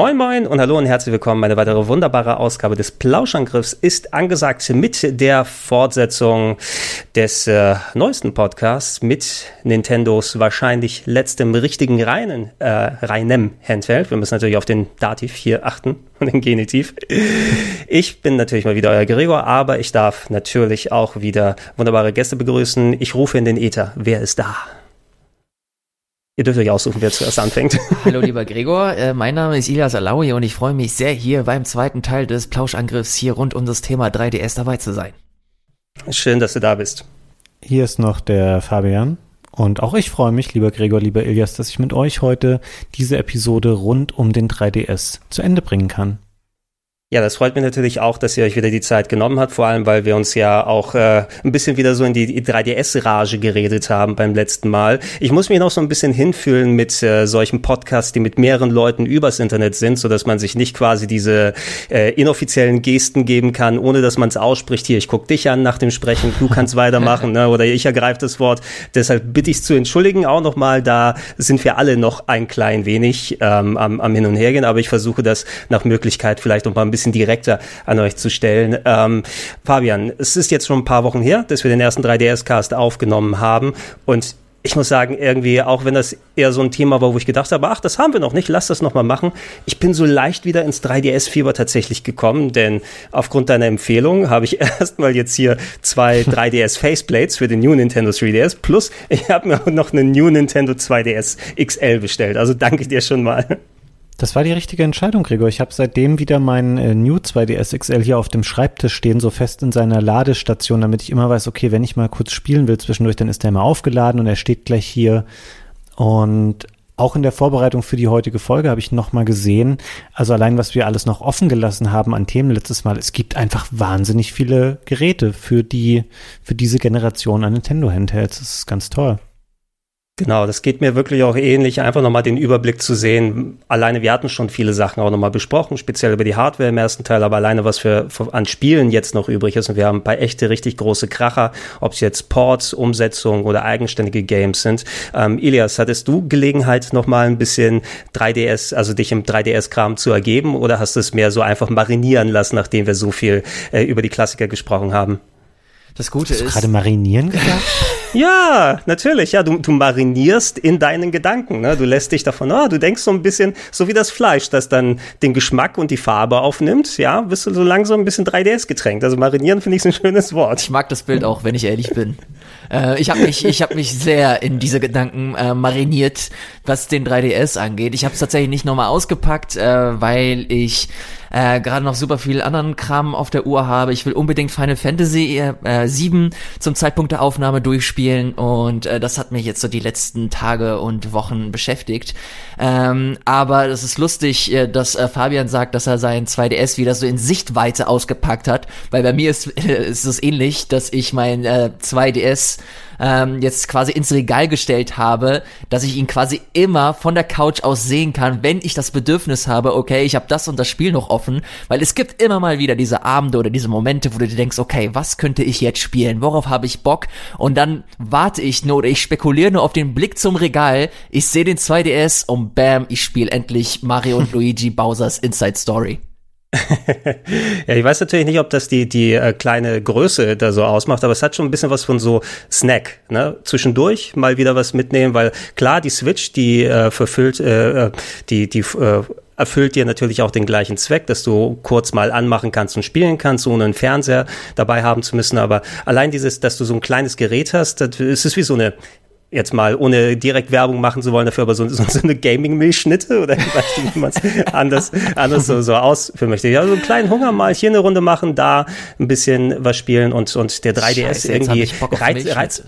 Moin Moin und hallo und herzlich willkommen. Eine weitere wunderbare Ausgabe des Plauschangriffs ist angesagt mit der Fortsetzung des äh, neuesten Podcasts mit Nintendos wahrscheinlich letztem richtigen reinen, äh, reinem Handheld. Wir müssen natürlich auf den Dativ hier achten und den Genitiv. Ich bin natürlich mal wieder euer Gregor, aber ich darf natürlich auch wieder wunderbare Gäste begrüßen. Ich rufe in den Äther. Wer ist da? Ihr dürft euch aussuchen, wer zuerst anfängt. Hallo lieber Gregor, äh, mein Name ist Ilias Alaui und ich freue mich sehr hier beim zweiten Teil des Plauschangriffs hier rund um das Thema 3DS dabei zu sein. Schön, dass du da bist. Hier ist noch der Fabian. Und auch ich freue mich, lieber Gregor, lieber Ilias, dass ich mit euch heute diese Episode rund um den 3DS zu Ende bringen kann. Ja, das freut mich natürlich auch, dass ihr euch wieder die Zeit genommen habt, vor allem weil wir uns ja auch äh, ein bisschen wieder so in die 3DS-Rage geredet haben beim letzten Mal. Ich muss mich noch so ein bisschen hinfühlen mit äh, solchen Podcasts, die mit mehreren Leuten übers Internet sind, so dass man sich nicht quasi diese äh, inoffiziellen Gesten geben kann, ohne dass man es ausspricht. Hier, ich guck dich an nach dem Sprechen, du kannst weitermachen, ne? oder ich ergreife das Wort. Deshalb bitte ich zu entschuldigen auch nochmal, da sind wir alle noch ein klein wenig ähm, am, am Hin und Hergehen, aber ich versuche das nach Möglichkeit vielleicht noch mal ein bisschen bisschen direkter an euch zu stellen. Ähm, Fabian, es ist jetzt schon ein paar Wochen her, dass wir den ersten 3DS-Cast aufgenommen haben und ich muss sagen, irgendwie, auch wenn das eher so ein Thema war, wo ich gedacht habe, ach, das haben wir noch nicht, lass das nochmal machen. Ich bin so leicht wieder ins 3DS-Fieber tatsächlich gekommen, denn aufgrund deiner Empfehlung habe ich erstmal jetzt hier zwei 3DS-Faceplates für den New Nintendo 3DS, plus ich habe mir auch noch einen New Nintendo 2DS XL bestellt. Also danke dir schon mal. Das war die richtige Entscheidung, Gregor. Ich habe seitdem wieder meinen äh, New 2DS XL hier auf dem Schreibtisch stehen, so fest in seiner Ladestation, damit ich immer weiß, okay, wenn ich mal kurz spielen will zwischendurch, dann ist der immer aufgeladen und er steht gleich hier. Und auch in der Vorbereitung für die heutige Folge habe ich nochmal gesehen, also allein was wir alles noch offen gelassen haben an Themen letztes Mal, es gibt einfach wahnsinnig viele Geräte für die, für diese Generation an Nintendo Handhelds. Das ist ganz toll. Genau, das geht mir wirklich auch ähnlich, einfach nochmal den Überblick zu sehen. Alleine, wir hatten schon viele Sachen auch nochmal besprochen, speziell über die Hardware im ersten Teil, aber alleine, was für, für an Spielen jetzt noch übrig ist. Und wir haben ein paar echte, richtig große Kracher, ob es jetzt Ports, Umsetzungen oder eigenständige Games sind. Ähm, Ilias, hattest du Gelegenheit, nochmal ein bisschen 3DS, also dich im 3DS-Kram zu ergeben oder hast du es mehr so einfach marinieren lassen, nachdem wir so viel äh, über die Klassiker gesprochen haben? Das Gute Hast ist. du gerade marinieren gesagt? Ja, natürlich. Ja, du, du marinierst in deinen Gedanken. Ne? Du lässt dich davon, ah, du denkst so ein bisschen, so wie das Fleisch, das dann den Geschmack und die Farbe aufnimmt. Ja, bist du so langsam ein bisschen 3DS getränkt. Also marinieren finde ich ein schönes Wort. Ich mag das Bild auch, wenn ich ehrlich bin. Äh, ich habe mich, ich habe mich sehr in diese Gedanken äh, mariniert, was den 3DS angeht. Ich habe es tatsächlich nicht nochmal ausgepackt, äh, weil ich äh, gerade noch super viel anderen Kram auf der Uhr habe. Ich will unbedingt Final Fantasy äh, 7 zum Zeitpunkt der Aufnahme durchspielen und äh, das hat mich jetzt so die letzten Tage und Wochen beschäftigt. Ähm, aber das ist lustig, äh, dass äh, Fabian sagt, dass er sein 2DS wieder so in Sichtweite ausgepackt hat, weil bei mir ist, äh, ist es ähnlich, dass ich mein äh, 2DS ähm, jetzt quasi ins Regal gestellt habe, dass ich ihn quasi immer von der Couch aus sehen kann, wenn ich das Bedürfnis habe, okay, ich habe das und das Spiel noch offen, weil es gibt immer mal wieder diese Abende oder diese Momente, wo du dir denkst, okay, was könnte ich jetzt spielen, worauf habe ich Bock? Und dann warte ich nur oder ich spekuliere nur auf den Blick zum Regal, ich sehe den 2DS und bam, ich spiele endlich Mario und Luigi Bowsers Inside Story. ja, ich weiß natürlich nicht, ob das die, die äh, kleine Größe da so ausmacht, aber es hat schon ein bisschen was von so Snack, ne? Zwischendurch mal wieder was mitnehmen, weil klar, die Switch, die äh, verfüllt, äh, äh die, die äh, erfüllt dir natürlich auch den gleichen Zweck, dass du kurz mal anmachen kannst und spielen kannst, ohne einen Fernseher dabei haben zu müssen. Aber allein dieses, dass du so ein kleines Gerät hast, das ist wie so eine jetzt mal ohne direkt Werbung machen zu wollen dafür, aber so, so, so eine Gaming-Milchschnitte oder ich weiß nicht, wie man es anders, anders so, so ausführen möchte. Ja, so einen kleinen Hunger mal hier eine Runde machen, da ein bisschen was spielen und, und der 3DS Scheiße, irgendwie reizt, reizt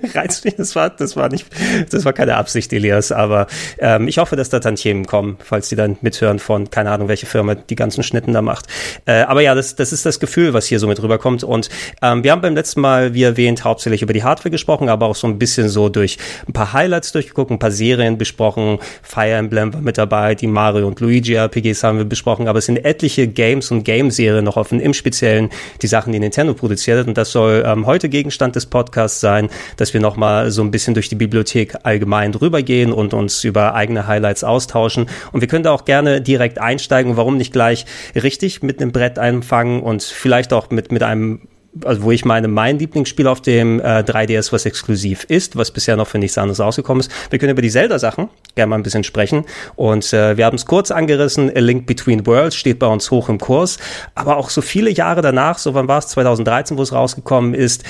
reizt mich. Das war, das war nicht, das war keine Absicht, Elias. Aber ähm, ich hoffe, dass da Tantiemen kommen, falls die dann mithören von, keine Ahnung, welche Firma die ganzen Schnitten da macht. Äh, aber ja, das, das ist das Gefühl, was hier so mit rüberkommt. Und ähm, wir haben beim letzten Mal, wie erwähnt, hauptsächlich über die Hardware gesprochen, aber auch so ein bisschen so durch ein paar Highlights durchgeguckt, ein paar Serien besprochen. Fire Emblem war mit dabei, die Mario und Luigi RPGs haben wir besprochen, aber es sind etliche Games und Game-Serien noch offen, im Speziellen die Sachen, die Nintendo produziert hat. Und das soll ähm, heute Gegenstand des Podcasts sein, dass wir nochmal so ein bisschen durch die Bibliothek allgemein drüber gehen und uns über eigene Highlights austauschen. Und wir können da auch gerne direkt einsteigen. Warum nicht gleich richtig mit einem Brett einfangen und vielleicht auch mit, mit einem also wo ich meine, mein Lieblingsspiel auf dem äh, 3DS, was exklusiv ist, was bisher noch für nichts anderes rausgekommen ist. Wir können über die Zelda-Sachen gerne mal ein bisschen sprechen. Und äh, wir haben es kurz angerissen, A Link Between Worlds steht bei uns hoch im Kurs. Aber auch so viele Jahre danach, so wann war es, 2013, wo es rausgekommen ist,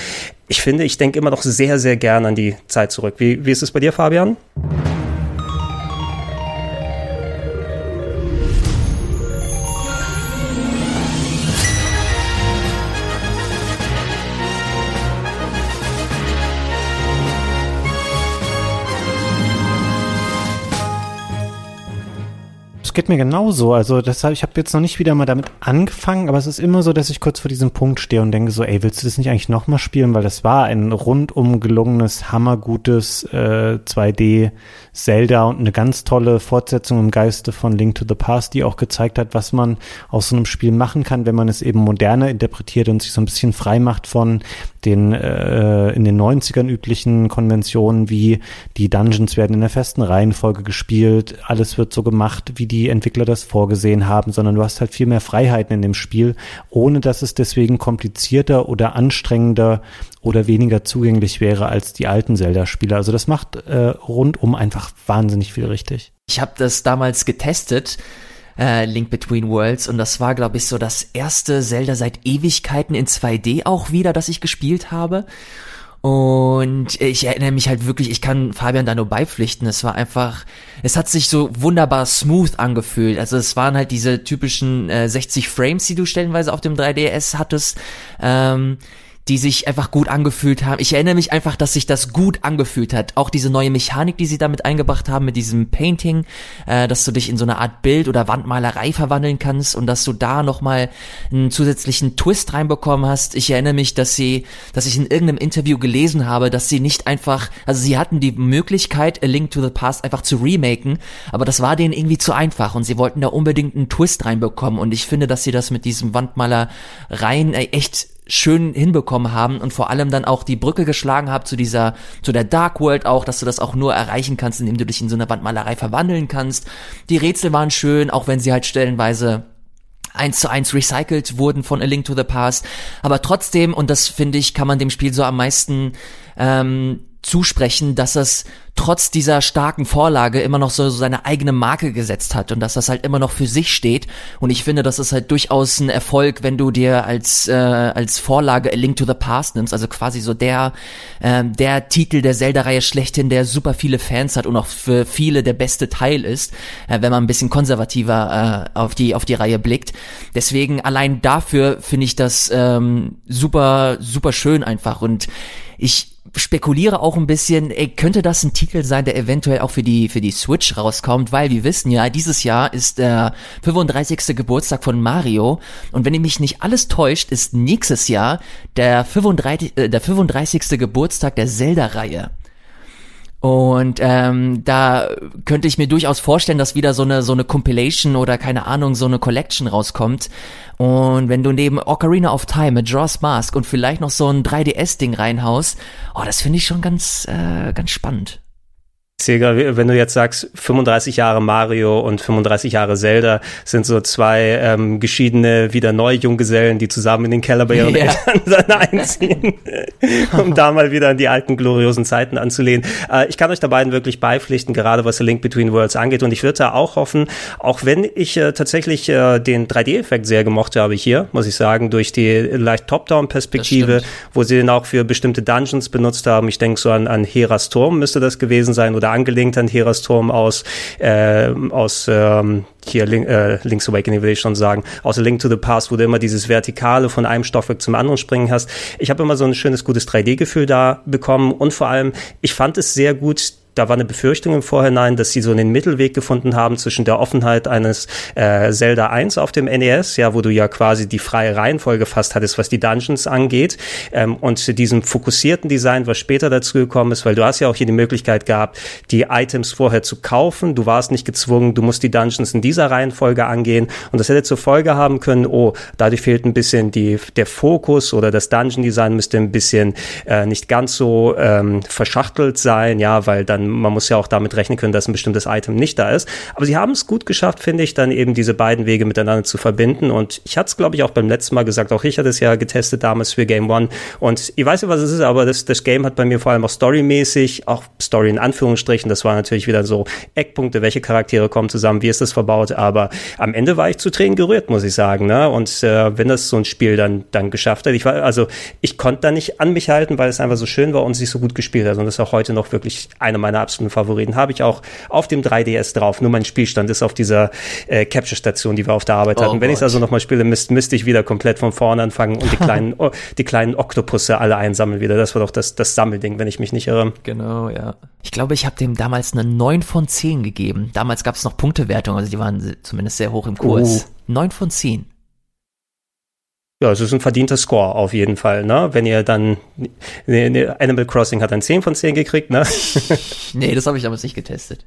ich finde, ich denke immer noch sehr, sehr gern an die Zeit zurück. Wie, wie ist es bei dir, Fabian? Geht mir genauso. Also deshalb, ich habe jetzt noch nicht wieder mal damit angefangen, aber es ist immer so, dass ich kurz vor diesem Punkt stehe und denke so, ey, willst du das nicht eigentlich nochmal spielen? Weil das war ein rundum gelungenes, hammergutes äh, 2D Zelda und eine ganz tolle Fortsetzung im Geiste von Link to the Past, die auch gezeigt hat, was man aus so einem Spiel machen kann, wenn man es eben moderner interpretiert und sich so ein bisschen frei macht von den äh, in den 90ern üblichen Konventionen, wie die Dungeons werden in der festen Reihenfolge gespielt, alles wird so gemacht, wie die Entwickler das vorgesehen haben, sondern du hast halt viel mehr Freiheiten in dem Spiel, ohne dass es deswegen komplizierter oder anstrengender oder weniger zugänglich wäre als die alten Zelda-Spiele. Also das macht äh, rundum einfach wahnsinnig viel richtig. Ich habe das damals getestet, äh, Link Between Worlds, und das war, glaube ich, so das erste Zelda seit Ewigkeiten in 2D auch wieder, das ich gespielt habe. Und ich erinnere mich halt wirklich, ich kann Fabian da nur beipflichten. Es war einfach, es hat sich so wunderbar smooth angefühlt. Also es waren halt diese typischen äh, 60 Frames, die du stellenweise auf dem 3DS hattest. Ähm, die sich einfach gut angefühlt haben. Ich erinnere mich einfach, dass sich das gut angefühlt hat. Auch diese neue Mechanik, die sie damit eingebracht haben mit diesem Painting, äh, dass du dich in so eine Art Bild oder Wandmalerei verwandeln kannst und dass du da nochmal einen zusätzlichen Twist reinbekommen hast. Ich erinnere mich, dass sie, dass ich in irgendeinem Interview gelesen habe, dass sie nicht einfach, also sie hatten die Möglichkeit, A Link to the Past einfach zu remaken, aber das war denen irgendwie zu einfach und sie wollten da unbedingt einen Twist reinbekommen und ich finde, dass sie das mit diesem Wandmalereien äh, echt schön hinbekommen haben und vor allem dann auch die Brücke geschlagen haben zu dieser, zu der Dark World auch, dass du das auch nur erreichen kannst, indem du dich in so eine Wandmalerei verwandeln kannst. Die Rätsel waren schön, auch wenn sie halt stellenweise eins zu eins recycelt wurden von A Link to the Past. Aber trotzdem, und das finde ich, kann man dem Spiel so am meisten ähm, zusprechen, dass es trotz dieser starken Vorlage immer noch so, so seine eigene Marke gesetzt hat und dass das halt immer noch für sich steht. Und ich finde, das ist halt durchaus ein Erfolg, wenn du dir als äh, als Vorlage A Link to the Past nimmst, also quasi so der äh, der Titel der Zelda-Reihe schlechthin, der super viele Fans hat und auch für viele der beste Teil ist, äh, wenn man ein bisschen konservativer äh, auf die auf die Reihe blickt. Deswegen allein dafür finde ich das ähm, super super schön einfach und ich spekuliere auch ein bisschen, ey, könnte das ein Titel sein, der eventuell auch für die, für die Switch rauskommt, weil wir wissen ja, dieses Jahr ist der 35. Geburtstag von Mario und wenn mich nicht alles täuscht, ist nächstes Jahr der 35, äh, der 35. Geburtstag der Zelda-Reihe. Und ähm, da könnte ich mir durchaus vorstellen, dass wieder so eine so eine Compilation oder keine Ahnung so eine Collection rauskommt. Und wenn du neben Ocarina of Time, Majora's Mask und vielleicht noch so ein 3DS-Ding reinhaust, oh, das finde ich schon ganz äh, ganz spannend. Sega, wenn du jetzt sagst, 35 Jahre Mario und 35 Jahre Zelda sind so zwei ähm, geschiedene, wieder neue Junggesellen, die zusammen in den Keller bei ihren ja. Eltern einziehen, um da mal wieder an die alten gloriosen Zeiten anzulehnen. Äh, ich kann euch da beiden wirklich beipflichten, gerade was The Link Between Worlds angeht. Und ich würde da auch hoffen, auch wenn ich äh, tatsächlich äh, den 3D-Effekt sehr gemocht habe hier, muss ich sagen, durch die leicht Top-Down-Perspektive, wo sie den auch für bestimmte Dungeons benutzt haben. Ich denke so an, an Heras Turm müsste das gewesen sein oder angelehnt an Heras Turm aus, äh, aus ähm, hier Link, äh, Link's Awakening will ich schon sagen, aus Link to the Past, wo du immer dieses Vertikale von einem Stoffwerk zum anderen springen hast. Ich habe immer so ein schönes, gutes 3D-Gefühl da bekommen und vor allem, ich fand es sehr gut, da war eine Befürchtung im Vorhinein, dass sie so einen Mittelweg gefunden haben zwischen der Offenheit eines äh, Zelda 1 auf dem NES, ja, wo du ja quasi die freie Reihenfolge fast hattest, was die Dungeons angeht, ähm, und diesem fokussierten Design, was später dazu gekommen ist, weil du hast ja auch hier die Möglichkeit gehabt, die Items vorher zu kaufen. Du warst nicht gezwungen, du musst die Dungeons in dieser Reihenfolge angehen. Und das hätte zur Folge haben können, oh, dadurch fehlt ein bisschen die, der Fokus oder das Dungeon-Design müsste ein bisschen äh, nicht ganz so ähm, verschachtelt sein, ja, weil dann man muss ja auch damit rechnen können, dass ein bestimmtes Item nicht da ist. Aber sie haben es gut geschafft, finde ich, dann eben diese beiden Wege miteinander zu verbinden. Und ich hatte es, glaube ich, auch beim letzten Mal gesagt, auch ich hatte es ja getestet damals für Game One. Und ich weiß nicht, was es ist, aber das, das Game hat bei mir vor allem auch storymäßig, auch Story in Anführungsstrichen, das war natürlich wieder so Eckpunkte, welche Charaktere kommen zusammen, wie ist das verbaut. Aber am Ende war ich zu Tränen gerührt, muss ich sagen. Ne? Und äh, wenn das so ein Spiel dann, dann geschafft hat, ich war, also ich konnte da nicht an mich halten, weil es einfach so schön war und sich so gut gespielt hat. Und das ist auch heute noch wirklich eine meiner absoluten Favoriten. Habe ich auch auf dem 3DS drauf. Nur mein Spielstand ist auf dieser äh, Capture-Station, die wir auf der Arbeit hatten. Oh Wenn ich es also nochmal spiele, müsste müsst ich wieder komplett von vorne anfangen und die kleinen, oh, die kleinen Oktopusse alle einsammeln wieder. Das war doch das, das Sammelding, wenn ich mich nicht irre. Genau, ja. Ich glaube, ich habe dem damals eine 9 von 10 gegeben. Damals gab es noch Punktewertung, also die waren zumindest sehr hoch im Kurs. Uh. 9 von 10. Ja, es ist ein verdienter Score auf jeden Fall, ne? Wenn ihr dann ne, ne, Animal Crossing hat ein 10 von 10 gekriegt, ne? nee, das habe ich damals nicht getestet.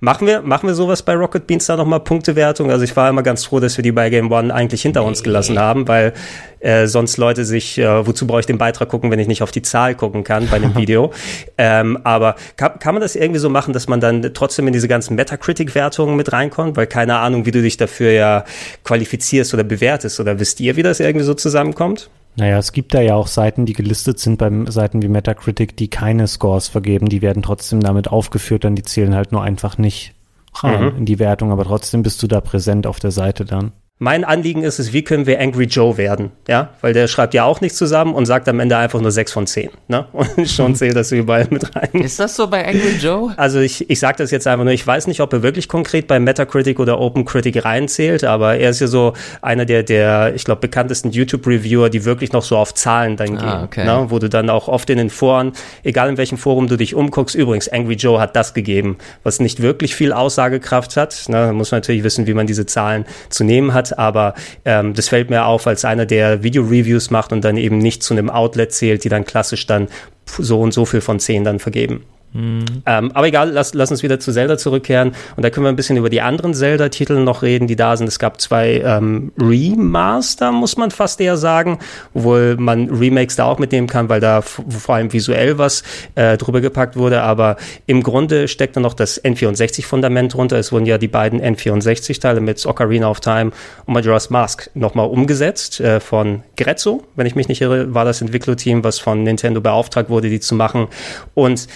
Machen wir, machen wir sowas bei Rocket Beans da nochmal Punktewertung? Also ich war immer ganz froh, dass wir die bei Game One eigentlich hinter nee. uns gelassen haben, weil äh, sonst Leute sich, äh, wozu brauche ich den Beitrag gucken, wenn ich nicht auf die Zahl gucken kann bei dem Video. ähm, aber kann, kann man das irgendwie so machen, dass man dann trotzdem in diese ganzen Metacritic-Wertungen mit reinkommt? Weil keine Ahnung, wie du dich dafür ja qualifizierst oder bewertest. Oder wisst ihr, wie das irgendwie so zusammenkommt? Naja, es gibt da ja auch Seiten, die gelistet sind beim Seiten wie Metacritic, die keine Scores vergeben. Die werden trotzdem damit aufgeführt, dann die zählen halt nur einfach nicht rein mhm. in die Wertung, aber trotzdem bist du da präsent auf der Seite dann. Mein Anliegen ist es, wie können wir Angry Joe werden? Ja, weil der schreibt ja auch nichts zusammen und sagt am Ende einfach nur 6 von 10. Ne? Und schon zählt das überall mit rein. Ist das so bei Angry Joe? Also ich, ich sage das jetzt einfach nur, ich weiß nicht, ob er wirklich konkret bei Metacritic oder OpenCritic reinzählt, aber er ist ja so einer der, der ich glaube, bekanntesten YouTube-Reviewer, die wirklich noch so auf Zahlen dann ah, gehen. Okay. Ne? Wo du dann auch oft in den Foren, egal in welchem Forum du dich umguckst, übrigens, Angry Joe hat das gegeben, was nicht wirklich viel Aussagekraft hat. Ne? Da muss man natürlich wissen, wie man diese Zahlen zu nehmen hat hat, aber ähm, das fällt mir auf als einer, der Video-Reviews macht und dann eben nicht zu einem Outlet zählt, die dann klassisch dann so und so viel von zehn dann vergeben. Mhm. Ähm, aber egal, lass, lass uns wieder zu Zelda zurückkehren. Und da können wir ein bisschen über die anderen Zelda-Titel noch reden, die da sind. Es gab zwei ähm, Remaster, muss man fast eher sagen, obwohl man Remakes da auch mitnehmen kann, weil da vor allem visuell was äh, drüber gepackt wurde. Aber im Grunde steckt da noch das N64-Fundament drunter. Es wurden ja die beiden N64-Teile mit Ocarina of Time und Majora's Mask nochmal umgesetzt äh, von Grezzo, wenn ich mich nicht irre, war das Entwicklerteam, was von Nintendo beauftragt wurde, die zu machen. Und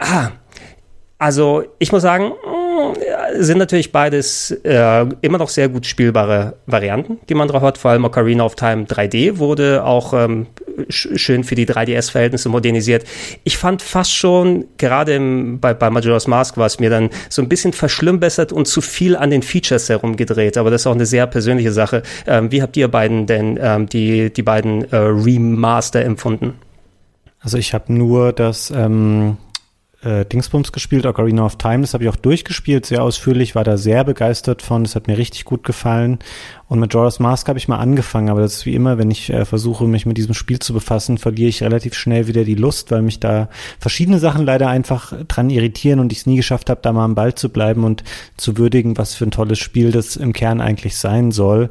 Ah, also ich muss sagen, mm, sind natürlich beides äh, immer noch sehr gut spielbare Varianten, die man drauf hat. Vor allem Ocarina of Time 3D wurde auch ähm, schön für die 3DS-Verhältnisse modernisiert. Ich fand fast schon, gerade im, bei, bei Majora's Mask war es mir dann so ein bisschen verschlimmbessert und zu viel an den Features herumgedreht. Aber das ist auch eine sehr persönliche Sache. Ähm, wie habt ihr beiden denn ähm, die, die beiden äh, Remaster empfunden? Also ich habe nur das ähm, äh, Dingsbums gespielt, Ocarina of Time. Das habe ich auch durchgespielt, sehr ausführlich, war da sehr begeistert von. Das hat mir richtig gut gefallen. Und mit Majora's Mask habe ich mal angefangen, aber das ist wie immer, wenn ich äh, versuche, mich mit diesem Spiel zu befassen, verliere ich relativ schnell wieder die Lust, weil mich da verschiedene Sachen leider einfach dran irritieren und ich es nie geschafft habe, da mal am Ball zu bleiben und zu würdigen, was für ein tolles Spiel das im Kern eigentlich sein soll.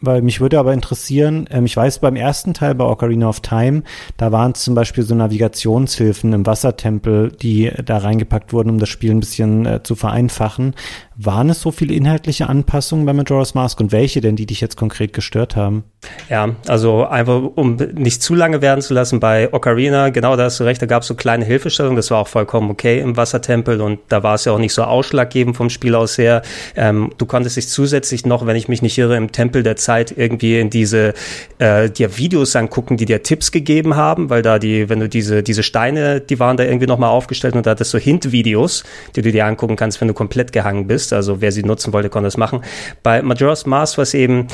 Weil mich würde aber interessieren, ähm, ich weiß beim ersten Teil bei Ocarina of Time, da waren zum Beispiel so Navigationshilfen im Wassertempel, die da reingepackt wurden, um das Spiel ein bisschen äh, zu vereinfachen. Waren es so viele inhaltliche Anpassungen bei Majora's Mask und welche denn, die dich jetzt konkret gestört haben? Ja, also einfach, um nicht zu lange werden zu lassen bei Ocarina, genau da hast du recht, da gab es so kleine Hilfestellungen, das war auch vollkommen okay im Wassertempel und da war es ja auch nicht so ausschlaggebend vom Spiel aus her. Ähm, du konntest dich zusätzlich noch, wenn ich mich nicht irre, im Tempel der Zeit irgendwie in diese, äh, dir Videos angucken, die dir Tipps gegeben haben, weil da die, wenn du diese, diese Steine, die waren da irgendwie nochmal aufgestellt und da hattest du Hint-Videos, die du dir angucken kannst, wenn du komplett gehangen bist. Also wer sie nutzen wollte, konnte das machen. Bei Majora's Mask war eben,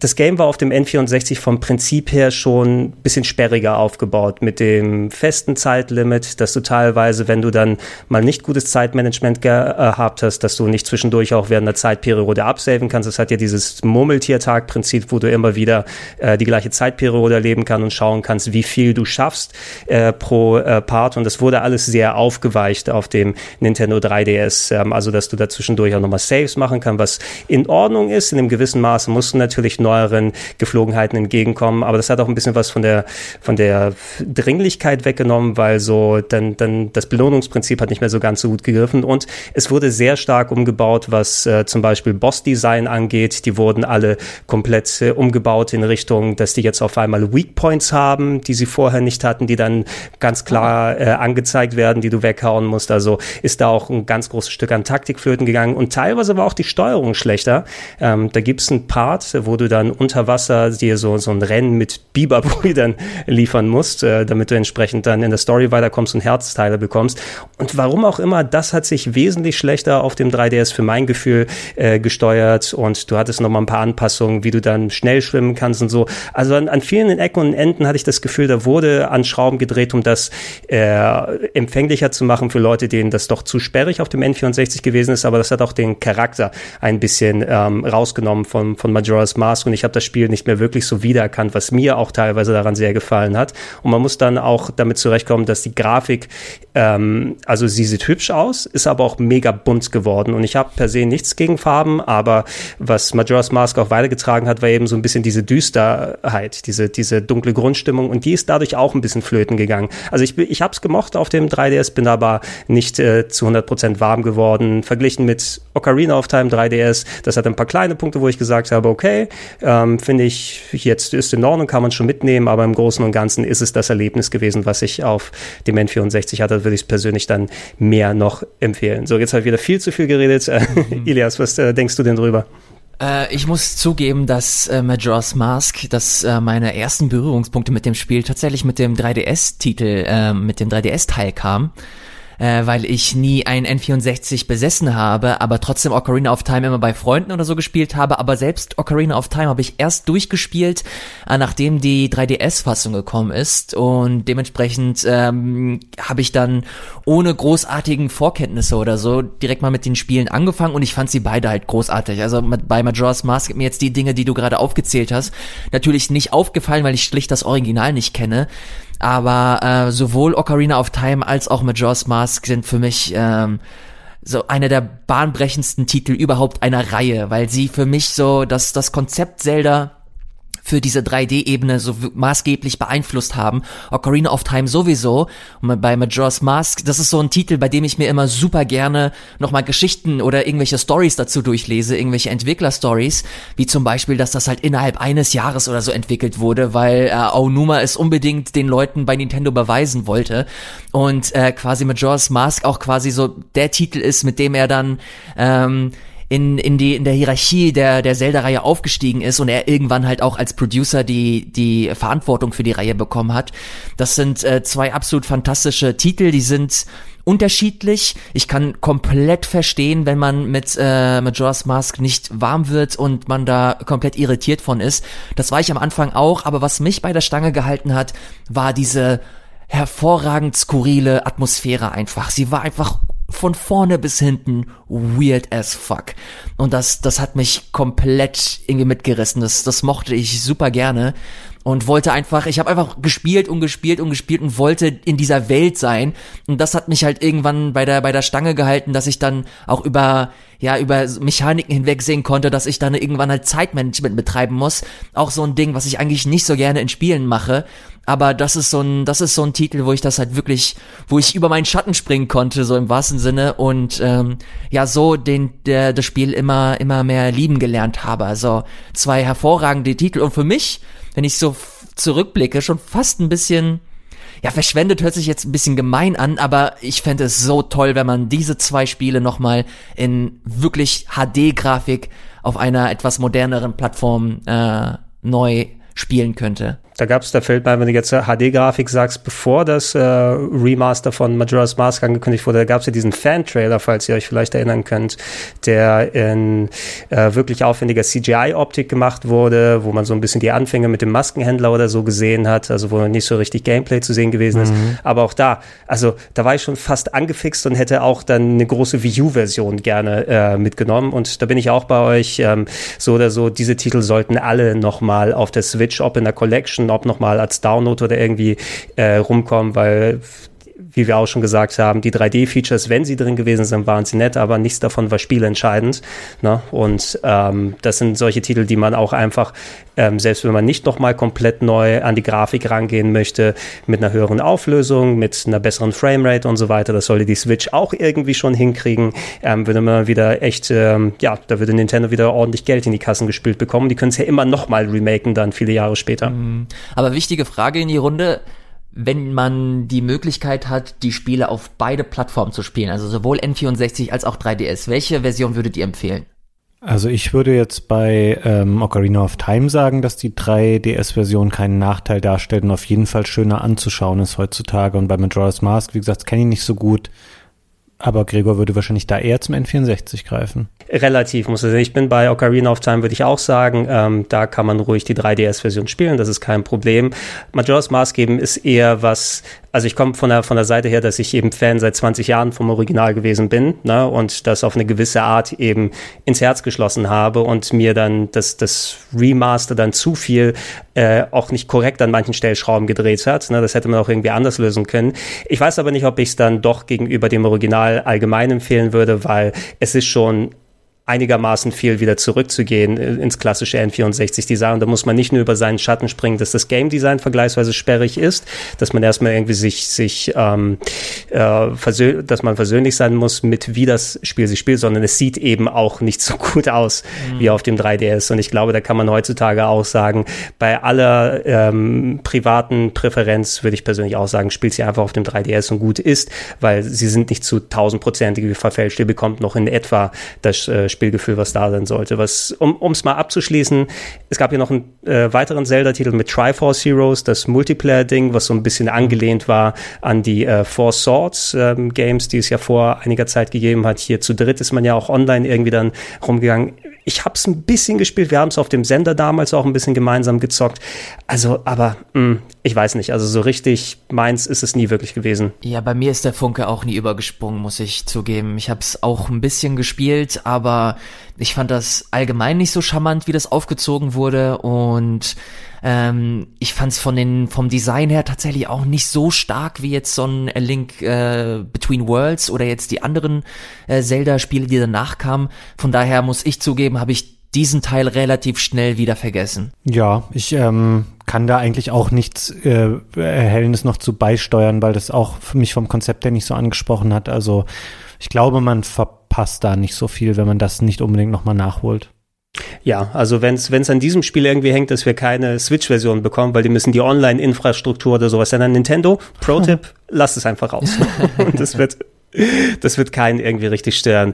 das Game war auf dem N64 vom Prinzip her schon ein bisschen sperriger aufgebaut mit dem festen Zeitlimit, dass du teilweise, wenn du dann mal nicht gutes Zeitmanagement gehabt hast, dass du nicht zwischendurch auch während der Zeitperiode absaven kannst. Das hat ja dieses Murmeltiertag-Prinzip, wo du immer wieder äh, die gleiche Zeitperiode erleben kannst und schauen kannst, wie viel du schaffst äh, pro äh, Part. Und das wurde alles sehr aufgeweicht auf dem Nintendo 3DS. Ähm, also, dass du da zwischendurch auch nochmal Saves machen kannst, was in Ordnung ist. In einem gewissen Maße musst du natürlich neueren Geflogenheiten entgegenkommen. Aber das hat auch ein bisschen was von der, von der Dringlichkeit weggenommen, weil so dann, dann das Belohnungsprinzip hat nicht mehr so ganz so gut gegriffen. Und es wurde sehr stark umgebaut, was äh, zum Beispiel Boss-Design angeht. Die wurden alle komplett äh, umgebaut in Richtung, dass die jetzt auf einmal Weak Points haben, die sie vorher nicht hatten, die dann ganz klar äh, angezeigt werden, die du weghauen musst. Also ist da auch ein ganz großes Stück an Taktikflöten gegangen. Und teilweise war auch die Steuerung schlechter. Ähm, da gibt's einen Part, wo du dann unter Wasser dir so, so ein Rennen mit Biberbrüdern liefern musst, äh, damit du entsprechend dann in der Story weiterkommst und Herzteile bekommst. Und warum auch immer, das hat sich wesentlich schlechter auf dem 3DS für mein Gefühl äh, gesteuert und du hattest noch mal ein paar Anpassungen, wie du dann schnell schwimmen kannst und so. Also an, an vielen Ecken und Enden hatte ich das Gefühl, da wurde an Schrauben gedreht, um das äh, empfänglicher zu machen für Leute, denen das doch zu sperrig auf dem N64 gewesen ist, aber das hat auch den Charakter ein bisschen ähm, rausgenommen von, von Majora's Mask und ich habe das Spiel nicht mehr wirklich so wiedererkannt, was mir auch teilweise daran sehr gefallen hat. Und man muss dann auch damit zurechtkommen, dass die Grafik, ähm, also sie sieht hübsch aus, ist aber auch mega bunt geworden. Und ich habe per se nichts gegen Farben, aber was Majora's Mask auch weitergetragen hat, war eben so ein bisschen diese Düsterheit, diese, diese dunkle Grundstimmung und die ist dadurch auch ein bisschen flöten gegangen. Also ich, ich habe es gemocht auf dem 3DS, bin aber nicht äh, zu 100% warm geworden. Verglichen mit Ocarina of Time 3DS, das hat ein paar kleine Punkte, wo ich gesagt habe, okay, ähm, finde ich jetzt ist in Ordnung, kann man schon mitnehmen, aber im Großen und Ganzen ist es das Erlebnis gewesen, was ich auf dem N64 hatte, würde ich es persönlich dann mehr noch empfehlen. So, jetzt habe ich wieder viel zu viel geredet. Mhm. Ilias, was äh, denkst du denn drüber? Äh, ich muss zugeben, dass äh, Majora's Mask, dass äh, meine ersten Berührungspunkte mit dem Spiel tatsächlich mit dem 3DS-Titel, äh, mit dem 3DS-Teil kam äh, weil ich nie ein N64 besessen habe, aber trotzdem Ocarina of Time immer bei Freunden oder so gespielt habe. Aber selbst Ocarina of Time habe ich erst durchgespielt, äh, nachdem die 3DS-Fassung gekommen ist. Und dementsprechend ähm, habe ich dann ohne großartigen Vorkenntnisse oder so direkt mal mit den Spielen angefangen und ich fand sie beide halt großartig. Also bei Majora's Mask mir jetzt die Dinge, die du gerade aufgezählt hast, natürlich nicht aufgefallen, weil ich schlicht das Original nicht kenne. Aber äh, sowohl Ocarina of Time als auch Majora's Mask sind für mich ähm, so einer der bahnbrechendsten Titel überhaupt einer Reihe, weil sie für mich so das, das Konzept Zelda für diese 3D-Ebene so maßgeblich beeinflusst haben. Ocarina of Time sowieso. Und bei Majora's Mask, das ist so ein Titel, bei dem ich mir immer super gerne nochmal Geschichten oder irgendwelche Stories dazu durchlese, irgendwelche Entwickler-Stories, wie zum Beispiel, dass das halt innerhalb eines Jahres oder so entwickelt wurde, weil äh, Aonuma es unbedingt den Leuten bei Nintendo beweisen wollte. Und äh, quasi Majora's Mask auch quasi so der Titel ist, mit dem er dann ähm, in, in, die, in der Hierarchie der, der Zelda-Reihe aufgestiegen ist und er irgendwann halt auch als Producer die, die Verantwortung für die Reihe bekommen hat. Das sind äh, zwei absolut fantastische Titel, die sind unterschiedlich. Ich kann komplett verstehen, wenn man mit äh, Majora's Mask nicht warm wird und man da komplett irritiert von ist. Das war ich am Anfang auch, aber was mich bei der Stange gehalten hat, war diese hervorragend skurrile Atmosphäre einfach. Sie war einfach von vorne bis hinten weird as fuck. Und das, das hat mich komplett irgendwie mitgerissen. Das, das mochte ich super gerne und wollte einfach, ich habe einfach gespielt und gespielt und gespielt und wollte in dieser Welt sein. Und das hat mich halt irgendwann bei der, bei der Stange gehalten, dass ich dann auch über ja über Mechaniken hinwegsehen konnte, dass ich dann irgendwann halt Zeitmanagement betreiben muss. Auch so ein Ding, was ich eigentlich nicht so gerne in Spielen mache. Aber das ist so ein, das ist so ein Titel, wo ich das halt wirklich, wo ich über meinen Schatten springen konnte, so im wahrsten Sinne und ähm, ja so den der das Spiel immer immer mehr lieben gelernt habe. Also zwei hervorragende Titel und für mich, wenn ich so zurückblicke, schon fast ein bisschen ja, verschwendet hört sich jetzt ein bisschen gemein an, aber ich fände es so toll, wenn man diese zwei Spiele nochmal in wirklich HD-Grafik auf einer etwas moderneren Plattform äh, neu spielen könnte. Da gab es, da fällt mir, wenn du jetzt HD-Grafik sagst, bevor das äh, Remaster von Majora's Mask angekündigt wurde, da gab es ja diesen Fan-Trailer, falls ihr euch vielleicht erinnern könnt, der in äh, wirklich aufwendiger CGI-Optik gemacht wurde, wo man so ein bisschen die Anfänge mit dem Maskenhändler oder so gesehen hat, also wo nicht so richtig Gameplay zu sehen gewesen ist. Mhm. Aber auch da, also da war ich schon fast angefixt und hätte auch dann eine große Wii U-Version gerne äh, mitgenommen. Und da bin ich auch bei euch. Ähm, so oder so, diese Titel sollten alle nochmal auf der Switch, ob in der Collection ob nochmal als Download oder irgendwie äh, rumkommen, weil wie wir auch schon gesagt haben, die 3D-Features, wenn sie drin gewesen sind, waren sie nett, aber nichts davon war spielentscheidend. Ne? Und ähm, das sind solche Titel, die man auch einfach, ähm, selbst wenn man nicht nochmal komplett neu an die Grafik rangehen möchte, mit einer höheren Auflösung, mit einer besseren Framerate und so weiter, das sollte die Switch auch irgendwie schon hinkriegen, ähm, würde man wieder echt, ähm, ja, da würde Nintendo wieder ordentlich Geld in die Kassen gespielt bekommen. Die können es ja immer nochmal remaken dann viele Jahre später. Mhm. Aber wichtige Frage in die Runde wenn man die Möglichkeit hat, die Spiele auf beide Plattformen zu spielen, also sowohl N64 als auch 3DS, welche Version würdet ihr empfehlen? Also ich würde jetzt bei ähm, Ocarina of Time sagen, dass die 3DS-Version keinen Nachteil darstellt und auf jeden Fall schöner anzuschauen ist heutzutage. Und bei Majora's Mask, wie gesagt, kenne ich nicht so gut. Aber Gregor würde wahrscheinlich da eher zum N64 greifen. Relativ, muss ich sagen. Ich bin bei Ocarina of Time, würde ich auch sagen. Ähm, da kann man ruhig die 3DS-Version spielen, das ist kein Problem. Majora's Mask eben ist eher was, also ich komme von der, von der Seite her, dass ich eben Fan seit 20 Jahren vom Original gewesen bin ne, und das auf eine gewisse Art eben ins Herz geschlossen habe und mir dann das, das Remaster dann zu viel äh, auch nicht korrekt an manchen Stellschrauben gedreht hat. Ne, das hätte man auch irgendwie anders lösen können. Ich weiß aber nicht, ob ich es dann doch gegenüber dem Original allgemein empfehlen würde, weil es ist schon einigermaßen viel wieder zurückzugehen äh, ins klassische N64-Design. Da muss man nicht nur über seinen Schatten springen, dass das Game Design vergleichsweise sperrig ist, dass man erstmal irgendwie sich, sich ähm, äh, dass man versöhnlich sein muss mit wie das Spiel sich spielt, sondern es sieht eben auch nicht so gut aus mhm. wie auf dem 3DS. Und ich glaube, da kann man heutzutage auch sagen, bei aller ähm, privaten Präferenz würde ich persönlich auch sagen, spielt sie einfach auf dem 3DS und gut ist, weil sie sind nicht zu tausendprozentig verfälscht. Ihr bekommt noch in etwa das äh, Spielgefühl, was da sein sollte. Was, um es mal abzuschließen, es gab hier noch einen äh, weiteren Zelda-Titel mit Triforce Heroes, das Multiplayer-Ding, was so ein bisschen angelehnt war an die äh, Four Swords ähm, Games, die es ja vor einiger Zeit gegeben hat. Hier zu dritt ist man ja auch online irgendwie dann rumgegangen. Ich habe es ein bisschen gespielt. Wir haben es auf dem Sender damals auch ein bisschen gemeinsam gezockt. Also, aber mh, hm, ich weiß nicht. Also so richtig meins ist es nie wirklich gewesen. Ja, bei mir ist der Funke auch nie übergesprungen, muss ich zugeben. Ich habe es auch ein bisschen gespielt, aber ich fand das allgemein nicht so charmant, wie das aufgezogen wurde und ähm, ich fand es von den vom Design her tatsächlich auch nicht so stark wie jetzt so ein A Link äh, Between Worlds oder jetzt die anderen äh, Zelda-Spiele, die danach kamen. Von daher muss ich zugeben, habe ich diesen Teil relativ schnell wieder vergessen. Ja, ich ähm, kann da eigentlich auch nichts äh, Erhellendes noch zu beisteuern, weil das auch für mich vom Konzept her nicht so angesprochen hat. Also ich glaube, man verpasst da nicht so viel, wenn man das nicht unbedingt nochmal nachholt. Ja, also wenn es an diesem Spiel irgendwie hängt, dass wir keine Switch-Version bekommen, weil die müssen die Online-Infrastruktur oder sowas dann an Nintendo. Pro-Tipp, lasst es einfach raus. das wird, das wird keinen irgendwie richtig stören.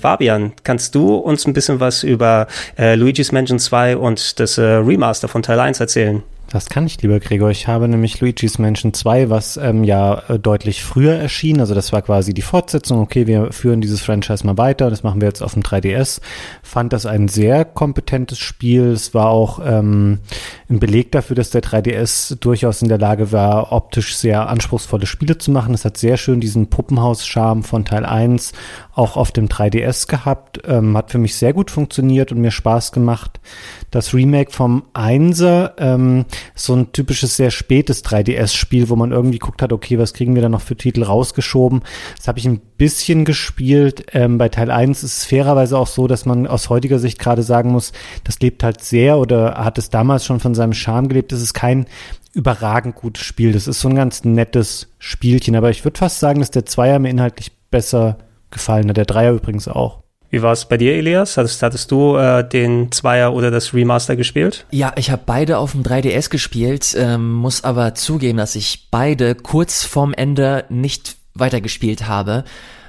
Fabian, kannst du uns ein bisschen was über äh, Luigi's Mansion 2 und das äh, Remaster von Teil 1 erzählen? Das kann ich, lieber Gregor. Ich habe nämlich Luigi's Mansion 2, was ähm, ja äh, deutlich früher erschien. Also das war quasi die Fortsetzung. Okay, wir führen dieses Franchise mal weiter. Das machen wir jetzt auf dem 3DS. Fand das ein sehr kompetentes Spiel. Es war auch ähm, ein Beleg dafür, dass der 3DS durchaus in der Lage war, optisch sehr anspruchsvolle Spiele zu machen. Es hat sehr schön diesen Puppenhaus-Charme von Teil 1 auch auf dem 3DS gehabt. Ähm, hat für mich sehr gut funktioniert und mir Spaß gemacht. Das Remake vom 1er, ähm, so ein typisches sehr spätes 3DS-Spiel, wo man irgendwie guckt hat, okay, was kriegen wir da noch für Titel rausgeschoben. Das habe ich ein bisschen gespielt. Ähm, bei Teil 1 ist es fairerweise auch so, dass man aus heutiger Sicht gerade sagen muss, das lebt halt sehr oder hat es damals schon von seinem Charme gelebt. Das ist kein überragend gutes Spiel. Das ist so ein ganz nettes Spielchen. Aber ich würde fast sagen, dass der Zweier mir inhaltlich besser gefallen hat. Der Dreier übrigens auch. Wie war es bei dir, Elias? Hattest, hattest du äh, den Zweier oder das Remaster gespielt? Ja, ich habe beide auf dem 3DS gespielt, ähm, muss aber zugeben, dass ich beide kurz vorm Ende nicht weitergespielt habe,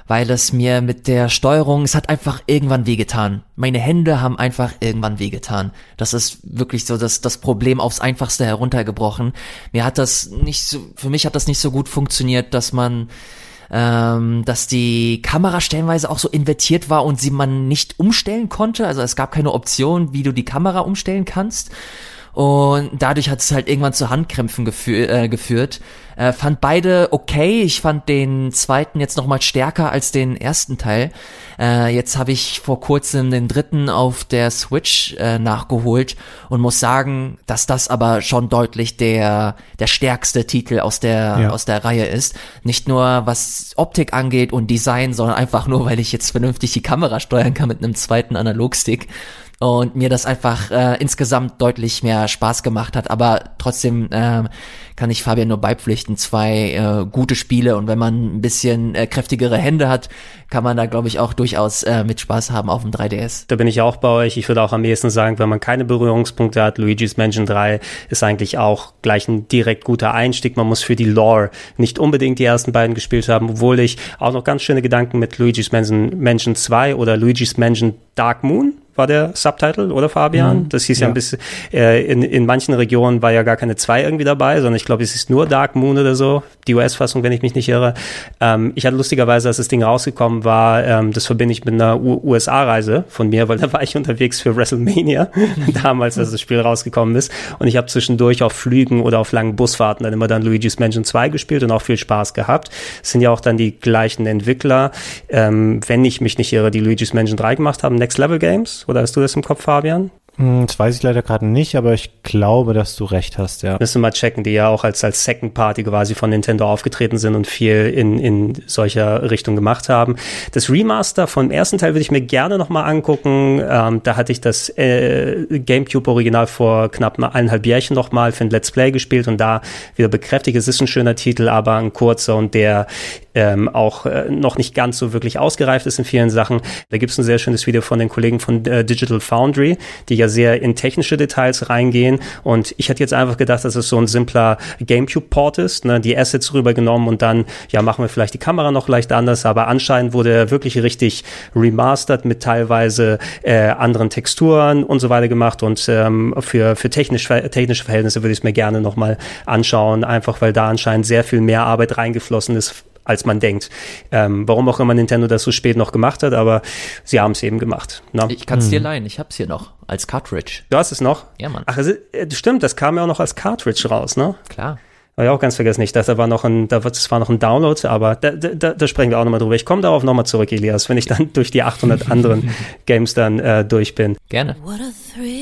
weil es mir mit der Steuerung, es hat einfach irgendwann wehgetan. Meine Hände haben einfach irgendwann wehgetan. Das ist wirklich so das, das Problem aufs Einfachste heruntergebrochen. Mir hat das nicht so, für mich hat das nicht so gut funktioniert, dass man ähm, dass die Kamera stellenweise auch so invertiert war und sie man nicht umstellen konnte. Also es gab keine Option, wie du die Kamera umstellen kannst. Und dadurch hat es halt irgendwann zu Handkrämpfen gefü äh, geführt. Äh, fand beide okay. Ich fand den zweiten jetzt noch mal stärker als den ersten Teil. Äh, jetzt habe ich vor kurzem den dritten auf der Switch äh, nachgeholt und muss sagen, dass das aber schon deutlich der der stärkste Titel aus der ja. aus der Reihe ist. Nicht nur was Optik angeht und Design, sondern einfach nur, weil ich jetzt vernünftig die Kamera steuern kann mit einem zweiten Analogstick und mir das einfach äh, insgesamt deutlich mehr Spaß gemacht hat. Aber trotzdem äh, kann ich Fabian nur beipflichten. Zwei äh, gute Spiele und wenn man ein bisschen äh, kräftigere Hände hat, kann man da, glaube ich, auch durchaus äh, mit Spaß haben auf dem 3DS. Da bin ich auch bei euch. Ich würde auch am ehesten sagen, wenn man keine Berührungspunkte hat, Luigi's Mansion 3 ist eigentlich auch gleich ein direkt guter Einstieg. Man muss für die Lore nicht unbedingt die ersten beiden gespielt haben, obwohl ich auch noch ganz schöne Gedanken mit Luigi's Mansion, Mansion 2 oder Luigi's Mansion Dark Moon war der Subtitle, oder Fabian? Mhm. Das hieß ja, ja ein bisschen, äh, in, in manchen Regionen war ja gar keine zwei irgendwie dabei, sondern ich glaube, es ist nur Dark Moon oder so, die US-Fassung, wenn ich mich nicht irre. Ähm, ich hatte lustigerweise, als das Ding rausgekommen war, ähm, das verbinde ich mit einer USA-Reise von mir, weil da war ich unterwegs für WrestleMania, damals, als das Spiel rausgekommen ist. Und ich habe zwischendurch auf Flügen oder auf langen Busfahrten dann immer dann Luigi's Mansion 2 gespielt und auch viel Spaß gehabt. Es sind ja auch dann die gleichen Entwickler, ähm, wenn ich mich nicht irre, die Luigi's Mansion 3 gemacht haben, Next Level Games oder hast du das im Kopf, Fabian? Hm, das weiß ich leider gerade nicht, aber ich glaube, dass du recht hast, ja. Müssen wir mal checken, die ja auch als, als Second Party quasi von Nintendo aufgetreten sind und viel in, in solcher Richtung gemacht haben. Das Remaster vom ersten Teil würde ich mir gerne nochmal angucken. Ähm, da hatte ich das äh, GameCube-Original vor knapp eineinhalb Jährchen nochmal für ein Let's Play gespielt und da wieder bekräftigt, es ist ein schöner Titel, aber ein kurzer und der ähm, auch äh, noch nicht ganz so wirklich ausgereift ist in vielen Sachen. Da gibt es ein sehr schönes Video von den Kollegen von äh, Digital Foundry, die ja sehr in technische Details reingehen. Und ich hätte jetzt einfach gedacht, dass es so ein simpler GameCube-Port ist, ne? die Assets rübergenommen und dann, ja, machen wir vielleicht die Kamera noch leicht anders, aber anscheinend wurde er wirklich richtig remastered mit teilweise äh, anderen Texturen und so weiter gemacht. Und ähm, für, für technisch, technische Verhältnisse würde ich es mir gerne nochmal anschauen, einfach weil da anscheinend sehr viel mehr Arbeit reingeflossen ist als man denkt. Ähm, warum auch immer Nintendo das so spät noch gemacht hat, aber sie haben es eben gemacht. Ne? Ich kann es dir hm. leihen, ich hab's hier noch als Cartridge. Du hast es noch? Ja, Mann. Ach, äh, stimmt, das kam ja auch noch als Cartridge raus, ne? Klar. War ja auch ganz vergessen nicht, dass da war noch ein, da das war noch ein Download, aber da, da, da sprechen wir auch nochmal drüber. Ich komme darauf nochmal zurück, Elias, wenn ich dann durch die 800 anderen Games dann äh, durch bin. Gerne. What a thrill.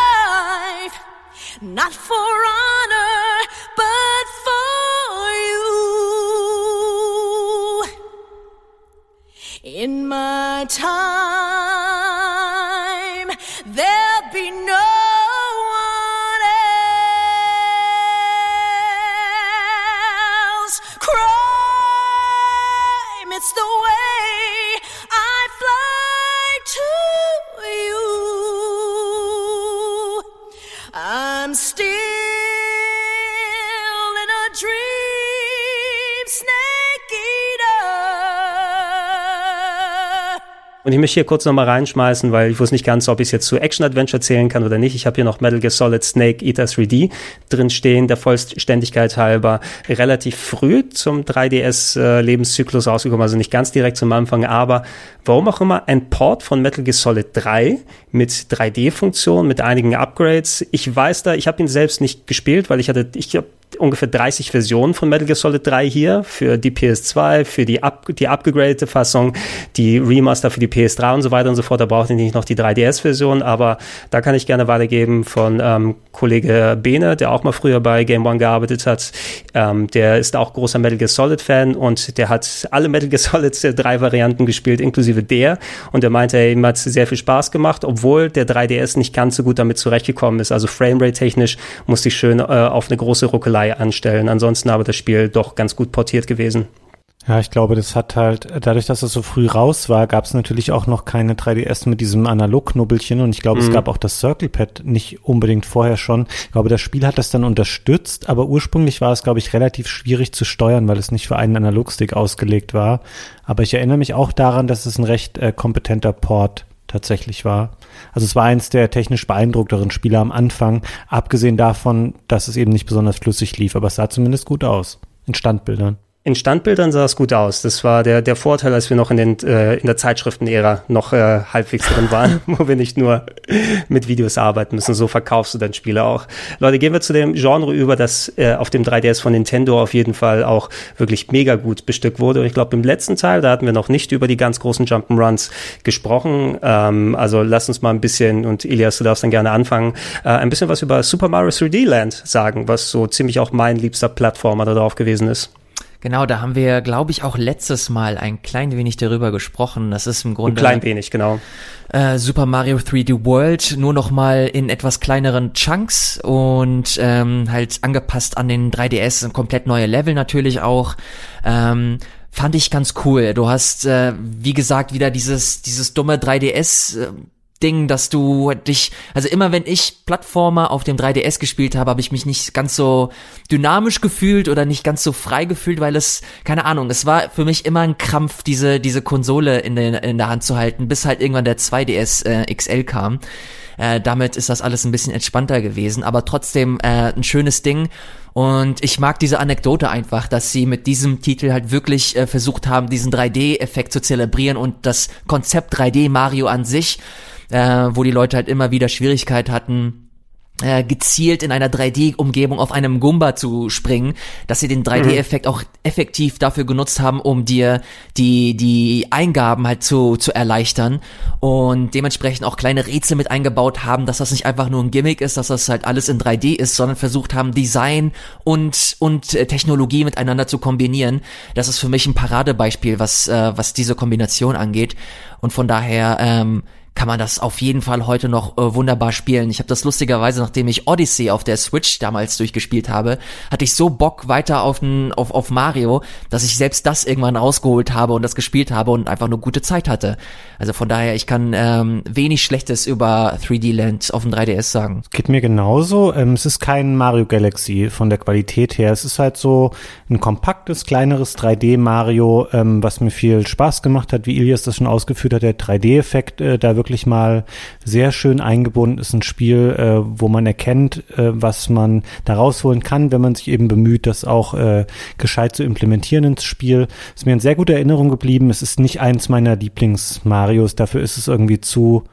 not for honor, but for you. In my time, Und ich möchte hier kurz nochmal reinschmeißen, weil ich wusste nicht ganz, ob ich es jetzt zu Action-Adventure zählen kann oder nicht. Ich habe hier noch Metal Gear Solid Snake Eater 3D drin stehen, der Vollständigkeit halber relativ früh zum 3DS-Lebenszyklus äh, rausgekommen, also nicht ganz direkt zum Anfang, aber warum auch immer ein Port von Metal Gear Solid 3 mit 3D-Funktion, mit einigen Upgrades. Ich weiß da, ich habe ihn selbst nicht gespielt, weil ich hatte, ich habe ungefähr 30 Versionen von Metal Gear Solid 3 hier für die PS2, für die, up, die abgegradete Fassung, die Remaster für die PS3 und so weiter und so fort. Da braucht ihr nicht noch die 3DS-Version, aber da kann ich gerne weitergeben von ähm, Kollege Bene, der auch mal früher bei Game One gearbeitet hat. Ähm, der ist auch großer Metal Gear Solid-Fan und der hat alle Metal Gear Solid 3 Varianten gespielt, inklusive der. Und der meinte, ey, ihm hat sehr viel Spaß gemacht, obwohl der 3DS nicht ganz so gut damit zurechtgekommen ist. Also Framerate-technisch musste ich schön äh, auf eine große Ruckelei anstellen. Ansonsten aber das Spiel doch ganz gut portiert gewesen. Ja, ich glaube, das hat halt, dadurch, dass es so früh raus war, gab es natürlich auch noch keine 3DS mit diesem Analog-Knubbelchen und ich glaube, mhm. es gab auch das Circle Pad nicht unbedingt vorher schon. Ich glaube, das Spiel hat das dann unterstützt, aber ursprünglich war es, glaube ich, relativ schwierig zu steuern, weil es nicht für einen Analogstick ausgelegt war. Aber ich erinnere mich auch daran, dass es ein recht äh, kompetenter Port tatsächlich war. Also es war eins der technisch beeindruckteren Spiele am Anfang, abgesehen davon, dass es eben nicht besonders flüssig lief, aber es sah zumindest gut aus in Standbildern. In Standbildern sah es gut aus. Das war der, der Vorteil, als wir noch in, den, äh, in der Zeitschriftenära noch äh, halbwegs drin waren, wo wir nicht nur mit Videos arbeiten müssen. So verkaufst du dann Spiele auch. Leute, gehen wir zu dem Genre über, das äh, auf dem 3DS von Nintendo auf jeden Fall auch wirklich mega gut bestückt wurde. Und ich glaube, im letzten Teil, da hatten wir noch nicht über die ganz großen Jump'n'Runs gesprochen. Ähm, also lass uns mal ein bisschen, und Ilias, du darfst dann gerne anfangen, äh, ein bisschen was über Super Mario 3D Land sagen, was so ziemlich auch mein liebster Plattformer da drauf gewesen ist. Genau, da haben wir, glaube ich, auch letztes Mal ein klein wenig darüber gesprochen. Das ist im Grunde. Ein klein wenig, genau. Äh, Super Mario 3D World, nur noch mal in etwas kleineren Chunks und ähm, halt angepasst an den 3DS, ein komplett neue Level natürlich auch. Ähm, fand ich ganz cool. Du hast, äh, wie gesagt, wieder dieses, dieses dumme 3DS. Äh, Ding, dass du dich, also immer wenn ich Plattformer auf dem 3DS gespielt habe, habe ich mich nicht ganz so dynamisch gefühlt oder nicht ganz so frei gefühlt, weil es, keine Ahnung, es war für mich immer ein Krampf, diese, diese Konsole in, den, in der Hand zu halten, bis halt irgendwann der 2DS äh, XL kam. Äh, damit ist das alles ein bisschen entspannter gewesen, aber trotzdem äh, ein schönes Ding. Und ich mag diese Anekdote einfach, dass sie mit diesem Titel halt wirklich äh, versucht haben, diesen 3D-Effekt zu zelebrieren und das Konzept 3D Mario an sich äh, wo die Leute halt immer wieder Schwierigkeit hatten, äh, gezielt in einer 3D-Umgebung auf einem Gumba zu springen, dass sie den 3D-Effekt mhm. auch effektiv dafür genutzt haben, um dir die, die Eingaben halt zu, zu erleichtern und dementsprechend auch kleine Rätsel mit eingebaut haben, dass das nicht einfach nur ein Gimmick ist, dass das halt alles in 3D ist, sondern versucht haben, Design und, und äh, Technologie miteinander zu kombinieren. Das ist für mich ein Paradebeispiel, was, äh, was diese Kombination angeht und von daher, ähm, kann man das auf jeden Fall heute noch äh, wunderbar spielen. Ich habe das lustigerweise, nachdem ich Odyssey auf der Switch damals durchgespielt habe, hatte ich so Bock weiter auf, n, auf, auf Mario, dass ich selbst das irgendwann rausgeholt habe und das gespielt habe und einfach nur gute Zeit hatte. Also von daher, ich kann ähm, wenig Schlechtes über 3D Land auf dem 3DS sagen. Geht mir genauso. Ähm, es ist kein Mario Galaxy von der Qualität her. Es ist halt so ein kompaktes, kleineres 3D Mario, ähm, was mir viel Spaß gemacht hat, wie Ilias das schon ausgeführt hat, der 3D-Effekt äh, da wirklich mal sehr schön eingebunden ist. Ein Spiel, äh, wo man erkennt, äh, was man da rausholen kann, wenn man sich eben bemüht, das auch äh, gescheit zu implementieren ins Spiel. Ist mir in sehr guter Erinnerung geblieben. Es ist nicht eins meiner Lieblings-Marios. Dafür ist es irgendwie zu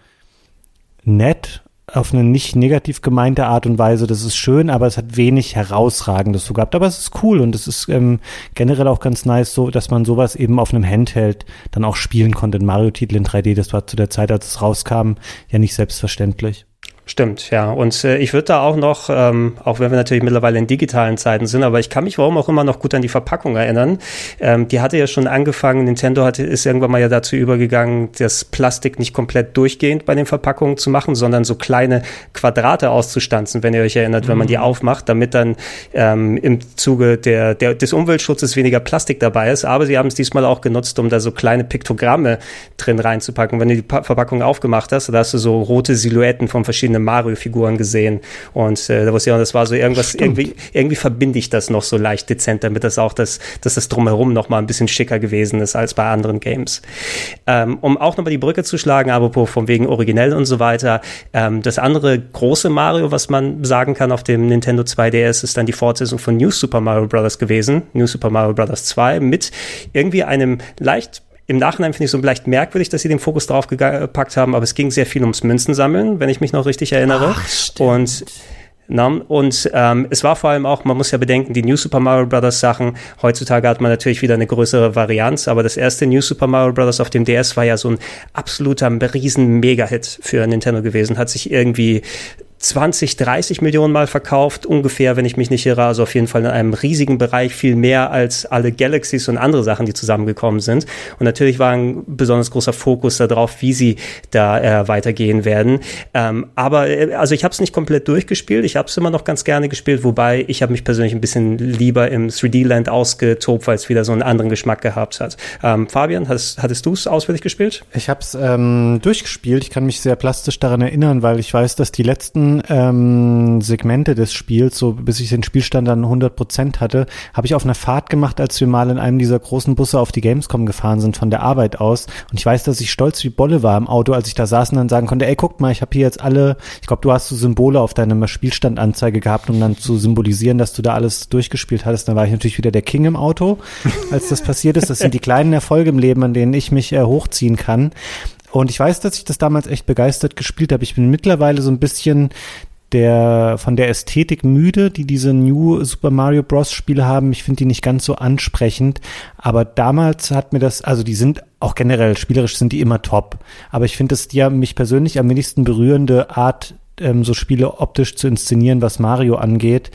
nett auf eine nicht negativ gemeinte Art und Weise. Das ist schön, aber es hat wenig Herausragendes so gehabt. Aber es ist cool und es ist ähm, generell auch ganz nice, so dass man sowas eben auf einem Handheld dann auch spielen konnte. Ein Mario-Titel in 3D, das war zu der Zeit, als es rauskam, ja nicht selbstverständlich. Stimmt, ja. Und äh, ich würde da auch noch, ähm, auch wenn wir natürlich mittlerweile in digitalen Zeiten sind, aber ich kann mich warum auch immer noch gut an die Verpackung erinnern. Ähm, die hatte ja schon angefangen, Nintendo hatte, ist irgendwann mal ja dazu übergegangen, das Plastik nicht komplett durchgehend bei den Verpackungen zu machen, sondern so kleine Quadrate auszustanzen, wenn ihr euch erinnert, mhm. wenn man die mhm. aufmacht, damit dann ähm, im Zuge der, der, des Umweltschutzes weniger Plastik dabei ist. Aber sie haben es diesmal auch genutzt, um da so kleine Piktogramme drin reinzupacken. Wenn du die pa Verpackung aufgemacht hast, da hast du so rote Silhouetten von verschiedenen verschiedene Mario-Figuren gesehen. Und äh, da wusste ich auch, das war so irgendwas, irgendwie, irgendwie verbinde ich das noch so leicht dezent, damit das auch das, dass das drumherum noch mal ein bisschen schicker gewesen ist als bei anderen Games. Ähm, um auch nochmal die Brücke zu schlagen, apropos von wegen originell und so weiter, ähm, das andere große Mario, was man sagen kann auf dem Nintendo 2DS, ist dann die Fortsetzung von New Super Mario Bros. gewesen, New Super Mario Bros. 2, mit irgendwie einem leicht im Nachhinein finde ich so leicht merkwürdig, dass sie den Fokus drauf gepackt haben, aber es ging sehr viel ums Münzensammeln, wenn ich mich noch richtig erinnere. Ach, und na, und ähm, es war vor allem auch, man muss ja bedenken, die New Super Mario Bros. Sachen, heutzutage hat man natürlich wieder eine größere Varianz, aber das erste New Super Mario Bros. auf dem DS war ja so ein absoluter riesen Mega-Hit für Nintendo gewesen, hat sich irgendwie 20, 30 Millionen Mal verkauft, ungefähr, wenn ich mich nicht irre. Also auf jeden Fall in einem riesigen Bereich viel mehr als alle Galaxies und andere Sachen, die zusammengekommen sind. Und natürlich war ein besonders großer Fokus darauf, wie sie da äh, weitergehen werden. Ähm, aber äh, also ich habe es nicht komplett durchgespielt. Ich habe es immer noch ganz gerne gespielt, wobei ich habe mich persönlich ein bisschen lieber im 3D-Land ausgetobt, weil es wieder so einen anderen Geschmack gehabt hat. Ähm, Fabian, hattest, hattest du es ausführlich gespielt? Ich habe es ähm, durchgespielt. Ich kann mich sehr plastisch daran erinnern, weil ich weiß, dass die letzten ähm, Segmente des Spiels, so bis ich den Spielstand dann 100 Prozent hatte, habe ich auf einer Fahrt gemacht, als wir mal in einem dieser großen Busse auf die Gamescom gefahren sind von der Arbeit aus. Und ich weiß, dass ich stolz wie Bolle war im Auto, als ich da saß und dann sagen konnte, ey, guck mal, ich habe hier jetzt alle, ich glaube, du hast so Symbole auf deiner Spielstandanzeige gehabt, um dann zu symbolisieren, dass du da alles durchgespielt hattest. Dann war ich natürlich wieder der King im Auto, als das passiert ist. Das sind die kleinen Erfolge im Leben, an denen ich mich äh, hochziehen kann. Und ich weiß, dass ich das damals echt begeistert gespielt habe. Ich bin mittlerweile so ein bisschen der von der Ästhetik müde, die diese New Super Mario Bros. Spiele haben. Ich finde die nicht ganz so ansprechend, aber damals hat mir das, also die sind auch generell spielerisch sind die immer top, aber ich finde es ja mich persönlich am wenigsten berührende Art, ähm, so Spiele optisch zu inszenieren, was Mario angeht.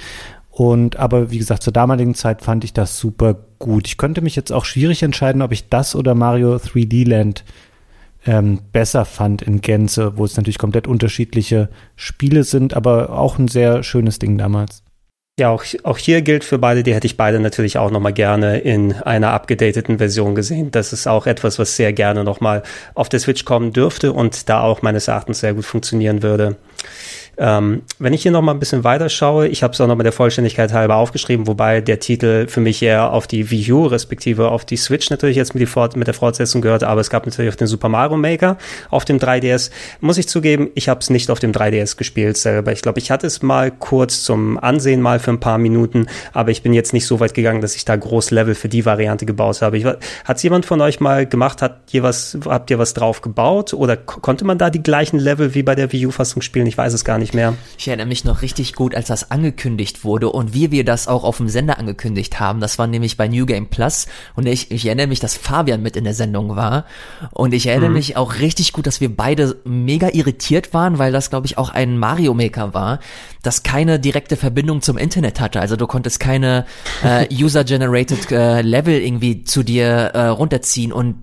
Und aber wie gesagt, zur damaligen Zeit fand ich das super gut. Ich könnte mich jetzt auch schwierig entscheiden, ob ich das oder Mario 3D Land ähm, besser fand in Gänze, wo es natürlich komplett unterschiedliche Spiele sind, aber auch ein sehr schönes Ding damals. Ja, auch, auch hier gilt für beide, die hätte ich beide natürlich auch nochmal gerne in einer abgedateten Version gesehen. Das ist auch etwas, was sehr gerne nochmal auf der Switch kommen dürfte und da auch meines Erachtens sehr gut funktionieren würde. Ähm, wenn ich hier noch mal ein bisschen weiter schaue, ich habe es auch noch mal der Vollständigkeit halber aufgeschrieben, wobei der Titel für mich eher auf die Wii U respektive auf die Switch natürlich jetzt mit, Fort mit der Fortsetzung gehört, aber es gab natürlich auch den Super Mario Maker auf dem 3DS. Muss ich zugeben, ich habe es nicht auf dem 3DS gespielt selber. Ich glaube, ich hatte es mal kurz zum Ansehen mal für ein paar Minuten, aber ich bin jetzt nicht so weit gegangen, dass ich da groß Level für die Variante gebaut habe. Hat es jemand von euch mal gemacht? Hat ihr was, habt ihr was drauf gebaut oder konnte man da die gleichen Level wie bei der Wii U-Fassung spielen? Ich weiß es gar nicht nicht mehr. Ich erinnere mich noch richtig gut, als das angekündigt wurde und wie wir das auch auf dem Sender angekündigt haben. Das war nämlich bei New Game Plus und ich, ich erinnere mich, dass Fabian mit in der Sendung war und ich erinnere mhm. mich auch richtig gut, dass wir beide mega irritiert waren, weil das, glaube ich, auch ein Mario Maker war, das keine direkte Verbindung zum Internet hatte. Also du konntest keine äh, User-Generated äh, Level irgendwie zu dir äh, runterziehen und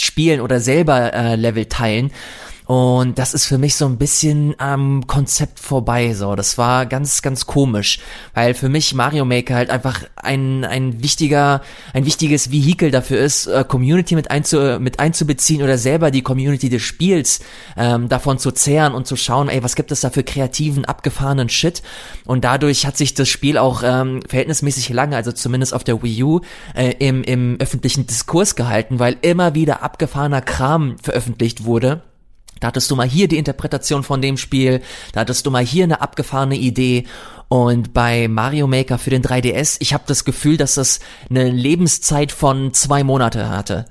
spielen oder selber äh, Level teilen, und das ist für mich so ein bisschen am Konzept vorbei, so. Das war ganz, ganz komisch, weil für mich Mario Maker halt einfach ein, ein wichtiger, ein wichtiges Vehikel dafür ist, äh, Community mit, einzu, mit einzubeziehen oder selber die Community des Spiels ähm, davon zu zehren und zu schauen, ey, was gibt es da für kreativen, abgefahrenen Shit? Und dadurch hat sich das Spiel auch ähm, verhältnismäßig lange, also zumindest auf der Wii U, äh, im, im öffentlichen Diskurs gehalten, weil immer wieder abgefahrener Kram veröffentlicht wurde da hattest du mal hier die Interpretation von dem Spiel, da hattest du mal hier eine abgefahrene Idee und bei Mario Maker für den 3DS, ich habe das Gefühl, dass das eine Lebenszeit von zwei Monate hatte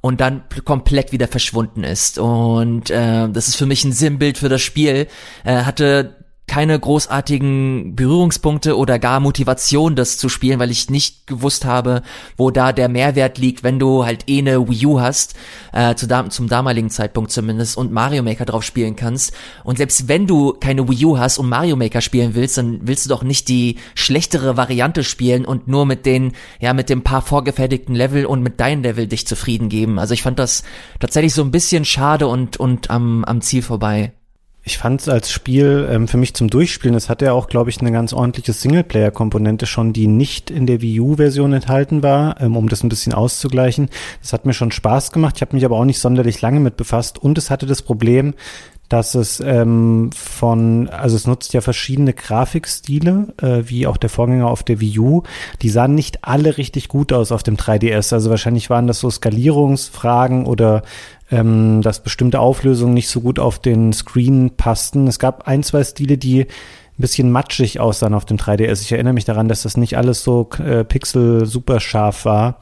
und dann komplett wieder verschwunden ist. Und äh, das ist für mich ein Sinnbild für das Spiel. Äh, hatte keine großartigen Berührungspunkte oder gar Motivation, das zu spielen, weil ich nicht gewusst habe, wo da der Mehrwert liegt, wenn du halt eh eine Wii U hast, äh, zu da zum damaligen Zeitpunkt zumindest, und Mario Maker drauf spielen kannst. Und selbst wenn du keine Wii U hast und Mario Maker spielen willst, dann willst du doch nicht die schlechtere Variante spielen und nur mit den, ja, mit dem paar vorgefertigten Level und mit deinem Level dich zufrieden geben. Also ich fand das tatsächlich so ein bisschen schade und, und am, am Ziel vorbei. Ich fand es als Spiel ähm, für mich zum Durchspielen, es hatte ja auch, glaube ich, eine ganz ordentliche Singleplayer-Komponente schon, die nicht in der Wii U-Version enthalten war, ähm, um das ein bisschen auszugleichen. Das hat mir schon Spaß gemacht, ich habe mich aber auch nicht sonderlich lange mit befasst und es hatte das Problem, dass es ähm, von, also es nutzt ja verschiedene Grafikstile, äh, wie auch der Vorgänger auf der Wii U. Die sahen nicht alle richtig gut aus auf dem 3DS. Also wahrscheinlich waren das so Skalierungsfragen oder ähm, dass bestimmte Auflösungen nicht so gut auf den Screen passten. Es gab ein, zwei Stile, die ein bisschen matschig aussahen auf dem 3DS. Ich erinnere mich daran, dass das nicht alles so äh, pixel super scharf war.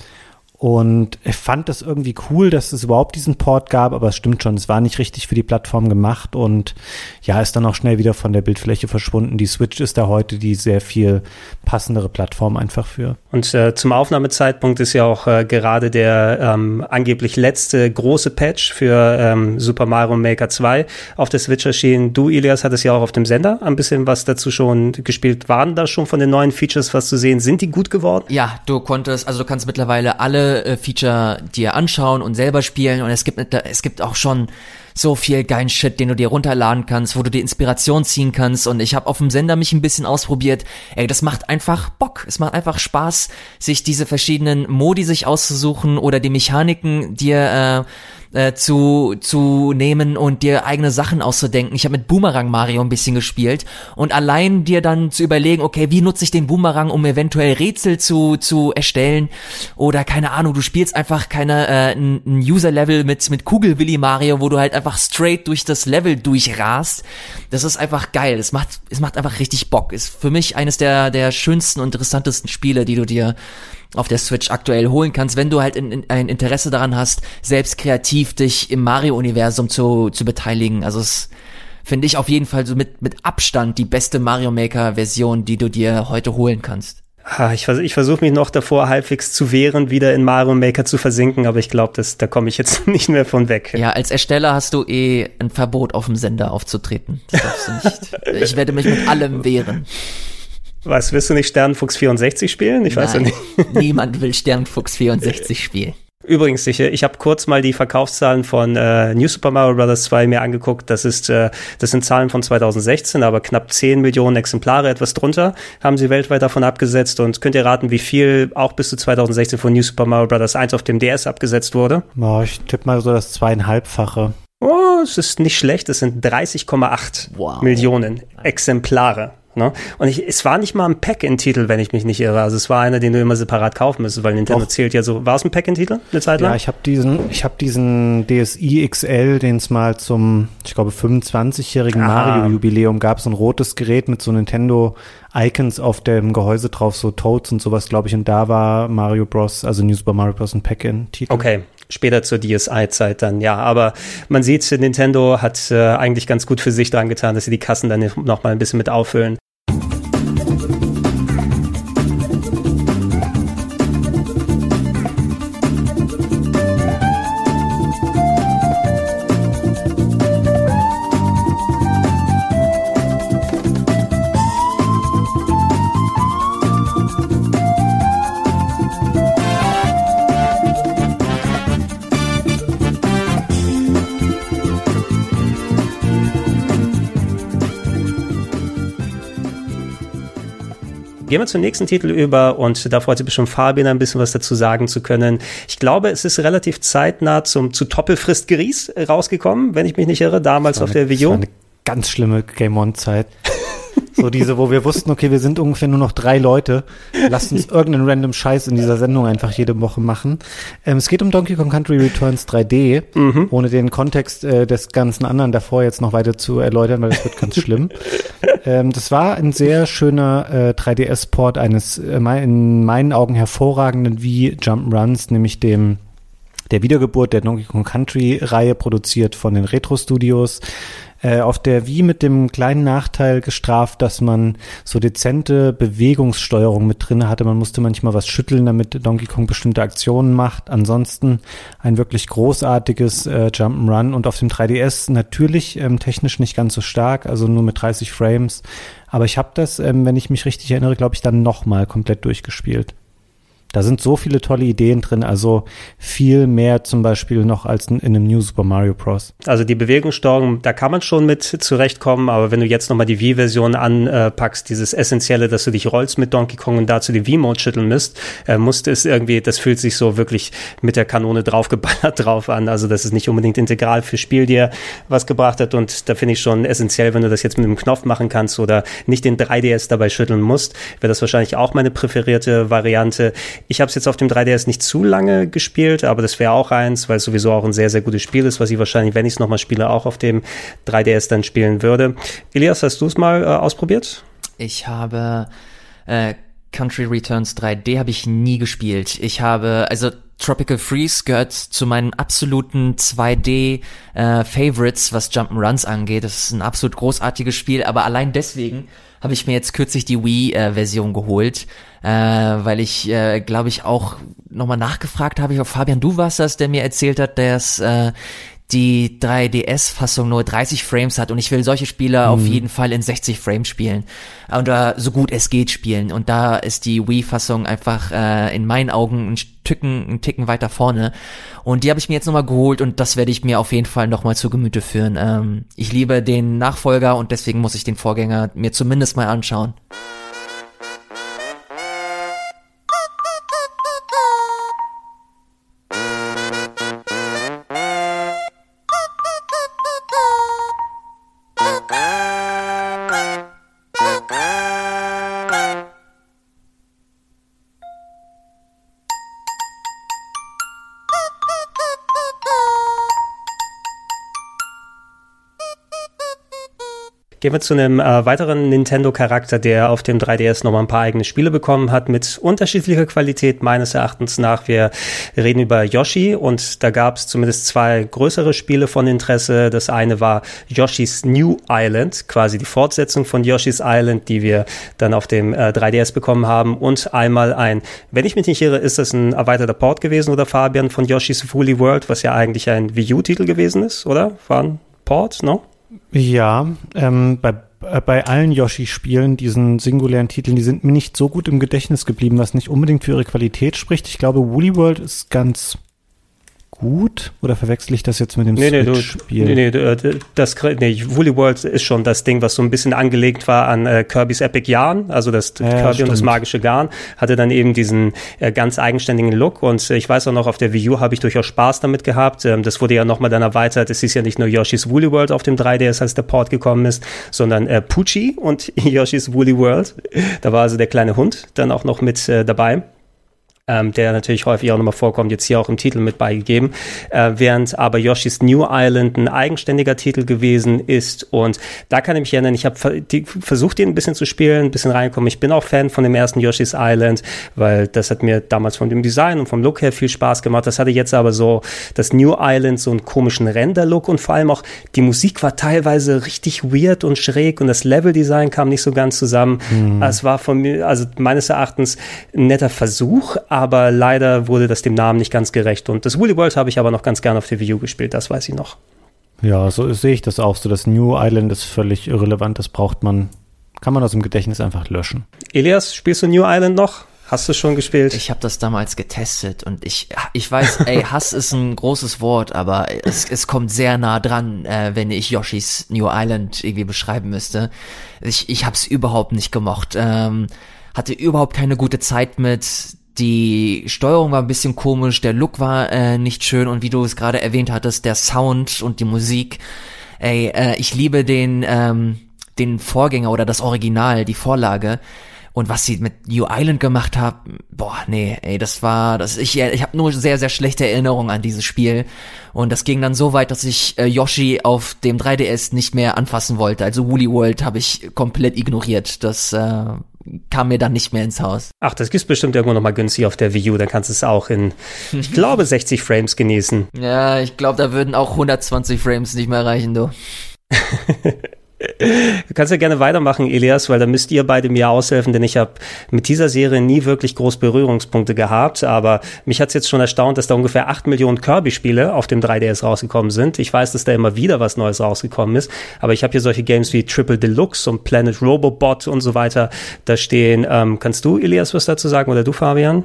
Und ich fand das irgendwie cool, dass es überhaupt diesen Port gab, aber es stimmt schon, es war nicht richtig für die Plattform gemacht und ja, ist dann auch schnell wieder von der Bildfläche verschwunden. Die Switch ist da heute die sehr viel passendere Plattform einfach für. Und äh, zum Aufnahmezeitpunkt ist ja auch äh, gerade der ähm, angeblich letzte große Patch für ähm, Super Mario Maker 2 auf der Switch erschienen. Du, Elias, hattest ja auch auf dem Sender ein bisschen was dazu schon gespielt. Waren da schon von den neuen Features was zu sehen? Sind die gut geworden? Ja, du konntest, also du kannst mittlerweile alle äh, Feature dir anschauen und selber spielen und es gibt es gibt auch schon so viel geilen Shit, den du dir runterladen kannst, wo du die Inspiration ziehen kannst und ich habe auf dem Sender mich ein bisschen ausprobiert. Ey, das macht einfach Bock. Es macht einfach Spaß, sich diese verschiedenen Modi sich auszusuchen oder die Mechaniken dir äh, äh, zu, zu nehmen und dir eigene Sachen auszudenken. Ich habe mit Boomerang Mario ein bisschen gespielt und allein dir dann zu überlegen, okay, wie nutze ich den Boomerang, um eventuell Rätsel zu, zu erstellen oder keine Ahnung, du spielst einfach keine äh, ein, User-Level mit, mit Kugelwilli Mario, wo du halt einfach straight durch das Level durchrast. Das ist einfach geil. Es macht, es macht einfach richtig Bock. Ist für mich eines der, der schönsten und interessantesten Spiele, die du dir auf der Switch aktuell holen kannst, wenn du halt in, in, ein Interesse daran hast, selbst kreativ dich im Mario-Universum zu, zu beteiligen. Also es finde ich auf jeden Fall so mit, mit Abstand die beste Mario Maker-Version, die du dir heute holen kannst. Ich, ich versuche mich noch davor halbwegs zu wehren, wieder in Mario Maker zu versinken, aber ich glaube, da komme ich jetzt nicht mehr von weg. Ja, als Ersteller hast du eh ein Verbot auf dem Sender aufzutreten. Das darfst du nicht. ich werde mich mit allem wehren. Was, willst du nicht Sternenfuchs 64 spielen? Ich Nein, weiß ja nicht. niemand will Sternenfuchs 64 spielen. Übrigens, ich, ich habe kurz mal die Verkaufszahlen von äh, New Super Mario Bros. 2 mir angeguckt. Das ist, äh, das sind Zahlen von 2016, aber knapp 10 Millionen Exemplare, etwas drunter, haben sie weltweit davon abgesetzt. Und könnt ihr raten, wie viel auch bis zu 2016 von New Super Mario Bros. 1 auf dem DS abgesetzt wurde? Oh, ich tippe mal so das zweieinhalbfache. Oh, es ist nicht schlecht. Es sind 30,8 Wow. Millionen Exemplare. Ne? Und ich, es war nicht mal ein Pack-in-Titel, wenn ich mich nicht irre. Also es war einer, den du immer separat kaufen müsstest, weil Nintendo Doch. zählt ja so. War es ein Pack-in-Titel eine Zeit lang? Ja, ich habe diesen, ich habe diesen DSi XL, den es mal zum, ich glaube, 25-jährigen Ah. Mario-Jubiläum gab, so ein rotes Gerät mit so Nintendo Icons auf dem Gehäuse drauf, so Toads und sowas, glaube ich. Und da war Mario Bros, also New Super Mario Bros. ein Pack-in-Titel. Okay, später zur DSi-Zeit dann, ja. Aber man sieht, Nintendo hat äh, eigentlich ganz gut für sich dran getan, dass sie die Kassen dann noch mal ein bisschen mit auffüllen. Gehen wir zum nächsten Titel über und da freut sich bestimmt Fabian ein bisschen was dazu sagen zu können. Ich glaube, es ist relativ zeitnah zum, zu Doppelfrist Gries rausgekommen, wenn ich mich nicht irre, damals auf eine- der Wii Das war eine ganz schlimme Game On-Zeit. So diese, wo wir wussten, okay, wir sind ungefähr nur noch drei Leute. Lasst uns irgendeinen random Scheiß in dieser Sendung einfach jede Woche machen. Ähm, es geht um Donkey Kong Country Returns 3D, ohne den Kontext äh, des ganzen anderen davor jetzt noch weiter zu erläutern, weil das wird ganz schlimm. Ähm, das war ein sehr schöner äh, 3DS-Port eines äh, in meinen Augen hervorragenden Wii Jump'n'Runs, nämlich dem der Wiedergeburt der Donkey Kong Country Reihe produziert von den Retro Studios. Äh, auf der Wii mit dem kleinen Nachteil gestraft, dass man so dezente Bewegungssteuerung mit drin hatte. Man musste manchmal was schütteln, damit Donkey Kong bestimmte Aktionen macht. Ansonsten ein wirklich großartiges äh, Jump'n'Run und auf dem 3DS natürlich ähm, technisch nicht ganz so stark, also nur mit 30 Frames. Aber ich habe das, ähm, wenn ich mich richtig erinnere, glaube ich, dann nochmal komplett durchgespielt. Da sind so viele tolle Ideen drin, also viel mehr zum Beispiel noch als in, in einem New Super Mario Bros. Also die Bewegungssteuerung, da kann man schon mit zurechtkommen, aber wenn du jetzt nochmal die Wii-Version anpackst, dieses Essentielle, dass du dich rollst mit Donkey Kong und dazu die Wii-Mode schütteln müsst, äh, musste es irgendwie, das fühlt sich so wirklich mit der Kanone draufgeballert drauf an. Also das ist nicht unbedingt integral für Spiel dir was gebracht hat und da finde ich schon essentiell, wenn du das jetzt mit einem Knopf machen kannst oder nicht den 3DS dabei schütteln musst, wäre das wahrscheinlich auch meine präferierte Variante. Ich habe es jetzt auf dem 3DS nicht zu lange gespielt, aber das wäre auch eins, weil es sowieso auch ein sehr, sehr gutes Spiel ist, was ich wahrscheinlich, wenn ich es nochmal spiele, auch auf dem 3DS dann spielen würde. Elias, hast du es mal äh, ausprobiert? Ich habe äh, Country Returns 3D habe ich nie gespielt. Ich habe, also Tropical Freeze gehört zu meinen absoluten 2D äh, Favorites, was Jump'n'Runs angeht. Das ist ein absolut großartiges Spiel, aber allein deswegen habe ich mir jetzt kürzlich die Wii-Version äh, geholt, äh, weil ich, äh, glaube ich, auch nochmal nachgefragt habe. Ich auf Fabian, du warst das, der mir erzählt hat, dass äh, die 3DS-Fassung nur 30 Frames hat und ich will solche Spiele mhm. auf jeden Fall in 60 Frames spielen oder so gut es geht spielen und da ist die Wii-Fassung einfach äh, in meinen Augen ein Tücken, ein Ticken weiter vorne und die habe ich mir jetzt nochmal geholt und das werde ich mir auf jeden Fall nochmal zu Gemüte führen. Ähm, ich liebe den Nachfolger und deswegen muss ich den Vorgänger mir zumindest mal anschauen. Gehen wir zu einem äh, weiteren Nintendo-Charakter, der auf dem 3DS nochmal ein paar eigene Spiele bekommen hat, mit unterschiedlicher Qualität meines Erachtens nach. Wir reden über Yoshi und da gab es zumindest zwei größere Spiele von Interesse. Das eine war Yoshi's New Island, quasi die Fortsetzung von Yoshi's Island, die wir dann auf dem äh, 3DS bekommen haben. Und einmal ein, wenn ich mich nicht irre, ist das ein erweiterter Port gewesen oder Fabian von Yoshi's Woolly World, was ja eigentlich ein Wii U-Titel gewesen ist, oder? War ein Port, no? Ja, ähm, bei, äh, bei allen Yoshi-Spielen, diesen singulären Titeln, die sind mir nicht so gut im Gedächtnis geblieben, was nicht unbedingt für ihre Qualität spricht. Ich glaube, Woolly World ist ganz gut oder verwechsel ich das jetzt mit dem nee, Switch-Spiel? Nee, nee, äh, das, nee, Woolly World ist schon das Ding, was so ein bisschen angelegt war an äh, Kirby's Epic Yarn, also das ja, Kirby stimmt. und das magische Garn, hatte dann eben diesen äh, ganz eigenständigen Look und äh, ich weiß auch noch, auf der Wii U habe ich durchaus Spaß damit gehabt. Ähm, das wurde ja nochmal dann erweitert. Es ist ja nicht nur Yoshi's Woolly World auf dem 3DS, als der Port gekommen ist, sondern äh, Pucci und Yoshi's Woolly World. Da war also der kleine Hund dann auch noch mit äh, dabei ähm, der natürlich häufig auch nochmal vorkommt, jetzt hier auch im Titel mit beigegeben, äh, während aber Yoshi's New Island ein eigenständiger Titel gewesen ist und da kann ich mich erinnern, ich habe versucht, ihn ein bisschen zu spielen, ein bisschen reinkommen. Ich bin auch Fan von dem ersten Yoshi's Island, weil das hat mir damals von dem Design und vom Look her viel Spaß gemacht. Das hatte jetzt aber so das New Island so einen komischen Render-Look und vor allem auch die Musik war teilweise richtig weird und schräg und das Level-Design kam nicht so ganz zusammen. Mhm. Es war von mir, also meines Erachtens ein netter Versuch, aber leider wurde das dem Namen nicht ganz gerecht. Und das Woolly World habe ich aber noch ganz gerne auf der Wii U gespielt, das weiß ich noch. Ja, so sehe ich das auch. So das New Island ist völlig irrelevant. Das braucht man, kann man aus dem Gedächtnis einfach löschen. Elias, spielst du New Island noch? Hast du schon gespielt? Ich habe das damals getestet und ich ich weiß, ey, Hass ist ein großes Wort, aber es, es kommt sehr nah dran, äh, wenn ich Yoshis New Island irgendwie beschreiben müsste. Ich ich habe es überhaupt nicht gemocht. Ähm, hatte überhaupt keine gute Zeit mit die Steuerung war ein bisschen komisch, der Look war äh, nicht schön und wie du es gerade erwähnt hattest, der Sound und die Musik. Ey, äh, ich liebe den, ähm, den Vorgänger oder das Original, die Vorlage. Und was sie mit New Island gemacht haben, boah, nee, ey, das war, das ich, ich habe nur sehr, sehr schlechte Erinnerungen an dieses Spiel. Und das ging dann so weit, dass ich äh, Yoshi auf dem 3DS nicht mehr anfassen wollte. Also Woolly World habe ich komplett ignoriert. Das äh, kam mir dann nicht mehr ins Haus. Ach, das gibt's bestimmt irgendwo nochmal günstig auf der Wii U, dann kannst du es auch in, ich glaube, 60 Frames genießen. Ja, ich glaube, da würden auch 120 Frames nicht mehr reichen, du. Du kannst ja gerne weitermachen, Elias, weil da müsst ihr beide mir aushelfen, denn ich habe mit dieser Serie nie wirklich groß Berührungspunkte gehabt, aber mich hat's jetzt schon erstaunt, dass da ungefähr 8 Millionen Kirby-Spiele auf dem 3DS rausgekommen sind. Ich weiß, dass da immer wieder was Neues rausgekommen ist, aber ich habe hier solche Games wie Triple Deluxe und Planet Robobot und so weiter da stehen. Ähm, kannst du, Elias, was dazu sagen oder du, Fabian?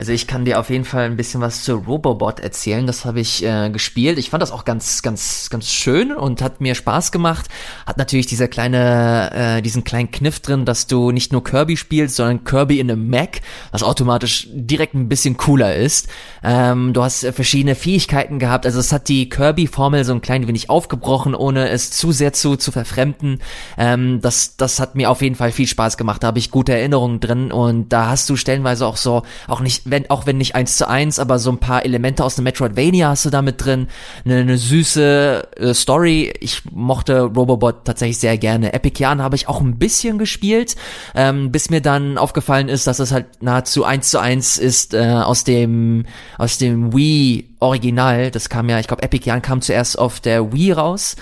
Also ich kann dir auf jeden Fall ein bisschen was zu Robobot erzählen. Das habe ich äh, gespielt. Ich fand das auch ganz, ganz, ganz schön und hat mir Spaß gemacht. Hat natürlich dieser kleine, äh, diesen kleinen Kniff drin, dass du nicht nur Kirby spielst, sondern Kirby in einem Mac, was automatisch direkt ein bisschen cooler ist. Ähm, du hast äh, verschiedene Fähigkeiten gehabt. Also es hat die Kirby-Formel so ein klein wenig aufgebrochen, ohne es zu sehr zu, zu verfremden. Ähm, das, das hat mir auf jeden Fall viel Spaß gemacht. Da habe ich gute Erinnerungen drin und da hast du stellenweise auch so, auch nicht wenn, auch wenn nicht eins zu eins, aber so ein paar Elemente aus dem Metroidvania hast du da mit drin. Eine, eine süße äh, Story. Ich mochte Robobot tatsächlich sehr gerne. Epic Yarn habe ich auch ein bisschen gespielt, ähm, bis mir dann aufgefallen ist, dass es halt nahezu eins zu eins ist äh, aus dem aus dem Wii Original. Das kam ja, ich glaube, Epic Yarn kam zuerst auf der Wii raus.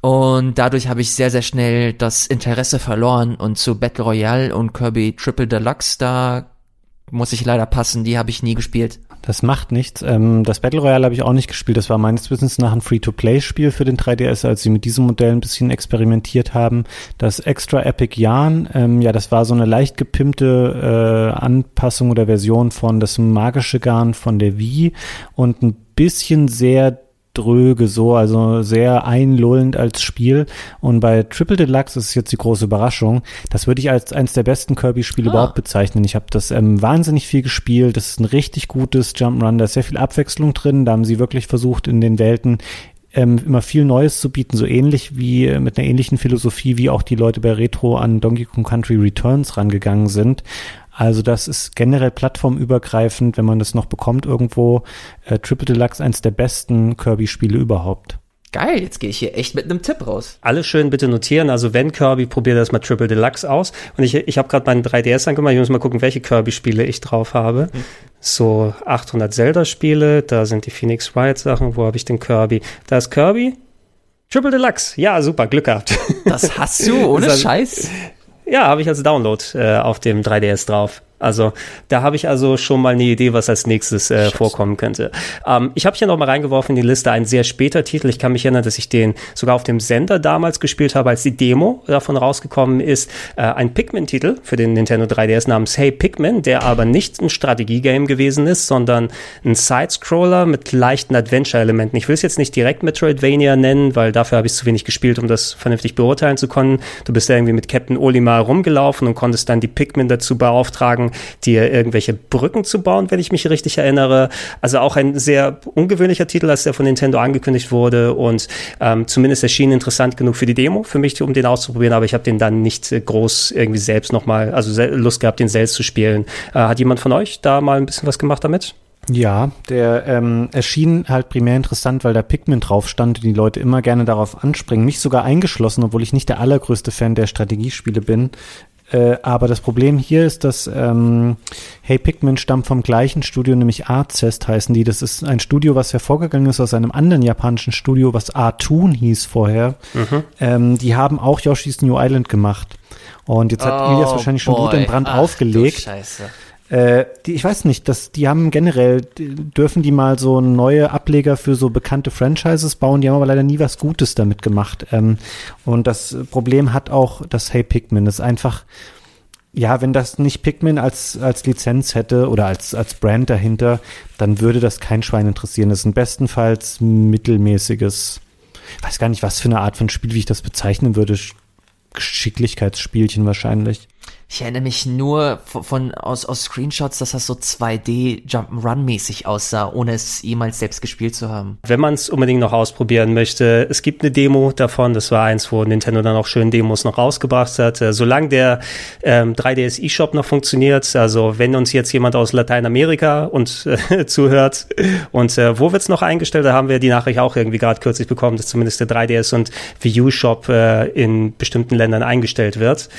Und dadurch habe ich sehr, sehr schnell das Interesse verloren und zu Battle Royale und Kirby Triple Deluxe, da muss ich leider passen, die habe ich nie gespielt. Das macht nichts. Ähm, das Battle Royale habe ich auch nicht gespielt. Das war meines Wissens nach ein Free-to-Play-Spiel für den 3DS, als sie mit diesem Modell ein bisschen experimentiert haben. Das Extra Epic Yarn, ähm, ja, das war so eine leicht gepimpte äh, Anpassung oder Version von das magische Garn von der Wii und ein bisschen sehr dröge so, also sehr einlullend als Spiel. Und bei Triple Deluxe ist jetzt die große Überraschung. Das würde ich als eines der besten Kirby-Spiele ah. überhaupt bezeichnen. Ich habe das ähm, wahnsinnig viel gespielt. Das ist ein richtig gutes Jump'n'Run. Da ist sehr viel Abwechslung drin. Da haben sie wirklich versucht, in den Welten ähm, immer viel Neues zu bieten, so ähnlich wie äh, mit einer ähnlichen Philosophie, wie auch die Leute bei Retro an Donkey Kong Country Returns rangegangen sind. Also das ist generell plattformübergreifend, wenn man das noch bekommt irgendwo. Äh, Triple Deluxe eins der besten Kirby-Spiele überhaupt. Geil, jetzt gehe ich hier echt mit einem Tipp raus. Alle schön bitte notieren. Also wenn Kirby, probiert das mal Triple Deluxe aus. Und ich, ich habe gerade meinen 3DS angemacht. Ich muss mal gucken, welche Kirby-Spiele ich drauf habe. Mhm. So 800 Zelda-Spiele. Da sind die Phoenix Wright-Sachen. Wo habe ich den Kirby? Da ist Kirby. Triple Deluxe. Ja, super, Glück gehabt. Das hast du, ohne Scheiß. Ja, habe ich als Download äh, auf dem 3DS drauf. Also da habe ich also schon mal eine Idee, was als nächstes äh, vorkommen könnte. Ähm, ich habe hier noch mal reingeworfen in die Liste ein sehr später Titel. Ich kann mich erinnern, dass ich den sogar auf dem Sender damals gespielt habe, als die Demo davon rausgekommen ist. Äh, ein Pikmin-Titel für den Nintendo 3DS namens Hey Pikmin, der aber nicht ein Strategiegame gewesen ist, sondern ein Sidescroller mit leichten Adventure-Elementen. Ich will es jetzt nicht direkt Metroidvania nennen, weil dafür habe ich zu wenig gespielt, um das vernünftig beurteilen zu können. Du bist ja irgendwie mit Captain Olimar rumgelaufen und konntest dann die Pikmin dazu beauftragen, dir irgendwelche Brücken zu bauen, wenn ich mich richtig erinnere. Also auch ein sehr ungewöhnlicher Titel, als der von Nintendo angekündigt wurde und ähm, zumindest erschien interessant genug für die Demo, für mich, um den auszuprobieren, aber ich habe den dann nicht groß irgendwie selbst nochmal, also Lust gehabt, den selbst zu spielen. Äh, hat jemand von euch da mal ein bisschen was gemacht damit? Ja, der ähm, erschien halt primär interessant, weil da Pikmin drauf stand und die Leute immer gerne darauf anspringen. Mich sogar eingeschlossen, obwohl ich nicht der allergrößte Fan der Strategiespiele bin. Äh, aber das Problem hier ist, dass ähm, Hey Pikmin stammt vom gleichen Studio, nämlich Artzest heißen die. Das ist ein Studio, was hervorgegangen ist aus einem anderen japanischen Studio, was Artoon hieß vorher. Mhm. Ähm, die haben auch Yoshi's New Island gemacht. Und jetzt hat oh, Ilias wahrscheinlich schon gut in Brand Ach, aufgelegt. Scheiße. Äh, die, ich weiß nicht, dass die haben generell, dürfen die mal so neue Ableger für so bekannte Franchises bauen, die haben aber leider nie was Gutes damit gemacht. Ähm, und das Problem hat auch das Hey Pikmin. Das ist einfach, ja, wenn das nicht Pikmin als, als Lizenz hätte oder als, als Brand dahinter, dann würde das kein Schwein interessieren. Das ist ein bestenfalls mittelmäßiges, weiß gar nicht, was für eine Art von Spiel, wie ich das bezeichnen würde. Geschicklichkeitsspielchen wahrscheinlich. Ich erinnere mich nur von, von, aus, aus Screenshots, dass das so 2D Jump'n'Run mäßig aussah, ohne es jemals selbst gespielt zu haben. Wenn man es unbedingt noch ausprobieren möchte, es gibt eine Demo davon. Das war eins, wo Nintendo dann auch schön Demos noch rausgebracht hat. Äh, solange der ähm, 3DS eShop noch funktioniert, also wenn uns jetzt jemand aus Lateinamerika und äh, zuhört und äh, wo wird's noch eingestellt, da haben wir die Nachricht auch irgendwie gerade kürzlich bekommen, dass zumindest der 3DS und Wii U Shop äh, in bestimmten Ländern eingestellt wird.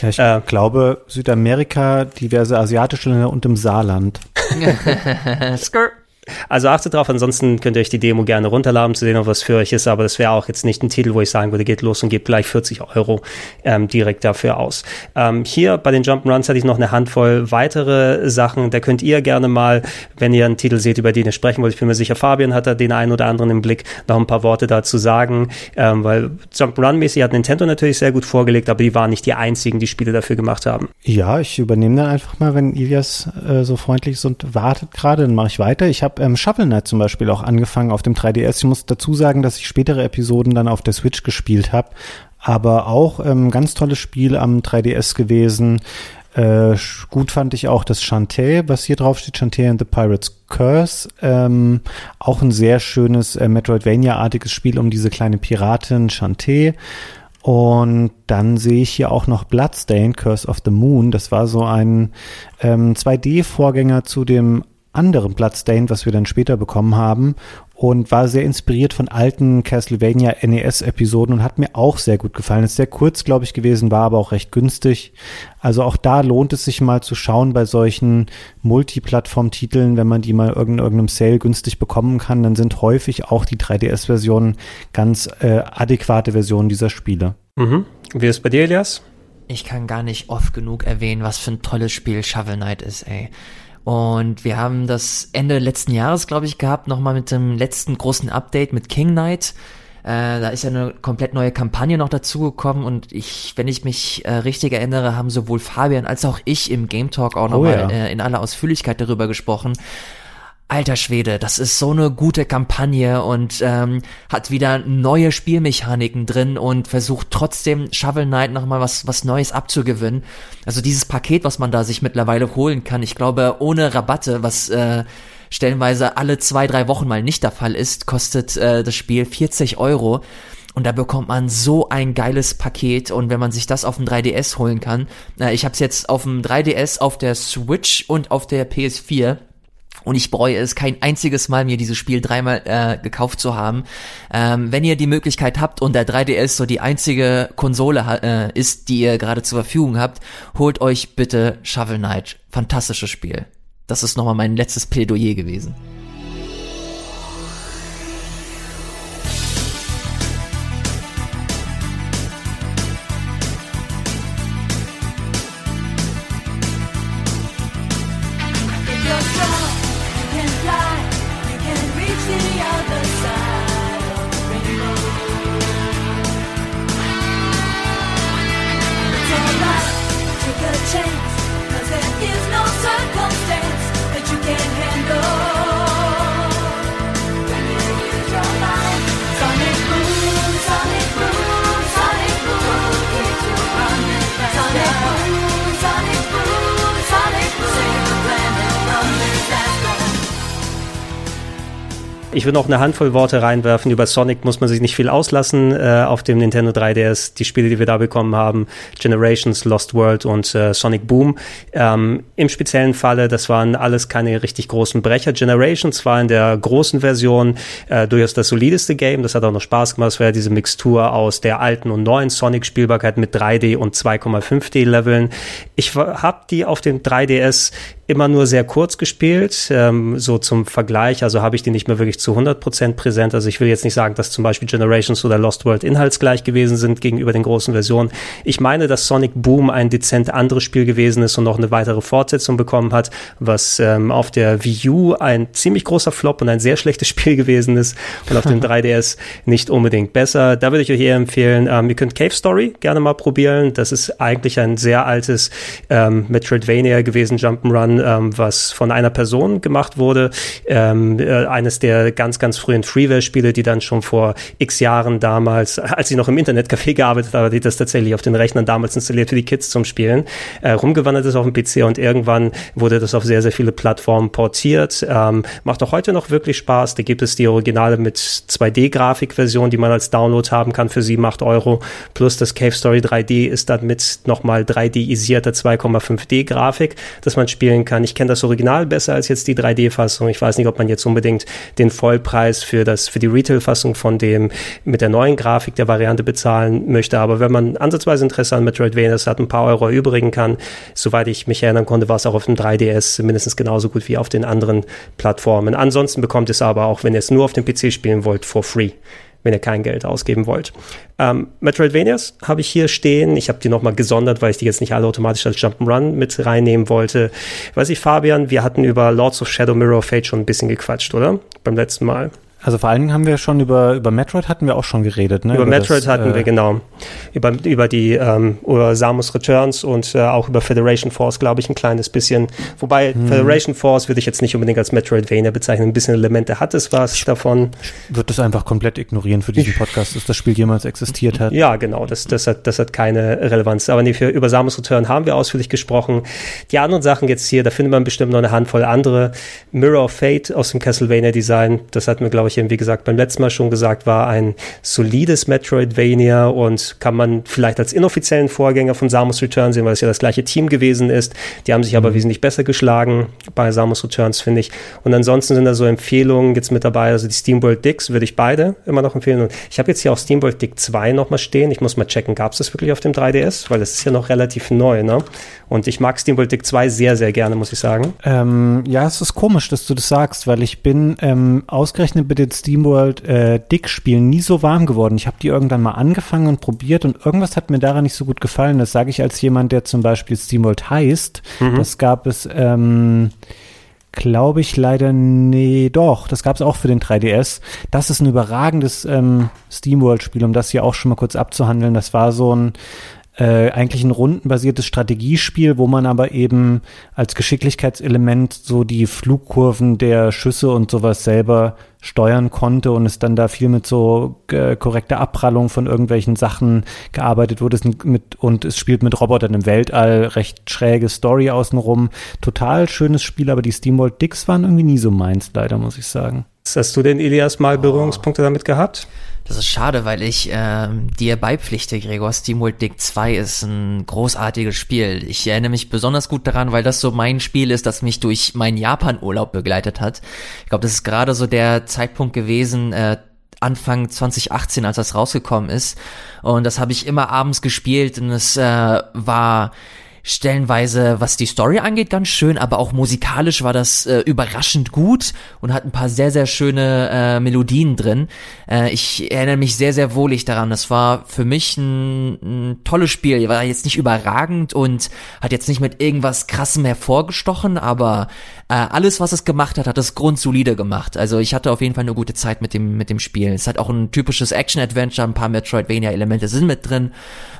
Ja, ich äh, glaube Südamerika, diverse asiatische Länder und im Saarland. Skr. Also achtet drauf, ansonsten könnt ihr euch die Demo gerne runterladen, zu sehen, ob was für euch ist, aber das wäre auch jetzt nicht ein Titel, wo ich sagen würde, geht los und gebt gleich 40 Euro ähm, direkt dafür aus. Ähm, hier bei den Jump'n'Runs hatte ich noch eine Handvoll weitere Sachen, da könnt ihr gerne mal, wenn ihr einen Titel seht, über den ihr sprechen wollt, ich bin mir sicher, Fabian hat da den einen oder anderen im Blick, noch ein paar Worte dazu sagen, ähm, weil Jump'n'Run-mäßig hat Nintendo natürlich sehr gut vorgelegt, aber die waren nicht die einzigen, die Spiele dafür gemacht haben. Ja, ich übernehme dann einfach mal, wenn Ilias äh, so freundlich ist und wartet gerade, dann mache ich weiter. Ich habe ähm, Shovel Knight zum Beispiel auch angefangen auf dem 3DS. Ich muss dazu sagen, dass ich spätere Episoden dann auf der Switch gespielt habe, aber auch ähm, ganz tolles Spiel am 3DS gewesen. Äh, gut fand ich auch das Shantae, was hier drauf steht, Shantae and the Pirate's Curse. Ähm, auch ein sehr schönes äh, Metroidvania-artiges Spiel um diese kleine Piratin Shantae. Und dann sehe ich hier auch noch Bloodstained, Curse of the Moon. Das war so ein ähm, 2D-Vorgänger zu dem anderen Bloodstained, was wir dann später bekommen haben und war sehr inspiriert von alten Castlevania NES-Episoden und hat mir auch sehr gut gefallen. Ist sehr kurz, glaube ich, gewesen, war aber auch recht günstig. Also auch da lohnt es sich mal zu schauen bei solchen Multiplattform-Titeln, wenn man die mal in irgendeinem Sale günstig bekommen kann, dann sind häufig auch die 3DS-Versionen ganz äh, adäquate Versionen dieser Spiele. Mhm. Wie ist es bei dir, Elias? Ich kann gar nicht oft genug erwähnen, was für ein tolles Spiel Shovel Knight ist, ey. Und wir haben das Ende letzten Jahres, glaube ich, gehabt, nochmal mit dem letzten großen Update mit King Knight. Äh, da ist ja eine komplett neue Kampagne noch dazugekommen und ich, wenn ich mich äh, richtig erinnere, haben sowohl Fabian als auch ich im Game Talk auch Oh nochmal ja. äh, in aller Ausführlichkeit darüber gesprochen. Alter Schwede, das ist so eine gute Kampagne und ähm, hat wieder neue Spielmechaniken drin und versucht trotzdem Shovel Knight nochmal was, was Neues abzugewinnen. Also dieses Paket, was man da sich mittlerweile holen kann, ich glaube ohne Rabatte, was äh, stellenweise alle zwei, drei Wochen mal nicht der Fall ist, kostet äh, das Spiel 40 Euro. Und da bekommt man so ein geiles Paket und wenn man sich das auf dem 3DS holen kann, äh, ich habe es jetzt auf dem 3DS, auf der Switch und auf der PS4 und ich bereue es kein einziges Mal, mir dieses Spiel dreimal äh, gekauft zu haben. Ähm, wenn ihr die Möglichkeit habt und der 3DS so die einzige Konsole äh, ist, die ihr gerade zur Verfügung habt, holt euch bitte Shovel Knight. Fantastisches Spiel. Das ist nochmal mein letztes Plädoyer gewesen. Will noch eine Handvoll Worte reinwerfen. Über Sonic muss man sich nicht viel auslassen äh, auf dem Nintendo 3DS. Die Spiele, die wir da bekommen haben, Generations, Lost World und äh, Sonic Boom. Ähm, Im speziellen Falle, das waren alles keine richtig großen Brecher. Generations war in der großen Version äh, durchaus das solideste Game. Das hat auch noch Spaß gemacht. Es war ja diese Mixtur aus der alten und neuen Sonic-Spielbarkeit mit 3D und 2,5D-Leveln. Ich habe die auf dem 3DS immer nur sehr kurz gespielt, ähm, so zum Vergleich. Also habe ich die nicht mehr wirklich zu 100% präsent. Also ich will jetzt nicht sagen, dass zum Beispiel Generations oder Lost World inhaltsgleich gewesen sind gegenüber den großen Versionen. Ich meine, dass Sonic Boom ein dezent anderes Spiel gewesen ist und noch eine weitere Fortsetzung bekommen hat, was ähm, auf der Wii U ein ziemlich großer Flop und ein sehr schlechtes Spiel gewesen ist und auf dem 3DS nicht unbedingt besser. Da würde ich euch eher empfehlen, ähm, ihr könnt Cave Story gerne mal probieren. Das ist eigentlich ein sehr altes ähm, Metroidvania gewesen, Jump'n'Run, ähm, was von einer Person gemacht wurde. Ähm, äh, eines der ganz, ganz frühen Freeware-Spiele, die dann schon vor x Jahren damals, als ich noch im Internetcafé gearbeitet habe, die das tatsächlich auf den Rechnern damals installiert für die Kids zum Spielen, äh, rumgewandert ist auf dem PC und irgendwann wurde das auf sehr, sehr viele Plattformen portiert. Ähm, macht auch heute noch wirklich Spaß. Da gibt es die Originale mit 2D-Grafikversion, die man als Download haben kann für 7, 8 Euro. Plus das Cave Story 3D ist dann mit nochmal 3D-isierter 2,5D-Grafik, dass man spielen kann. Ich kenne das Original besser als jetzt die 3D-Fassung. Ich weiß nicht, ob man jetzt unbedingt den Vollpreis für das für die Retail-Fassung von dem mit der neuen Grafik der Variante bezahlen möchte. Aber wenn man ansatzweise Interesse an Metroidvanias hat, ein paar Euro erübrigen kann, soweit ich mich erinnern konnte, war es auch auf dem 3DS mindestens genauso gut wie auf den anderen Plattformen. Ansonsten bekommt es aber auch, wenn ihr es nur auf dem PC spielen wollt, for free wenn ihr kein Geld ausgeben wollt. Ähm, Metroidvanias habe ich hier stehen. Ich habe die nochmal gesondert, weil ich die jetzt nicht alle automatisch als Jump'n'Run mit reinnehmen wollte. Weiß ich, Fabian, wir hatten über Lords of Shadow Mirror of Fate schon ein bisschen gequatscht, oder? Beim letzten Mal. Also vor allen Dingen haben wir schon über, über Metroid hatten wir auch schon geredet, ne? Über, Metroid das, hatten äh, wir, genau. Über, über die, ähm, über Samus Returns und äh, auch über Federation Force, glaube ich, ein kleines bisschen. Wobei Hm. Federation Force würde ich jetzt nicht unbedingt als Metroidvania bezeichnen. Ein bisschen Elemente hat es was davon. Wird das einfach komplett ignorieren für diesen Podcast, dass das Spiel jemals existiert hat. Ja, genau, das, das, hat, das hat keine Relevanz. Aber nee, für, über Samus Return haben wir ausführlich gesprochen. Die anderen Sachen jetzt hier, da findet man bestimmt noch eine Handvoll andere. Mirror of Fate aus dem Castlevania Design, das hatten wir, glaube ich, eben, wie gesagt, beim letzten Mal schon gesagt, war ein solides Metroidvania und kann man vielleicht als inoffiziellen Vorgänger von Samus Return sehen, weil es ja das gleiche Team gewesen ist. Die haben sich aber wesentlich besser geschlagen bei Samus Returns, finde ich. Und ansonsten sind da so Empfehlungen jetzt mit dabei, also die Steamworld Dicks würde ich beide immer noch empfehlen. Und ich habe jetzt hier auch Steamworld Dick 2 nochmal stehen. Ich muss mal checken, gab es das wirklich auf dem 3DS? Weil das ist ja noch relativ neu, ne? Und ich mag Steamworld Dick 2 sehr, sehr gerne, muss ich sagen. Ähm, ja, es ist komisch, dass du das sagst, weil ich bin ähm, ausgerechnet mit den SteamWorld äh, Dick-Spielen nie so warm geworden. Ich habe die irgendwann mal angefangen und probiert und irgendwas hat mir daran nicht so gut gefallen. Das sage ich als jemand, der zum Beispiel SteamWorld heißt. Das gab es, ähm, glaube ich, leider nee, doch. Das gab es auch für den 3DS. Das ist ein überragendes ähm, SteamWorld-Spiel, um das hier auch schon mal kurz abzuhandeln. Das war so ein äh, eigentlich ein rundenbasiertes Strategiespiel, wo man aber eben als Geschicklichkeitselement so die Flugkurven der Schüsse und sowas selber steuern konnte und es dann da viel mit so äh, korrekter Abprallung von irgendwelchen Sachen gearbeitet wurde mit, und es spielt mit Robotern im Weltall, recht schräge Story außenrum. Total schönes Spiel, aber die SteamWorld Dicks waren irgendwie nie so meins, leider, muss ich sagen. Hast du denn, Elias, mal Berührungspunkte damit gehabt? Das ist schade, weil ich ähm, dir beipflichte, Gregor. SteamWorld Dig 2 ist ein großartiges Spiel. Ich erinnere mich besonders gut daran, weil das so mein Spiel ist, das mich durch meinen Japan-Urlaub begleitet hat. Ich glaube, das ist gerade so der Zeitpunkt gewesen, äh, Anfang 2018, als das rausgekommen ist. Und das habe ich immer abends gespielt und es äh, war stellenweise, was die Story angeht, ganz schön, aber auch musikalisch war das äh, überraschend gut und hat ein paar sehr, sehr schöne äh, Melodien drin. Äh, ich erinnere mich sehr, sehr wohlig daran. Das war für mich ein, ein tolles Spiel. War jetzt nicht überragend und hat jetzt nicht mit irgendwas krassem hervorgestochen, aber äh, alles, was es gemacht hat, hat es grundsolide gemacht. Also ich hatte auf jeden Fall eine gute Zeit mit dem, mit dem Spiel. Es hat auch ein typisches Action-Adventure, ein paar Metroidvania-Elemente sind mit drin.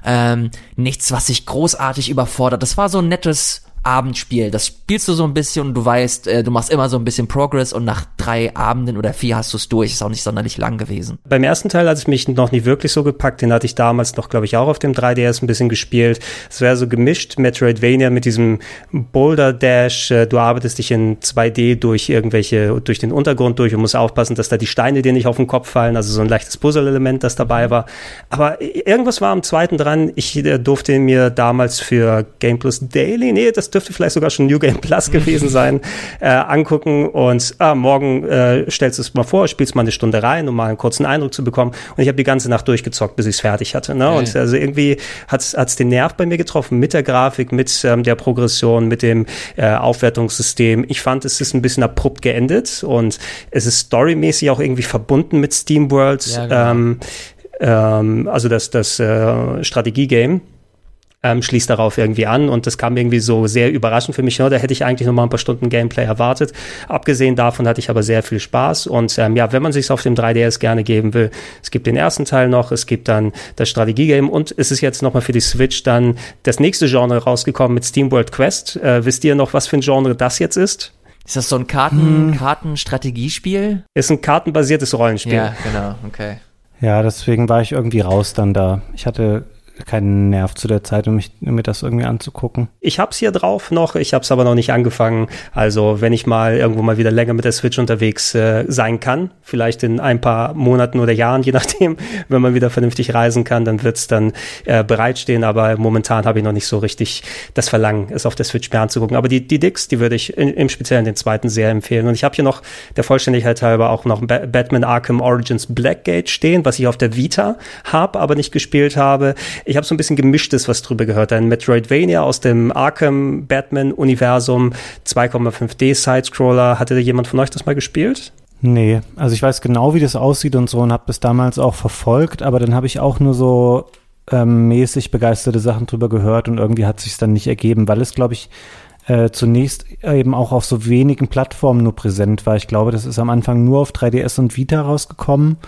Ähm, nichts, was sich großartig überfordert. Das war so ein nettes Abendspiel. Das spielst du so ein bisschen und du weißt, äh, du machst immer so ein bisschen Progress und nach drei Abenden oder vier hast du es durch. Ist auch nicht sonderlich lang gewesen. Beim ersten Teil hat es mich noch nicht wirklich so gepackt. Den hatte ich damals noch, glaube ich, auch auf dem 3DS ein bisschen gespielt. Es wäre so gemischt Metroidvania mit diesem Boulder Dash. Äh, Du arbeitest dich in 2D durch irgendwelche, durch den Untergrund durch und musst aufpassen, dass da die Steine dir nicht auf den Kopf fallen. Also so ein leichtes Puzzle-Element, das dabei war. Aber irgendwas war am zweiten dran. Ich äh, durfte mir damals für Game Plus Daily, nee, das dürfte vielleicht sogar schon New Game Plus gewesen sein, äh, angucken und ah, morgen äh, stellst du es mal vor, spielst mal eine Stunde rein, um mal einen kurzen Eindruck zu bekommen. Und ich habe die ganze Nacht durchgezockt, bis ich es fertig hatte. Ne? Und also irgendwie hat es den Nerv bei mir getroffen mit der Grafik, mit ähm, der Progression, mit dem äh, Aufwertungssystem. Ich fand, es ist ein bisschen abrupt geendet und es ist storymäßig auch irgendwie verbunden mit SteamWorld. Ja, genau. ähm, ähm, also das, das äh, Strategiegame ähm, schließt darauf irgendwie an und das kam irgendwie so sehr überraschend für mich. Ne? Da hätte ich eigentlich noch mal ein paar Stunden Gameplay erwartet. Abgesehen davon hatte ich aber sehr viel Spaß und ähm, ja, wenn man sich auf dem 3DS gerne geben will, es gibt den ersten Teil noch, es gibt dann das Strategiegame und es ist jetzt noch mal für die Switch dann das nächste Genre rausgekommen mit SteamWorld Quest. Äh, wisst ihr noch, was für ein Genre das jetzt ist? Ist das so ein Karten, Kartenstrategiespiel? Ist ein kartenbasiertes Rollenspiel. Ja, genau, okay. Ja, deswegen war ich irgendwie raus dann da. Ich hatte keinen Nerv zu der Zeit, um, mich, mir das irgendwie anzugucken. Ich hab's hier drauf noch, ich hab's aber noch nicht angefangen. Also wenn ich mal irgendwo mal wieder länger mit der Switch unterwegs äh, sein kann, vielleicht in ein paar Monaten oder Jahren, je nachdem, wenn man wieder vernünftig reisen kann, dann wird's dann äh, bereitstehen. Aber momentan habe ich noch nicht so richtig das Verlangen, es auf der Switch mir anzugucken. Aber die, die Dicks, die würde ich in, im Speziellen den zweiten sehr empfehlen. Und ich habe hier noch der Vollständigkeit halber auch noch ba Batman Arkham Origins Blackgate stehen, was ich auf der Vita habe, aber nicht gespielt habe. Ich habe so ein bisschen gemischtes was drüber gehört. Ein Metroidvania aus dem Arkham Batman Universum, 2,5D Sidescroller. Hatte jemand von euch das mal gespielt? Nee, also ich weiß genau, wie das aussieht und so und habe das damals auch verfolgt, aber dann habe ich auch nur so ähm, mäßig begeisterte Sachen drüber gehört und irgendwie hat sich dann nicht ergeben, weil es, glaube ich, äh, zunächst eben auch auf so wenigen Plattformen nur präsent war. Ich glaube, das ist am Anfang nur auf 3DS und Vita rausgekommen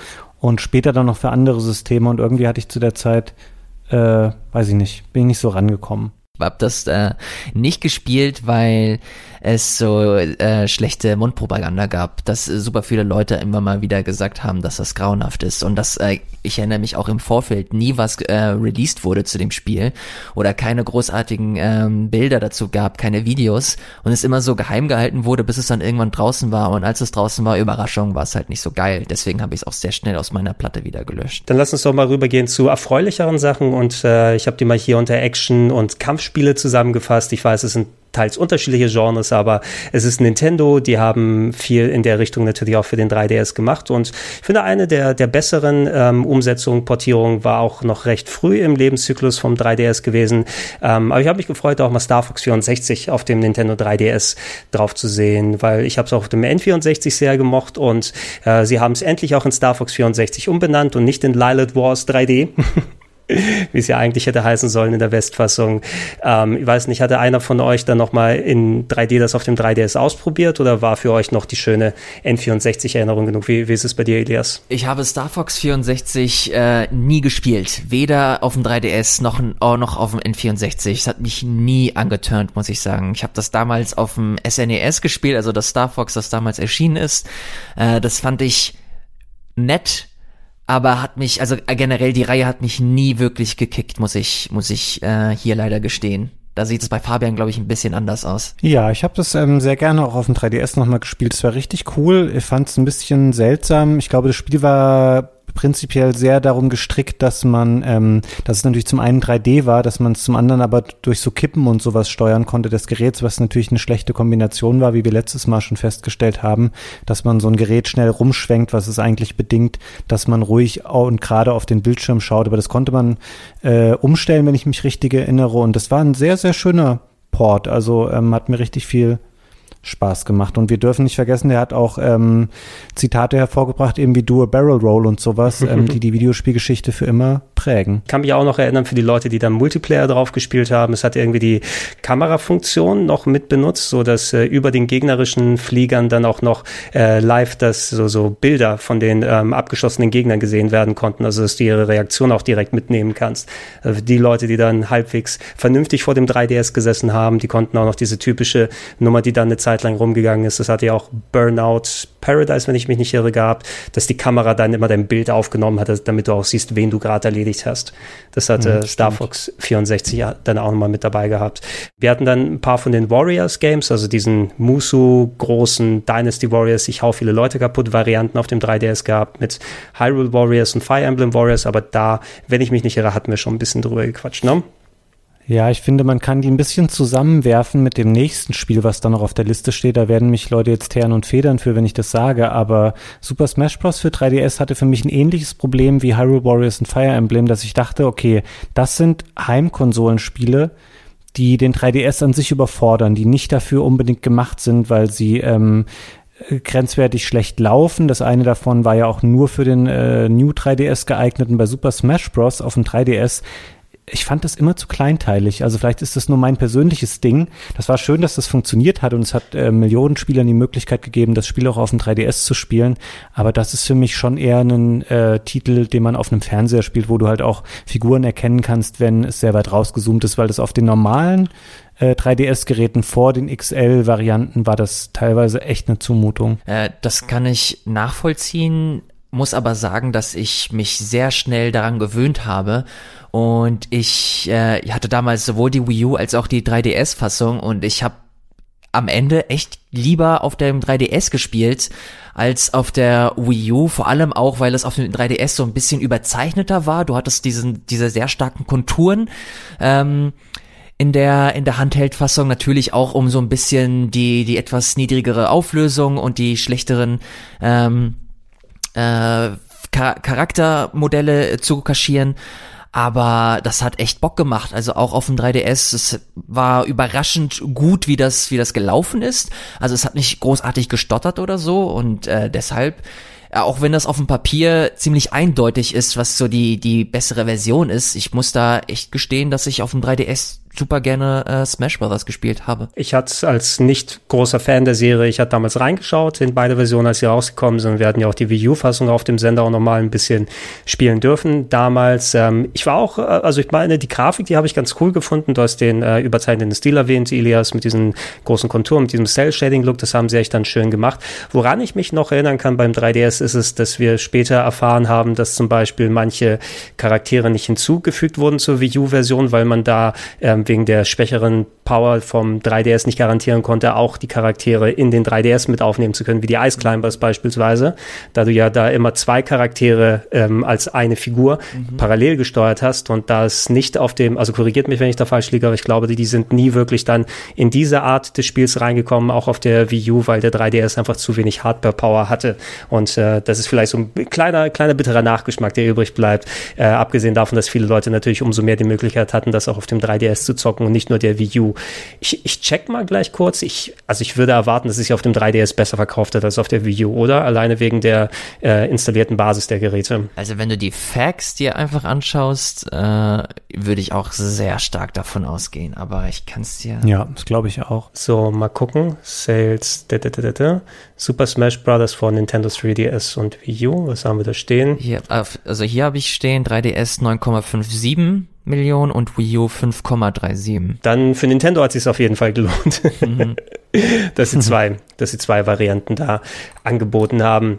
und später dann noch für andere Systeme und irgendwie hatte ich zu der Zeit, äh, weiß ich nicht, bin ich nicht so rangekommen. Hab das äh, nicht gespielt, weil es so äh, schlechte Mundpropaganda gab, dass äh, super viele Leute immer mal wieder gesagt haben, dass das grauenhaft ist und dass äh, ich erinnere mich auch im Vorfeld nie was äh, released wurde zu dem Spiel oder keine großartigen ähm, Bilder dazu gab, keine Videos und es immer so geheim gehalten wurde, bis es dann irgendwann draußen war und als es draußen war, Überraschung, war es halt nicht so geil. Deswegen habe ich es auch sehr schnell aus meiner Platte wieder gelöscht. Dann lass uns doch mal rübergehen zu erfreulicheren Sachen und äh, ich habe die mal hier unter Action und Kampfspiele zusammengefasst. Ich weiß, es sind teils unterschiedliche Genres, aber es ist Nintendo, die haben viel in der Richtung natürlich auch für den 3DS gemacht und ich finde eine der, der besseren ähm, Umsetzungen, Portierungen war auch noch recht früh im Lebenszyklus vom 3DS gewesen, ähm, aber ich habe mich gefreut, auch mal Star Fox 64 auf dem Nintendo 3DS drauf zu sehen, weil ich habe es auch auf dem N64 sehr gemocht und äh, sie haben es endlich auch in Star Fox 64 umbenannt und nicht in Lilith Wars 3D. wie es ja eigentlich hätte heißen sollen in der Westfassung. Ähm, ich weiß nicht, hatte einer von euch dann nochmal in 3D das auf dem 3DS ausprobiert oder war für euch noch die schöne N64-Erinnerung genug? Wie, wie ist es bei dir, Elias? Ich habe Star Fox 64 äh, nie gespielt. Weder auf dem 3DS noch, oh, noch auf dem N64. Es hat mich nie angeturnt, muss ich sagen. Ich habe das damals auf dem SNES gespielt, also das Star Fox, das damals erschienen ist. Äh, das fand ich nett, aber hat mich, also äh, generell die Reihe hat mich nie wirklich gekickt, muss ich, muss ich äh, hier leider gestehen. Da sieht es bei Fabian, glaube ich, ein bisschen anders aus. Ja, ich habe das ähm, sehr gerne auch auf dem 3DS nochmal gespielt. Es war richtig cool. Ich fand es ein bisschen seltsam. Ich glaube, das Spiel war prinzipiell sehr darum gestrickt, dass man, ähm, dass es natürlich zum einen 3D war, dass man es zum anderen aber durch so Kippen und sowas steuern konnte des Geräts, was natürlich eine schlechte Kombination war, wie wir letztes Mal schon festgestellt haben, dass man so ein Gerät schnell rumschwenkt, was es eigentlich bedingt, dass man ruhig und gerade auf den Bildschirm schaut. Aber das konnte man äh, umstellen, wenn ich mich richtig erinnere. Und das war ein sehr, sehr schöner Port. Also ähm, hat mir richtig viel Spaß gemacht. Und wir dürfen nicht vergessen, der hat auch ähm, Zitate hervorgebracht, eben wie Do a Barrel Roll und sowas, ähm, die die Videospielgeschichte für immer prägen. Kann mich auch noch erinnern für die Leute, die dann Multiplayer drauf gespielt haben. Es hat irgendwie die Kamerafunktion noch mit benutzt, so dass äh, über den gegnerischen Fliegern dann auch noch äh, live das so, so Bilder von den ähm, abgeschossenen Gegnern gesehen werden konnten, also dass du ihre Reaktion auch direkt mitnehmen kannst. Also die Leute, die dann halbwegs vernünftig vor dem 3DS gesessen haben, die konnten auch noch diese typische Nummer, die dann eine Zeit lang rumgegangen ist. Das hatte ja auch Burnout Paradise, wenn ich mich nicht irre, gehabt, dass die Kamera dann immer dein Bild aufgenommen hat, damit du auch siehst, wen du gerade erledigt hast. Das hatte Ja, Star Fox 64 ja dann auch nochmal mit dabei gehabt. Wir hatten dann ein paar von den Warriors Games, also diesen Musu großen Dynasty Warriors, ich hau viele Leute kaputt Varianten auf dem 3DS gehabt mit Hyrule Warriors und Fire Emblem Warriors, aber da, wenn ich mich nicht irre, hatten wir schon ein bisschen drüber gequatscht, ne? Ja, ich finde, man kann die ein bisschen zusammenwerfen mit dem nächsten Spiel, was da noch auf der Liste steht. Da werden mich Leute jetzt teeren und federn für, wenn ich das sage. Aber Super Smash Bros. für 3DS hatte für mich ein ähnliches Problem wie Hyrule Warriors und Fire Emblem, dass ich dachte, okay, das sind Heimkonsolenspiele, die den 3DS an sich überfordern, die nicht dafür unbedingt gemacht sind, weil sie ähm, grenzwertig schlecht laufen. Das eine davon war ja auch nur für den äh, New 3DS geeignet und bei Super Smash Bros. auf dem 3DS ich fand das immer zu kleinteilig. Also vielleicht ist das nur mein persönliches Ding. Das war schön, dass das funktioniert hat und es hat äh, Millionen Spielern die Möglichkeit gegeben, das Spiel auch auf dem 3DS zu spielen. Aber das ist für mich schon eher ein äh, Titel, den man auf einem Fernseher spielt, wo du halt auch Figuren erkennen kannst, wenn es sehr weit rausgezoomt ist, weil das auf den normalen äh, 3DS-Geräten vor den XL-Varianten war das teilweise echt eine Zumutung. Äh, das kann ich nachvollziehen. muss aber sagen, dass ich mich sehr schnell daran gewöhnt habe und ich äh, hatte damals sowohl die Wii U als auch die 3DS-Fassung und ich habe am Ende echt lieber auf dem 3DS gespielt als auf der Wii U, vor allem auch, weil es auf dem 3DS so ein bisschen überzeichneter war. Du hattest diesen, diese sehr starken Konturen. Ähm, in der in der Handheld-Fassung natürlich auch um so ein bisschen die die etwas niedrigere Auflösung und die schlechteren ähm, äh, Char Charaktermodelle zu kaschieren. Aber das hat echt Bock gemacht. Also auch auf dem 3DS. Es war überraschend gut, wie das, wie das gelaufen ist. Also es hat nicht großartig gestottert oder so. Und äh, deshalb, äh, auch wenn das auf dem Papier ziemlich eindeutig ist, was so die, die bessere Version ist, ich muss da echt gestehen, dass ich auf dem 3DS super gerne äh, Smash Brothers gespielt habe. Ich hatte als nicht großer Fan der Serie, ich hatte damals reingeschaut in beide Versionen, als sie rausgekommen sind. Wir hatten ja auch die Wii U-Fassung auf dem Sender auch nochmal ein bisschen spielen dürfen. Damals, ähm, ich war auch, äh, also ich meine, die Grafik, die habe ich ganz cool gefunden. Du hast den äh, überzeichneten Stil erwähnt, Ilias, mit diesen großen Konturen, mit diesem Cell-Shading-Look, das haben sie echt dann schön gemacht. Woran ich mich noch erinnern kann beim 3DS ist es, dass wir später erfahren haben, dass zum Beispiel manche Charaktere nicht hinzugefügt wurden zur Wii U-Version, weil man da ähm, wegen der schwächeren Power vom 3DS nicht garantieren konnte, auch die Charaktere in den 3DS mit aufnehmen zu können, wie die Ice Climbers beispielsweise, da du ja da immer zwei Charaktere ähm, als eine Figur parallel gesteuert hast und da es nicht auf dem, also korrigiert mich, wenn ich da falsch liege, aber ich glaube, die, die sind nie wirklich dann in diese Art des Spiels reingekommen, auch auf der Wii U, weil der 3DS einfach zu wenig Hardware-Power hatte. Und äh, das ist vielleicht so ein kleiner, kleiner bitterer Nachgeschmack, der übrig bleibt, äh, abgesehen davon, dass viele Leute natürlich umso mehr die Möglichkeit hatten, das auch auf dem 3DS zu zocken und nicht nur der Wii U. Ich, ich check mal gleich kurz. Ich, also ich würde erwarten, dass es sich auf dem 3DS besser verkauft hat als auf der Wii U, oder? Alleine wegen der äh, installierten Basis der Geräte. Also wenn du die Facts dir einfach anschaust, äh, würde ich auch sehr stark davon ausgehen. Aber ich kann es dir. Ja, das glaube ich auch. So, mal gucken. Sales, da, da, da, da, da. Super Smash Bros. von Nintendo 3DS und Wii U. Was haben wir da stehen? Hier, also hier habe ich stehen 3DS 9,57 Millionen und Wii U 5,37. Dann für Nintendo hat es sich auf jeden Fall gelohnt, dass sie zwei, dass sie zwei Varianten da angeboten haben.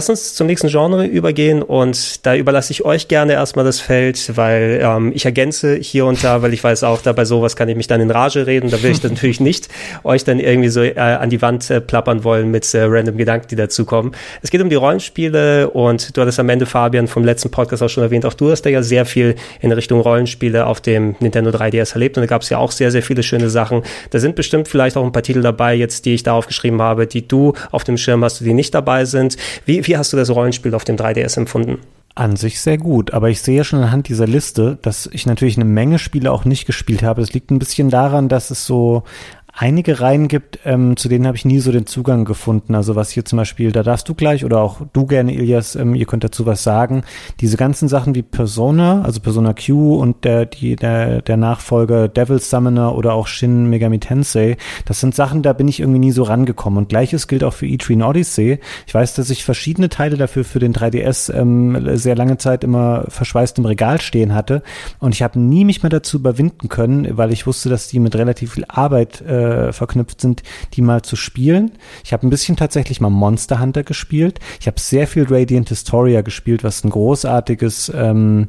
Lass uns zum nächsten Genre übergehen und da überlasse ich euch gerne erstmal das Feld, weil ähm, ich ergänze hier und da, weil ich weiß auch, da bei sowas kann ich mich dann in Rage reden. Da will ich dann natürlich nicht euch dann irgendwie so äh, an die Wand äh, plappern wollen mit äh, random Gedanken, die dazukommen. Es geht um die Rollenspiele und du hattest am Ende, Fabian, vom letzten Podcast auch schon erwähnt, auch du hast da ja sehr viel in Richtung Rollenspiele auf dem Nintendo 3DS erlebt und da gab es ja auch sehr, sehr viele schöne Sachen. Da sind bestimmt vielleicht auch ein paar Titel dabei, jetzt die ich da aufgeschrieben habe, die du auf dem Schirm hast, die nicht dabei sind. Wie, wie hast du das Rollenspiel auf dem 3DS empfunden? An sich sehr gut, aber ich sehe schon anhand dieser Liste, dass ich natürlich eine Menge Spiele auch nicht gespielt habe. Das liegt ein bisschen daran, dass es so einige Reihen gibt, ähm, zu denen habe ich nie so den Zugang gefunden. Also was hier zum Beispiel, da darfst du gleich oder auch du gerne, Ilias, ähm, ihr könnt dazu was sagen. Diese ganzen Sachen wie Persona, also Persona Q und der, die, der, der Nachfolger Devil's Summoner oder auch Shin Megami Tensei, das sind Sachen, da bin ich irgendwie nie so rangekommen. Und gleiches gilt auch für Etrian Odyssey. Ich weiß, dass ich verschiedene Teile dafür für den 3DS ähm, sehr lange Zeit immer verschweißt im Regal stehen hatte. Und ich habe nie mich mal dazu überwinden können, weil ich wusste, dass die mit relativ viel Arbeit äh, verknüpft sind, die mal zu spielen. Ich habe ein bisschen tatsächlich mal Monster Hunter gespielt. Ich habe sehr viel Radiant Historia gespielt, was ein großartiges ähm,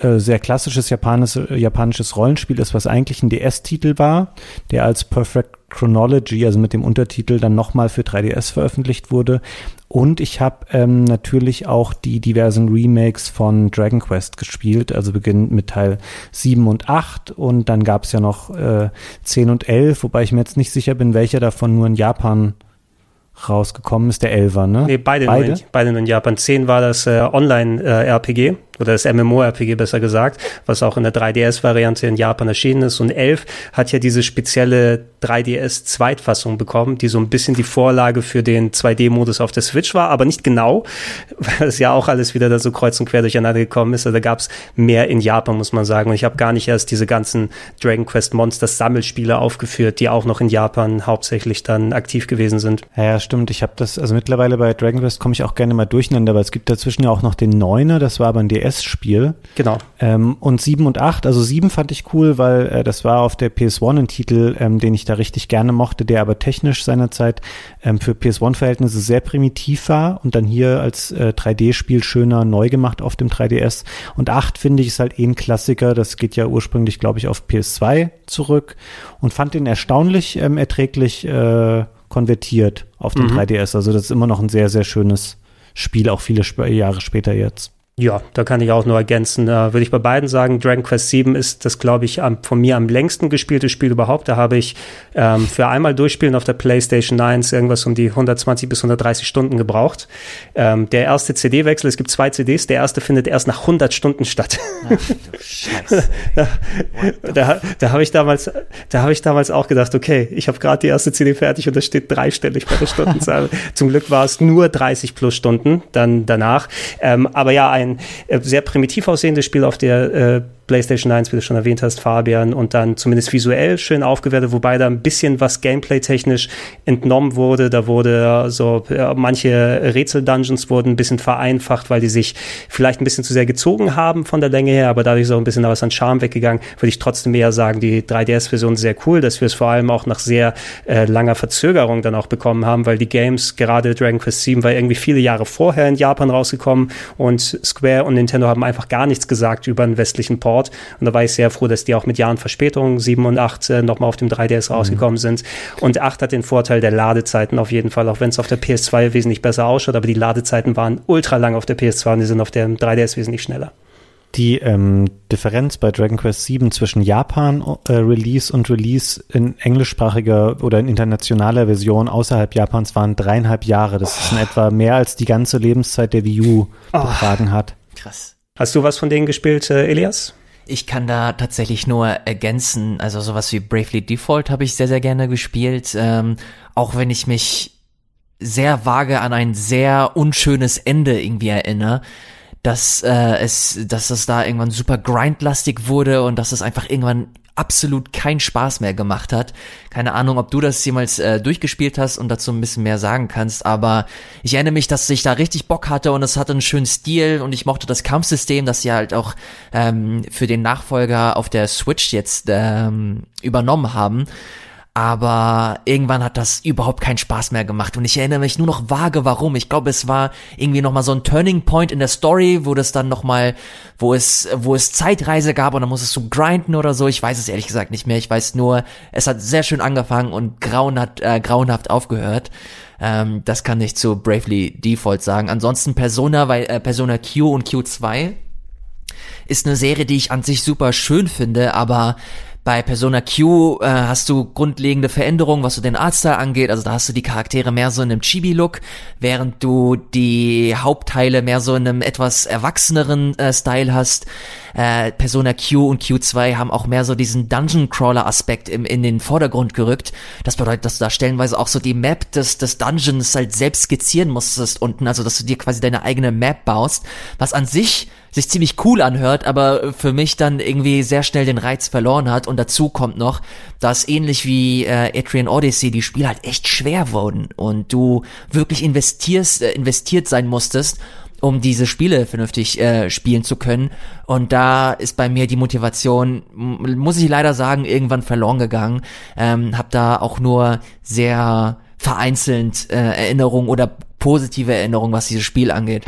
äh, sehr klassisches japanisches, japanisches Rollenspiel ist, was eigentlich ein DS-Titel war, der als Perfect Chronology, also mit dem Untertitel, dann nochmal für 3DS veröffentlicht wurde. Und ich habe ähm, natürlich auch die diversen Remakes von Dragon Quest gespielt, also beginnend mit Teil 7 und 8 und dann gab es ja noch äh, 10 und 11, wobei ich mir jetzt nicht sicher bin, welcher davon nur in Japan rausgekommen ist, der Elfer, ne? Nee, beide, Nur in, beide nur in Japan. 10 war das äh, Online-RPG, oder das MMORPG besser gesagt, was auch in der 3DS-Variante in Japan erschienen ist. Und 11 hat ja diese spezielle 3DS-Zweitfassung bekommen, die so ein bisschen die Vorlage für den 2D-Modus auf der Switch war, aber nicht genau, weil es ja auch alles wieder da so kreuz und quer durcheinander gekommen ist. Also da gab es mehr in Japan, muss man sagen. Und ich habe gar nicht erst diese ganzen Dragon Quest Monsters Sammelspiele aufgeführt, die auch noch in Japan hauptsächlich dann aktiv gewesen sind. Ja, stimmt. Ich habe das, also mittlerweile bei Dragon Quest komme ich auch gerne mal durcheinander, weil es gibt dazwischen ja auch noch den Neuner, das war aber ein DS-Spiel. Genau. Ähm, und 7 und 8, also 7 fand ich cool, weil äh, das war auf der PS1 ein Titel, ähm, den ich da richtig gerne mochte, der aber technisch seinerzeit ähm, für PS1-Verhältnisse sehr primitiv war und dann hier als äh, 3D-Spiel schöner neu gemacht auf dem 3DS. Und 8 finde ich ist halt eh ein Klassiker, das geht ja ursprünglich, glaube ich, auf PS2 zurück und fand den erstaunlich ähm, erträglich äh, konvertiert auf den 3DS. Also das ist immer noch ein sehr, sehr schönes Spiel, auch viele Jahre später jetzt. Ja, da kann ich auch nur ergänzen. Äh, Würde ich bei beiden sagen, Dragon Quest 7 ist das, glaube ich, am, von mir am längsten gespielte Spiel überhaupt. Da habe ich ähm, für einmal durchspielen auf der PlayStation 1 irgendwas um die 120 bis 130 Stunden gebraucht. Ähm, der erste CD-Wechsel, es gibt zwei CDs, der erste findet erst nach 100 Stunden statt. Ach du Scheiße. da da habe ich damals, da habe ich damals auch gedacht, okay, ich habe gerade die erste CD fertig und da steht dreistellig bei der Stundenzahl. Zum Glück war es nur 30 plus Stunden dann danach. Ähm, aber ja, ein äh, sehr primitiv aussehendes Spiel auf der äh, PlayStation 1, wie du schon erwähnt hast, Fabian, und dann zumindest visuell schön aufgewertet, wobei da ein bisschen was Gameplay-technisch entnommen wurde. Da wurde so, manche Rätsel-Dungeons wurden ein bisschen vereinfacht, weil die sich vielleicht ein bisschen zu sehr gezogen haben von der Länge her, aber dadurch ist auch ein bisschen was an Charme weggegangen. Würde ich trotzdem eher sagen, die 3DS-Version sehr cool, dass wir es vor allem auch nach sehr äh, langer Verzögerung dann auch bekommen haben, weil die Games, gerade Dragon Quest 7, war irgendwie viele Jahre vorher in Japan rausgekommen und Square und Nintendo haben einfach gar nichts gesagt über einen westlichen Port. Und da war ich sehr froh, dass die auch mit Jahren Verspätung 7 und 8 äh, nochmal auf dem 3DS rausgekommen sind. Und 8 hat den Vorteil der Ladezeiten auf jeden Fall, auch wenn es auf der PS2 wesentlich besser ausschaut, aber die Ladezeiten waren ultra lang auf der PS2 und die sind auf dem 3DS wesentlich schneller. Die ähm, Differenz bei Dragon Quest 7 zwischen Japan äh, Release und Release in englischsprachiger oder in internationaler Version außerhalb Japans waren dreieinhalb Jahre. Das ist in etwa mehr als die ganze Lebenszeit der Wii U betragen hat. Krass. Hast du was von denen gespielt, äh, Elias? Ich kann da tatsächlich nur ergänzen, also sowas wie Bravely Default habe ich sehr, sehr gerne gespielt, ähm, auch wenn ich mich sehr vage an ein sehr unschönes Ende irgendwie erinnere, dass äh, es, dass es da irgendwann super grindlastig wurde und dass es einfach irgendwann absolut keinen Spaß mehr gemacht hat. Keine Ahnung, ob du das jemals äh, durchgespielt hast und dazu ein bisschen mehr sagen kannst, aber ich erinnere mich, dass ich da richtig Bock hatte und es hatte einen schönen Stil und ich mochte das Kampfsystem, das sie halt auch ähm, für den Nachfolger auf der Switch jetzt ähm, übernommen haben. Aber irgendwann hat das überhaupt keinen Spaß mehr gemacht und ich erinnere mich nur noch vage, warum. Ich glaube, es war irgendwie noch mal so ein Turning Point in der Story, wo das dann noch mal, wo es, wo es Zeitreise gab und dann musstest du grinden oder so. Ich weiß es ehrlich gesagt nicht mehr. Ich weiß nur, es hat sehr schön angefangen und grauen hat, äh, grauenhaft aufgehört. Ähm, das kann ich zu Bravely Default sagen. Ansonsten Persona, weil äh, Persona Q und Q2 ist eine Serie, die ich an sich super schön finde, aber bei Persona Q äh, hast du grundlegende Veränderungen, was so den Artstyle angeht. Also da hast du die Charaktere mehr so in einem Chibi-Look, während du die Hauptteile mehr so in einem etwas erwachseneren äh, Style hast. Äh, Persona Q und Q2 haben auch mehr so diesen Dungeon-Crawler-Aspekt im, in den Vordergrund gerückt. Das bedeutet, dass du da stellenweise auch so die Map des, des Dungeons halt selbst skizzieren musstest unten. Also dass du dir quasi deine eigene Map baust, was an sich sich ziemlich cool anhört, aber für mich dann irgendwie sehr schnell den Reiz verloren hat. Und dazu kommt noch, dass ähnlich wie äh, Etrian Odyssey die Spiele halt echt schwer wurden und du wirklich investierst, äh, investiert sein musstest, um diese Spiele vernünftig äh, spielen zu können. Und da ist bei mir die Motivation, muss ich leider sagen, irgendwann verloren gegangen. Ähm, hab da auch nur sehr vereinzelt äh, Erinnerungen oder positive Erinnerungen, was dieses Spiel angeht.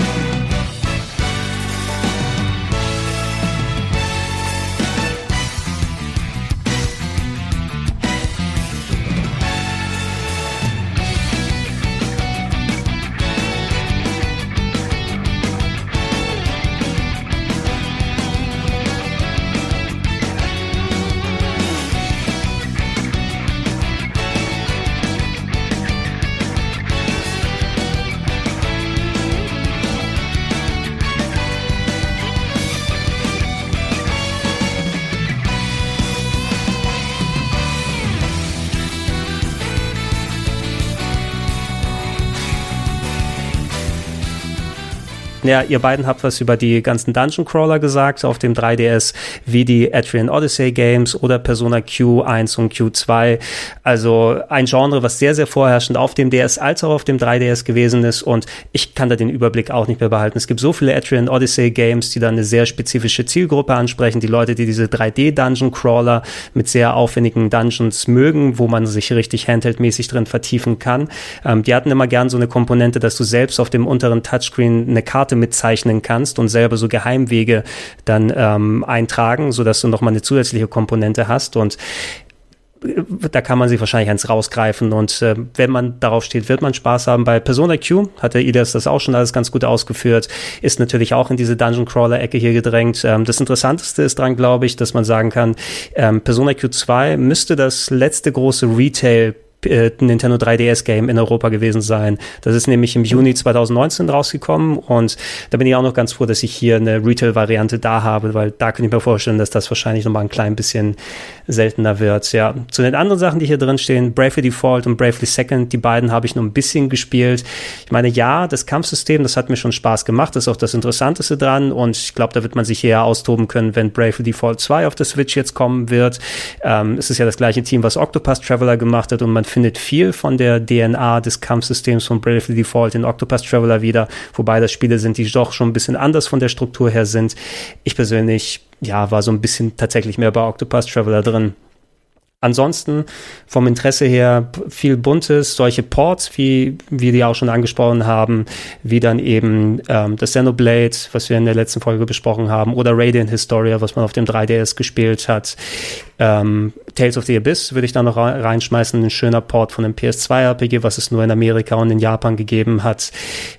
Ja, ihr beiden habt was über die ganzen Dungeon Crawler gesagt auf dem 3DS, wie die Adrian Odyssey Games oder Persona Q1 und Q2. Also ein Genre, was sehr, sehr vorherrschend auf dem DS als auch auf dem 3DS gewesen ist und ich kann da den Überblick auch nicht mehr behalten. Es gibt so viele Adrian Odyssey Games, die da eine sehr spezifische Zielgruppe ansprechen, die Leute, die diese 3D Dungeon Crawler mit sehr aufwendigen Dungeons mögen, wo man sich richtig handheldmäßig drin vertiefen kann. Ähm, die hatten immer gern so eine Komponente, dass du selbst auf dem unteren Touchscreen eine Karte mitzeichnen kannst und selber so Geheimwege dann ähm, eintragen, sodass du nochmal eine zusätzliche Komponente hast und äh, da kann man sich wahrscheinlich eins rausgreifen und äh, wenn man darauf steht, wird man Spaß haben. Bei Persona Q hat der Idas das auch schon alles ganz gut ausgeführt, ist natürlich auch in diese Dungeon Crawler Ecke hier gedrängt. Ähm, das Interessanteste ist dran, glaube ich, dass man sagen kann, ähm, Persona Q2 müsste das letzte große Retail äh, Nintendo 3DS Game in Europa gewesen sein. Das ist nämlich im Juni 2019 rausgekommen und da bin ich auch noch ganz froh, dass ich hier eine Retail-Variante da habe, weil da kann ich mir vorstellen, dass das wahrscheinlich noch mal ein klein bisschen seltener wird. Ja, zu den anderen Sachen, die hier drin stehen, Bravely Default und Bravely Second, die beiden habe ich nur ein bisschen gespielt. Ich meine, ja, das Kampfsystem, das hat mir schon Spaß gemacht, das ist auch das Interessanteste dran und ich glaube, da wird man sich hier austoben können, wenn Bravely Default 2 auf der Switch jetzt kommen wird. Ähm, es ist ja das gleiche Team, was Octopus Traveler gemacht hat und man findet viel von der DNA des Kampfsystems von Bravely Default in Octopus Traveler wieder, wobei das Spiele sind, die doch schon ein bisschen anders von der Struktur her sind. Ich persönlich, ja, war so ein bisschen tatsächlich mehr bei Octopus Traveler drin. Ansonsten vom Interesse her viel Buntes, solche Ports, wie wir die auch schon angesprochen haben, wie dann eben ähm, das Xenoblade, was wir in der letzten Folge besprochen haben, oder Radiant Historia, was man auf dem 3DS gespielt hat. Ähm, Tales of the Abyss würde ich da noch reinschmeißen, ein schöner Port von einem PS2-RPG, was es nur in Amerika und in Japan gegeben hat.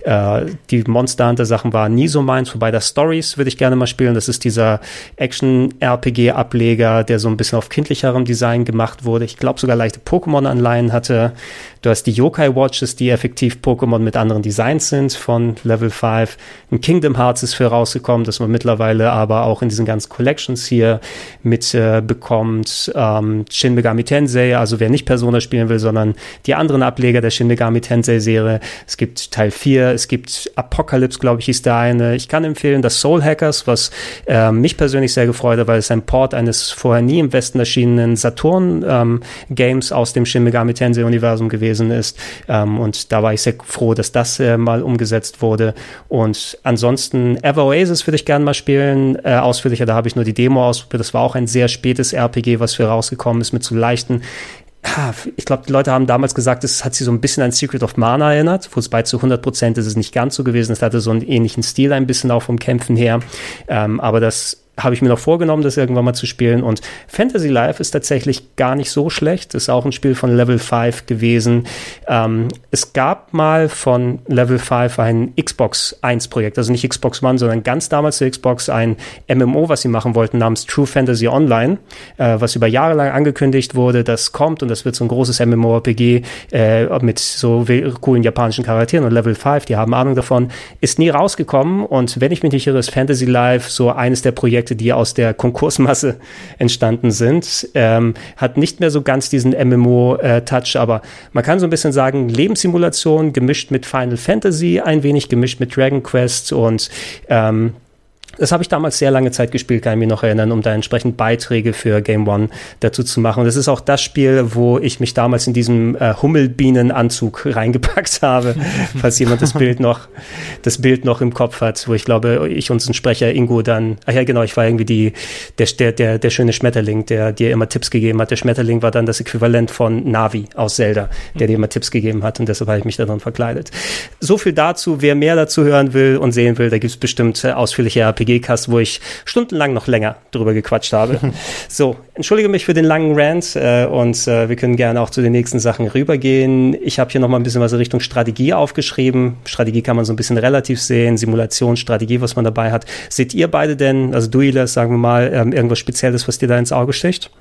Äh, die Monster Hunter Sachen waren nie so meins, wobei das Stories würde ich gerne mal spielen. Das ist dieser Action-RPG-Ableger, der so ein bisschen auf kindlicherem Design gemacht wurde. Ich glaube sogar leichte Pokémon-Anleihen hatte. Du hast die Yokai Watches, die effektiv Pokémon mit anderen Designs sind von Level 5. Ein Kingdom Hearts ist für rausgekommen, das man mittlerweile aber auch in diesen ganzen Collections hier mit äh. Ähm, Shin Megami Tensei, also wer nicht Persona spielen will, sondern die anderen Ableger der Shin Megami Tensei Serie. Es gibt Teil 4, es gibt Apocalypse, glaube ich, hieß der eine. Ich kann empfehlen das Soul Hackers, was äh, mich persönlich sehr gefreut hat, weil es ein Port eines vorher nie im Westen erschienenen Saturn ähm, Games aus dem Shin Megami Tensei Universum gewesen ist. Ähm, und da war ich sehr froh, dass das äh, mal umgesetzt wurde. Und ansonsten Ever Oasis würde ich gerne mal spielen, äh, ausführlicher. Da habe ich nur die Demo ausprobiert. Das war auch ein sehr spätes RPG, was für rausgekommen ist mit so leichten ich glaube, die Leute haben damals gesagt, es hat sie so ein bisschen an Secret of Mana erinnert, wo es bei zu 100 Prozent ist es nicht ganz so gewesen. Es hatte so einen ähnlichen Stil ein bisschen auch vom Kämpfen her. Ähm, aber das habe ich mir noch vorgenommen, das irgendwann mal zu spielen. Und Fantasy Life ist tatsächlich gar nicht so schlecht. Ist auch ein Spiel von Level 5 gewesen. Ähm, es gab mal von Level 5 ein Xbox 1 Projekt, also nicht Xbox One, sondern ganz damals zur Xbox ein MMO, was sie machen wollten, namens True Fantasy Online, äh, was über Jahre lang angekündigt wurde, das kommt und das wird so ein großes MMORPG äh, mit so coolen japanischen Charakteren und Level 5, die haben Ahnung davon, ist nie rausgekommen. Und wenn ich mich nicht irre, ist Fantasy Life so eines der Projekte, Projekte, die aus der Konkursmasse entstanden sind. Ähm, hat nicht mehr so ganz diesen MMO-Touch, äh, aber man kann so ein bisschen sagen, Lebenssimulation gemischt mit Final Fantasy, ein wenig gemischt mit Dragon Quest und ähm, das habe ich damals sehr lange Zeit gespielt, kann ich mich noch erinnern, um da entsprechend Beiträge für Game One dazu zu machen. das ist auch das Spiel, wo ich mich damals in diesem äh, Hummelbienenanzug reingepackt habe, falls jemand das Bild noch, das Bild noch im Kopf hat, wo ich glaube, ich unseren Sprecher Ingo dann, ach ja genau, ich war irgendwie die, der, der, der, der schöne Schmetterling, der dir immer Tipps gegeben hat. Der Schmetterling war dann das Äquivalent von Navi aus Zelda, der dir immer Tipps gegeben hat und deshalb habe ich mich daran verkleidet. So viel dazu. Wer mehr dazu hören will und sehen will, da gibt es bestimmt äh, ausführliche RPG RPG-Cast, wo ich stundenlang noch länger drüber gequatscht habe. so, entschuldige mich für den langen Rant äh, und äh, wir können gerne auch zu den nächsten Sachen rübergehen. Ich habe hier noch mal ein bisschen was in Richtung Strategie aufgeschrieben. Strategie kann man so ein bisschen relativ sehen, Simulation, Strategie, was man dabei hat. Seht ihr beide denn, also du, Iles, sagen wir mal, ähm, irgendwas Spezielles, was dir da ins Auge sticht?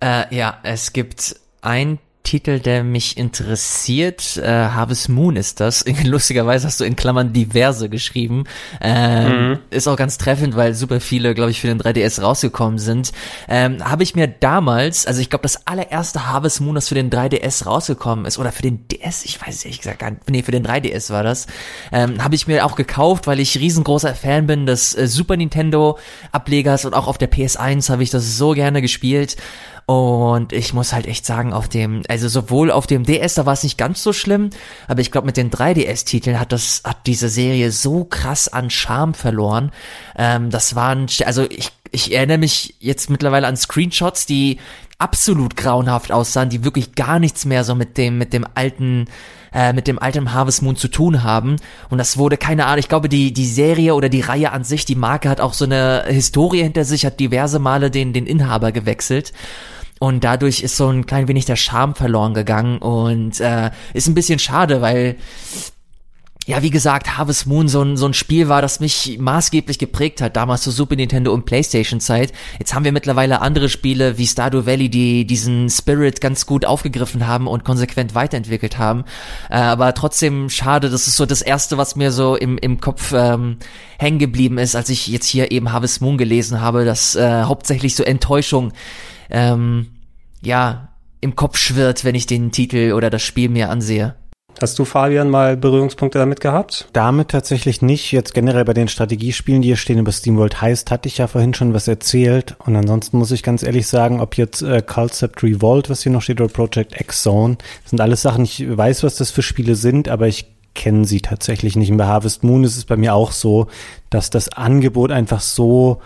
Äh, ja, es gibt ein Titel, der mich interessiert. Äh, Harvest Moon ist das. Lustigerweise hast du in Klammern diverse geschrieben. Ähm, Mhm. Ist auch ganz treffend, weil super viele, glaube ich, für den 3DS rausgekommen sind. Ähm, Habe ich mir damals, also ich glaube, das allererste Harvest Moon, das für den 3DS rausgekommen ist, oder für den DS, ich weiß ehrlich gesagt gar nicht, nee, für den 3DS war das, ähm, habe ich mir auch gekauft, weil ich riesengroßer Fan bin des äh, Super Nintendo Ablegers und auch auf der PS1 habe ich das so gerne gespielt. Und ich muss halt echt sagen, auf dem, also sowohl auf dem DS, da war es nicht ganz so schlimm, aber ich glaube, mit den 3DS-Titeln hat das, hat diese Serie so krass an Charme verloren. Ähm, das waren, also ich, ich erinnere mich jetzt mittlerweile an Screenshots, die absolut grauenhaft aussahen, die wirklich gar nichts mehr so mit dem, mit dem alten, äh, mit dem alten Harvest Moon zu tun haben. Und das wurde, keine Ahnung, ich glaube, die, die Serie oder die Reihe an sich, die Marke hat auch so eine Historie hinter sich, hat diverse Male den, den Inhaber gewechselt. Und dadurch ist so ein klein wenig der Charme verloren gegangen und äh, ist ein bisschen schade, weil ja, wie gesagt, Harvest Moon so ein, so ein Spiel war, das mich maßgeblich geprägt hat, damals zur Super Nintendo und Playstation Zeit. Jetzt haben wir mittlerweile andere Spiele wie Stardew Valley, die diesen Spirit ganz gut aufgegriffen haben und konsequent weiterentwickelt haben. Äh, aber trotzdem schade, das ist so das erste, was mir so im, im Kopf ähm, hängen geblieben ist, als ich jetzt hier eben Harvest Moon gelesen habe, dass äh, hauptsächlich so Enttäuschung ähm, ja im Kopf schwirrt, wenn ich den Titel oder das Spiel mir ansehe. Hast du, Fabian, mal Berührungspunkte damit gehabt? Damit tatsächlich nicht. Jetzt generell bei den Strategiespielen, die hier stehen über SteamWorld Heist, hatte ich ja vorhin schon was erzählt. Und ansonsten muss ich ganz ehrlich sagen, ob jetzt äh, Concept Revolt, was hier noch steht, oder Project X Zone, sind alles Sachen, ich weiß, was das für Spiele sind, aber ich kenne sie tatsächlich nicht. Und bei Harvest Moon ist es bei mir auch so, dass das Angebot einfach so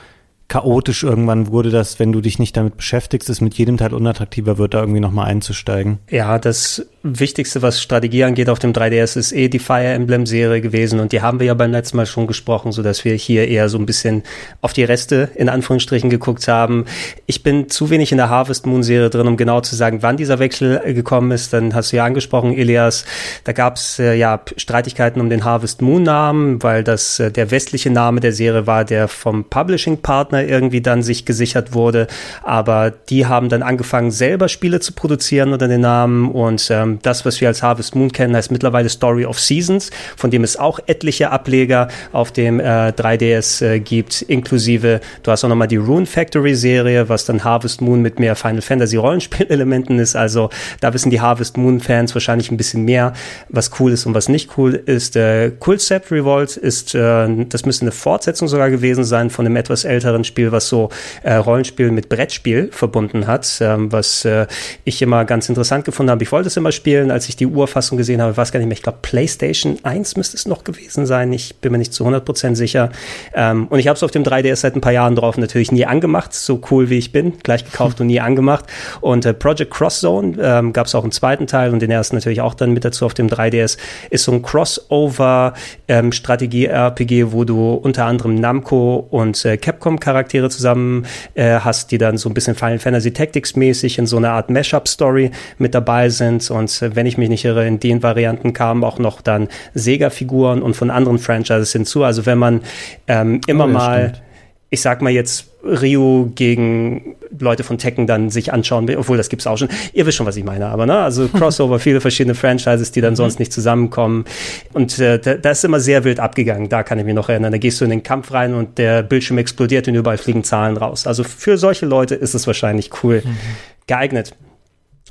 chaotisch irgendwann wurde, dass wenn du dich nicht damit beschäftigst, es mit jedem Teil unattraktiver wird, da irgendwie nochmal einzusteigen. Ja, das Wichtigste, was Strategie angeht auf dem 3DS, ist eh die Fire Emblem Serie gewesen und die haben wir ja beim letzten Mal schon gesprochen, so dass wir hier eher so ein bisschen auf die Reste in Anführungsstrichen geguckt haben. Ich bin zu wenig in der Harvest Moon Serie drin, um genau zu sagen, wann dieser Wechsel gekommen ist. Dann hast du ja angesprochen, Elias, da gab es äh, ja Streitigkeiten um den Harvest Moon Namen, weil das äh, der westliche Name der Serie war, der vom Publishing Partner irgendwie dann sich gesichert wurde. Aber die haben dann angefangen, selber Spiele zu produzieren unter den Namen und ähm, das, was wir als Harvest Moon kennen, heißt mittlerweile Story of Seasons, von dem es auch etliche Ableger auf dem äh, 3DS äh, gibt, inklusive, du hast auch nochmal die Rune Factory Serie, was dann Harvest Moon mit mehr Final Fantasy Rollenspielelementen ist. Also da wissen die Harvest Moon Fans wahrscheinlich ein bisschen mehr, was cool ist und was nicht cool ist. Äh, Concept Revolt ist, äh, das müsste eine Fortsetzung sogar gewesen sein von einem etwas älteren Spiel, was so äh, Rollenspiel mit Brettspiel verbunden hat, ähm, was äh, ich immer ganz interessant gefunden habe. Ich wollte es immer spielen, als ich die Urfassung gesehen habe, weiß gar nicht mehr, ich glaube PlayStation 1 müsste es noch gewesen sein, ich bin mir nicht zu 100% sicher. Ähm, und ich habe es auf dem 3DS seit ein paar Jahren drauf natürlich nie angemacht, so cool wie ich bin, gleich gekauft und nie angemacht. Und äh, Project Cross Zone ähm, gab es auch einen zweiten Teil und den ersten natürlich auch dann mit dazu auf dem 3DS, ist so ein Crossover ähm, wo du unter anderem Namco und äh, Capcom-Charaktere zusammen äh, hast, die dann so ein bisschen Final Fantasy Tactics mäßig in so einer Art Mashup-Story mit dabei sind. Und äh, wenn ich mich nicht irre, in den Varianten kamen auch noch dann Sega-Figuren und von anderen Franchises hinzu. Also wenn man ähm, immer Oh, ja, mal, stimmt. ich sag mal jetzt Ryu gegen Leute von Tekken dann sich anschauen will, obwohl das gibt's auch schon. Ihr wisst schon, was ich meine, aber ne, also Crossover, viele verschiedene Franchises, die dann sonst nicht zusammenkommen und äh, da, da ist immer sehr wild abgegangen. Da kann ich mich noch erinnern. Da gehst du in den Kampf rein und der Bildschirm explodiert und überall fliegen Zahlen raus. Also für solche Leute ist es wahrscheinlich cool geeignet.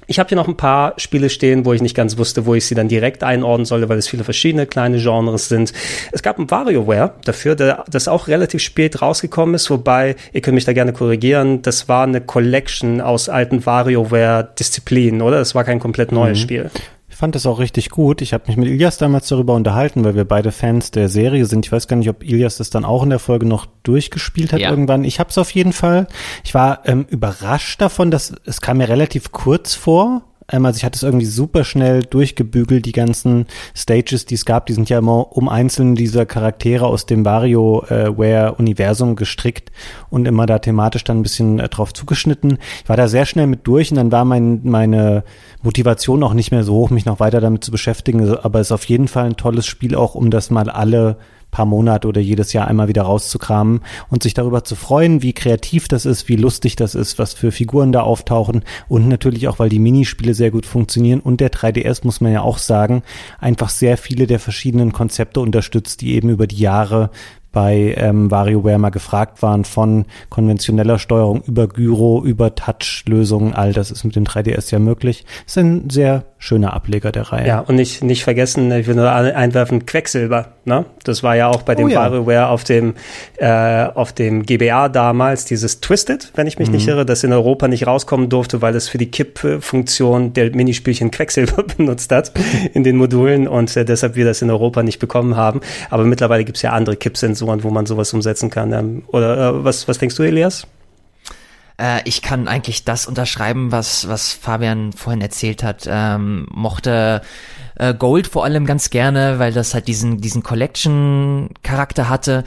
Ich habe hier noch ein paar Spiele stehen, wo ich nicht ganz wusste, wo ich sie dann direkt einordnen sollte, weil es viele verschiedene kleine Genres sind. Es gab ein WarioWare dafür, der, das auch relativ spät rausgekommen ist, wobei, ihr könnt mich da gerne korrigieren, das war eine Collection aus alten WarioWare-Disziplinen, oder? Das war kein komplett neues Spiel. Ich fand das auch richtig gut. Ich habe mich mit Ilias damals darüber unterhalten, weil wir beide Fans der Serie sind. Ich weiß gar nicht, ob Ilias das dann auch in der Folge noch durchgespielt hat Ja. irgendwann. Ich habe es auf jeden Fall. Ich war ähm, überrascht davon, dass es kam mir relativ kurz vor. Ähm, also ich hatte es irgendwie super schnell durchgebügelt, die ganzen Stages, die es gab, die sind ja immer um einzelne dieser Charaktere aus dem WarioWare-Universum gestrickt und immer da thematisch dann ein bisschen äh, drauf zugeschnitten. Ich war da sehr schnell mit durch und dann war mein, meine Motivation auch nicht mehr so hoch, mich noch weiter damit zu beschäftigen. Aber es ist auf jeden Fall ein tolles Spiel auch, um das mal alle paar Monate oder jedes Jahr einmal wieder rauszukramen und sich darüber zu freuen, wie kreativ das ist, wie lustig das ist, was für Figuren da auftauchen und natürlich auch, weil die Minispiele sehr gut funktionieren und der 3DS, muss man ja auch sagen, einfach sehr viele der verschiedenen Konzepte unterstützt, die eben über die Jahre bei ähm, WarioWare mal gefragt waren, von konventioneller Steuerung über Gyro, über Touch-Lösungen, all das ist mit dem 3DS ja möglich. Ist ein sehr schöner Ableger der Reihe. Ja, und nicht, nicht vergessen, ich will nur einwerfen, Quecksilber. Ne? Das war ja auch bei dem Oh ja. WarioWare auf dem, äh, auf dem GBA damals, dieses Twisted, wenn ich mich nicht irre, das in Europa nicht rauskommen durfte, weil es für die Kipp-Funktion der Minispielchen Quecksilber benutzt hat in den Modulen und äh, deshalb wir das in Europa nicht bekommen haben. Aber mittlerweile gibt's ja andere Kipp-Sensoren, wo man sowas umsetzen kann. Ähm, oder äh, was, was denkst du, Elias? Äh, ich kann eigentlich das unterschreiben, was, was Fabian vorhin erzählt hat. Ähm, mochte äh, Gold vor allem ganz gerne, weil das halt diesen, diesen Collection-Charakter hatte.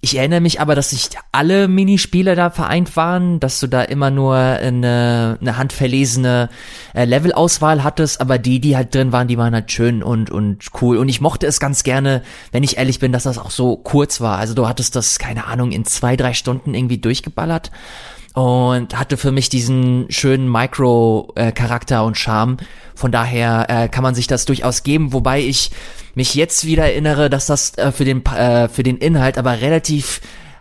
Ich erinnere mich aber, dass nicht alle Minispiele da vereint waren, dass du da immer nur eine, eine handverlesene äh, Levelauswahl hattest, aber die, die halt drin waren, die waren halt schön und, und cool. Und ich mochte es ganz gerne, wenn ich ehrlich bin, dass das auch so kurz war. Also du hattest das, keine Ahnung, in zwei, drei Stunden irgendwie durchgeballert und hatte für mich diesen schönen Micro-Charakter und Charme. Von daher äh, kann man sich das durchaus geben, wobei ich mich jetzt wieder erinnere, dass das äh, für den äh, für den Inhalt aber relativ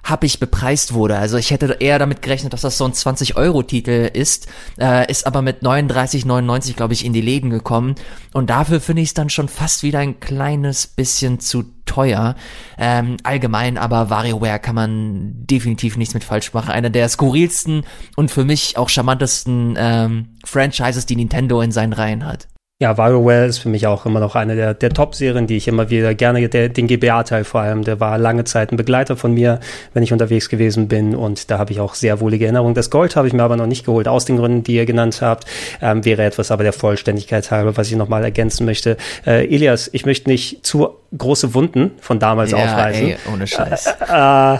happig bepreist wurde. Also ich hätte eher damit gerechnet, dass das so ein 20-Euro-Titel ist, äh, ist aber mit 39,99 glaube ich in die Läden gekommen und dafür finde ich es dann schon fast wieder ein kleines bisschen zu teuer. Ähm, allgemein aber WarioWare kann man definitiv nichts mit falsch machen. Einer der skurrilsten und für mich auch charmantesten ähm, Franchises, die Nintendo in seinen Reihen hat. Ja, WarioWare ist für mich auch immer noch eine der, der Top-Serien, die ich immer wieder gerne, der, den GBA-Teil vor allem, der war lange Zeit ein Begleiter von mir, wenn ich unterwegs gewesen bin und da habe ich auch sehr wohlige Erinnerungen. Das Gold habe ich mir aber noch nicht geholt, aus den Gründen, die ihr genannt habt, ähm, wäre etwas aber der Vollständigkeit halber, was ich nochmal ergänzen möchte. Äh, Elias, ich möchte nicht zu große Wunden von damals aufreißen. ey, ohne Scheiß. Äh,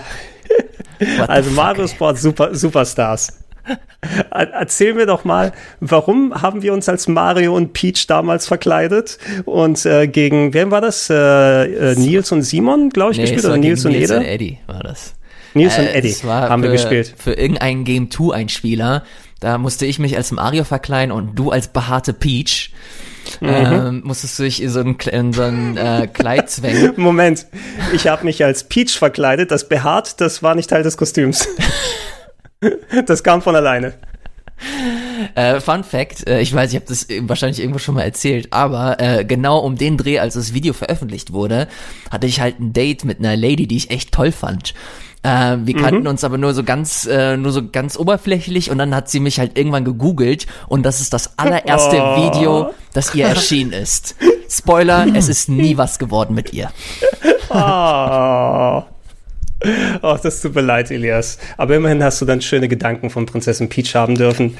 the also Mario. Sport Super, Superstars. Er- Erzähl mir doch mal, warum haben wir uns als Mario und Peach damals verkleidet und äh, gegen, wer war das? Äh, äh, Nils und Simon, glaube ich, Nee, gespielt oder Nils und Nils Ede? und Eddie war das. Nils und Äh, Eddie es war haben wir für, gespielt. Für irgendeinen Game 2 Einspieler. Da musste ich mich als Mario verkleiden und du als behaarte Peach. Mhm. Ähm, musstest du dich in so ein, in so ein äh, Kleid zwängen. Moment, ich habe mich als Peach verkleidet, das behaart, das war nicht Teil des Kostüms. das kam von alleine. Äh, Fun Fact, äh, ich weiß, ich habe das wahrscheinlich irgendwo schon mal erzählt, aber äh, genau um den Dreh, als das Video veröffentlicht wurde, hatte ich halt ein Date mit einer Lady, die ich echt toll fand. Äh, wir kannten uns aber nur so ganz, äh, nur so ganz oberflächlich und dann hat sie mich halt irgendwann gegoogelt und das ist das allererste Oh. Video, das ihr erschienen ist. Spoiler, es ist nie was geworden mit ihr. Oh. Ach, das tut mir leid, Elias. Aber immerhin hast du dann schöne Gedanken von Prinzessin Peach haben dürfen.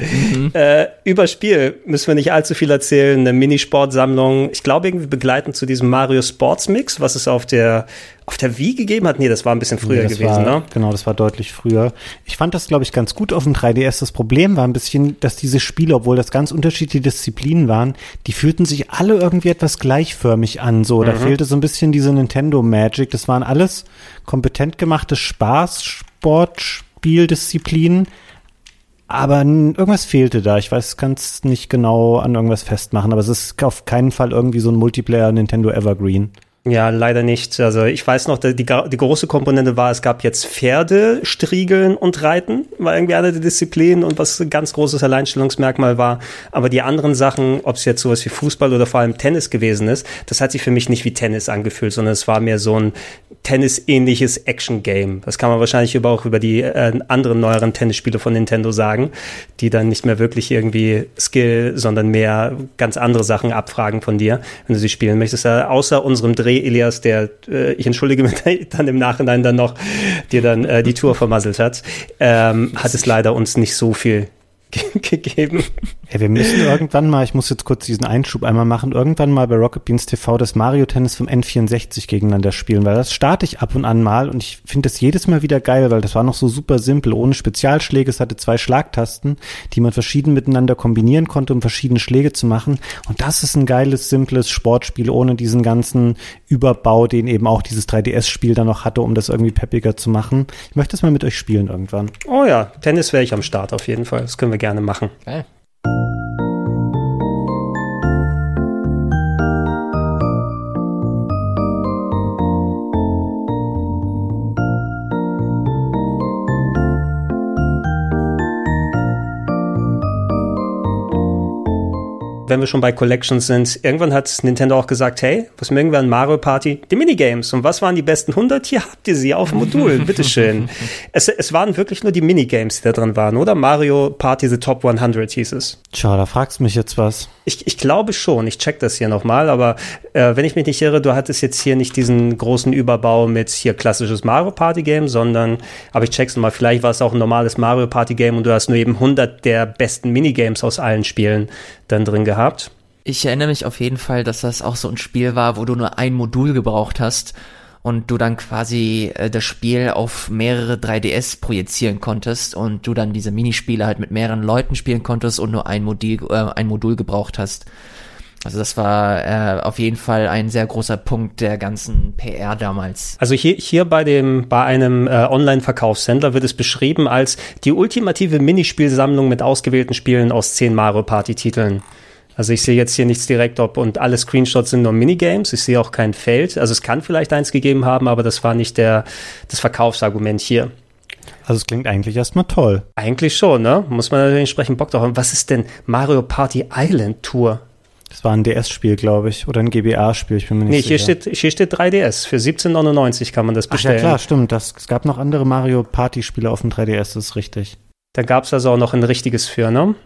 Äh, über Spiel müssen wir nicht allzu viel erzählen. Eine Minisportsammlung. Ich glaube, irgendwie begleitend zu diesem Mario Sports Mix, was es auf der, auf der Wii gegeben hat. Nee, das war ein bisschen früher das gewesen, war, ne? Genau, das war deutlich früher. Ich fand das, glaube ich, ganz gut auf dem 3DS. Das Problem war ein bisschen, dass diese Spiele, obwohl das ganz unterschiedliche Disziplinen waren, die fühlten sich alle irgendwie etwas gleichförmig an. So, Mhm. da fehlte so ein bisschen diese Nintendo Magic. Das waren alles kompetent gemachte Spaß, Sport, Spieldisziplinen. Aber irgendwas fehlte da. Ich weiß, kann es nicht genau an irgendwas festmachen, aber es ist auf keinen Fall irgendwie so ein Multiplayer Nintendo Evergreen. Ja, leider nicht. Also ich weiß noch, die, die große Komponente war, es gab jetzt Pferde, Striegeln und Reiten, war irgendwie eine der Disziplinen und was ein ganz großes Alleinstellungsmerkmal war. Aber die anderen Sachen, ob es jetzt sowas wie Fußball oder vor allem Tennis gewesen ist, das hat sich für mich nicht wie Tennis angefühlt, sondern es war mehr so ein Tennis-ähnliches Action-Game. Das kann man wahrscheinlich über, auch über die äh, anderen neueren Tennisspiele von Nintendo sagen, die dann nicht mehr wirklich irgendwie Skill, sondern mehr ganz andere Sachen abfragen von dir, wenn du sie spielen möchtest. Äh, außer unserem Dreh, Elias, der, äh, ich entschuldige mich dann im Nachhinein dann noch, dir dann äh, die Tour vermasselt hat, ähm, hat es leider uns nicht so viel ge gegeben. Ja, wir müssen irgendwann mal, ich muss jetzt kurz diesen Einschub einmal machen, irgendwann mal bei Rocket Beans TV das Mario Tennis vom N64 gegeneinander spielen, weil das starte ich ab und an mal und ich finde das jedes Mal wieder geil, weil das war noch so super simpel, ohne Spezialschläge, es hatte zwei Schlagtasten, die man verschieden miteinander kombinieren konnte, um verschiedene Schläge zu machen. Und das ist ein geiles, simples Sportspiel ohne diesen ganzen Überbau, den eben auch dieses 3DS-Spiel dann noch hatte, um das irgendwie peppiger zu machen. Ich möchte das mal mit euch spielen irgendwann. Oh ja, Tennis wäre ich am Start auf jeden Fall. Das können wir gerne machen. Geil. Wenn wir schon bei Collections sind, irgendwann hat Nintendo auch gesagt, hey, was mögen wir an Mario Party? Die Minigames. Und was waren die besten 100? Hier habt ihr sie auf dem Modul, bitteschön. es, es waren wirklich nur die Minigames, die da drin waren, oder? Mario Party The Top 100 hieß es. Tja, da fragst du mich jetzt was. Ich, ich glaube schon, ich check das hier nochmal, aber äh, wenn ich mich nicht irre, du hattest jetzt hier nicht diesen großen Überbau mit hier klassisches Mario Party Game, sondern, aber ich check's nochmal, vielleicht war es auch ein normales Mario Party Game und du hast nur eben 100 der besten Minigames aus allen Spielen dann drin gehabt. Ich erinnere mich auf jeden Fall, dass das auch so ein Spiel war, wo du nur ein Modul gebraucht hast und du dann quasi äh, das Spiel auf mehrere 3DS projizieren konntest und du dann diese Minispiele halt mit mehreren Leuten spielen konntest und nur ein Modul, äh, ein Modul gebraucht hast. Also das war äh, auf jeden Fall ein sehr großer Punkt der ganzen PR damals. Also hier, hier bei dem, bei einem äh, Online-Verkaufshändler wird es beschrieben als die ultimative Minispielsammlung mit ausgewählten Spielen aus zehn Mario Party-Titeln. Also ich sehe jetzt hier nichts direkt, ob und alle Screenshots sind nur Minigames. Ich sehe auch kein Feld. Also es kann vielleicht eins gegeben haben, aber das war nicht der, das Verkaufsargument hier. Also es klingt eigentlich erstmal toll. Eigentlich schon, ne? Muss man natürlich entsprechend Bock drauf haben. Was ist denn Mario Party Island Tour? Das war ein DS-Spiel, glaube ich, oder ein GBA-Spiel, ich bin mir nicht Nee, hier sicher. steht, hier steht 3DS. Für 17,99 kann man das Ach ja, bestellen. klar, stimmt. Das, es gab noch andere Mario Party-Spiele auf dem 3DS, das ist richtig. Da gab es also auch noch ein richtiges für, ne?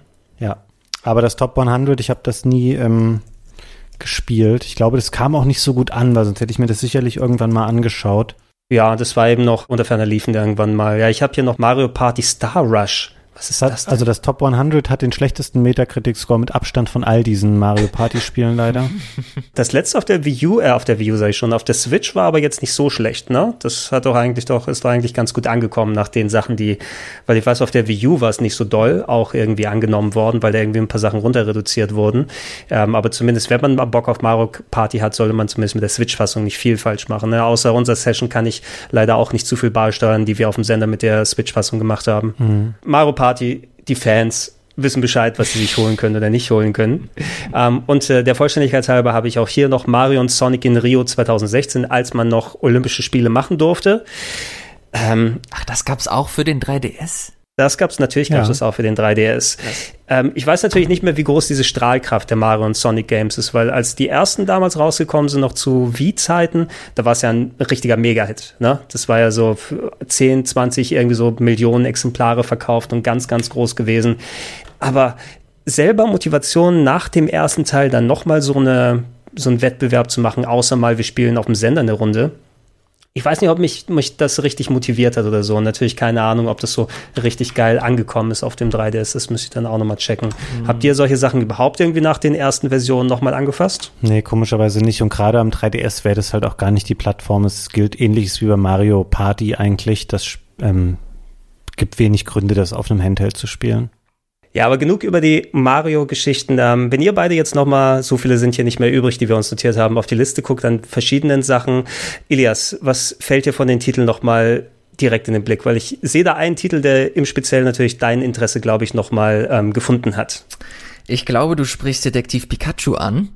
Ja. Aber das Top 100, ich habe das nie ähm, gespielt. Ich glaube, das kam auch nicht so gut an, weil sonst hätte ich mir das sicherlich irgendwann mal angeschaut. Ja, das war eben noch unter ferner Liefen irgendwann mal. Ja, ich habe hier noch Mario Party Star Rush. Was ist das? Das, also das Top 100 hat den schlechtesten Metacritic-Score mit Abstand von all diesen Mario Party-Spielen leider. Das letzte auf der Wii U, äh, auf der Wii U sag ich schon, auf der Switch war aber jetzt nicht so schlecht, ne? Das hat doch eigentlich doch, ist doch eigentlich ganz gut angekommen nach den Sachen, die, weil ich weiß, auf der Wii U war es nicht so doll, auch irgendwie angenommen worden, weil da irgendwie ein paar Sachen runter reduziert wurden. Ähm, aber zumindest, wenn man mal Bock auf Mario Party hat, sollte man zumindest mit der Switch-Fassung nicht viel falsch machen. Ne? Außer unserer Session kann ich leider auch nicht zu viel beisteuern, die wir auf dem Sender mit der Switch-Fassung gemacht haben. Mario Party, die Fans wissen Bescheid, was sie sich holen können oder nicht holen können. ähm, und äh, der Vollständigkeit halber habe ich auch hier noch Mario und Sonic in Rio 2016, als man noch Olympische Spiele machen durfte. Ähm, Ach, das gab's auch für den 3DS? Das gab's natürlich, gab's Ja. das auch für den 3DS. Ähm, ich weiß natürlich nicht mehr, wie groß diese Strahlkraft der Mario und Sonic Games ist, weil als die ersten damals rausgekommen sind, noch zu Wii-Zeiten, da war es ja ein richtiger Mega-Hit. Ne? Das war ja so für 10, 20, irgendwie so Millionen Exemplare verkauft und ganz, ganz groß gewesen. Aber selber Motivation nach dem ersten Teil dann nochmal so eine so einen Wettbewerb zu machen, außer mal wir spielen auf dem Sender eine Runde. Ich weiß nicht, ob mich, mich das richtig motiviert hat oder so. Und natürlich keine Ahnung, ob das so richtig geil angekommen ist auf dem 3DS. Das müsste ich dann auch nochmal checken. Habt ihr solche Sachen überhaupt irgendwie nach den ersten Versionen nochmal angefasst? Nee, komischerweise nicht. Und gerade am 3DS wäre das halt auch gar nicht die Plattform. Es gilt ähnliches wie bei Mario Party eigentlich. Das ähm, gibt wenig Gründe, das auf einem Handheld zu spielen. Ja, aber genug über die Mario-Geschichten. Ähm, wenn ihr beide jetzt nochmal, so viele sind hier nicht mehr übrig, die wir uns notiert haben, auf die Liste guckt an verschiedenen Sachen. Ilias, was fällt dir von den Titeln nochmal direkt in den Blick? Weil ich sehe da einen Titel, der im Speziellen natürlich dein Interesse, glaube ich, nochmal ähm, gefunden hat. Ich glaube, du sprichst Detektiv Pikachu an.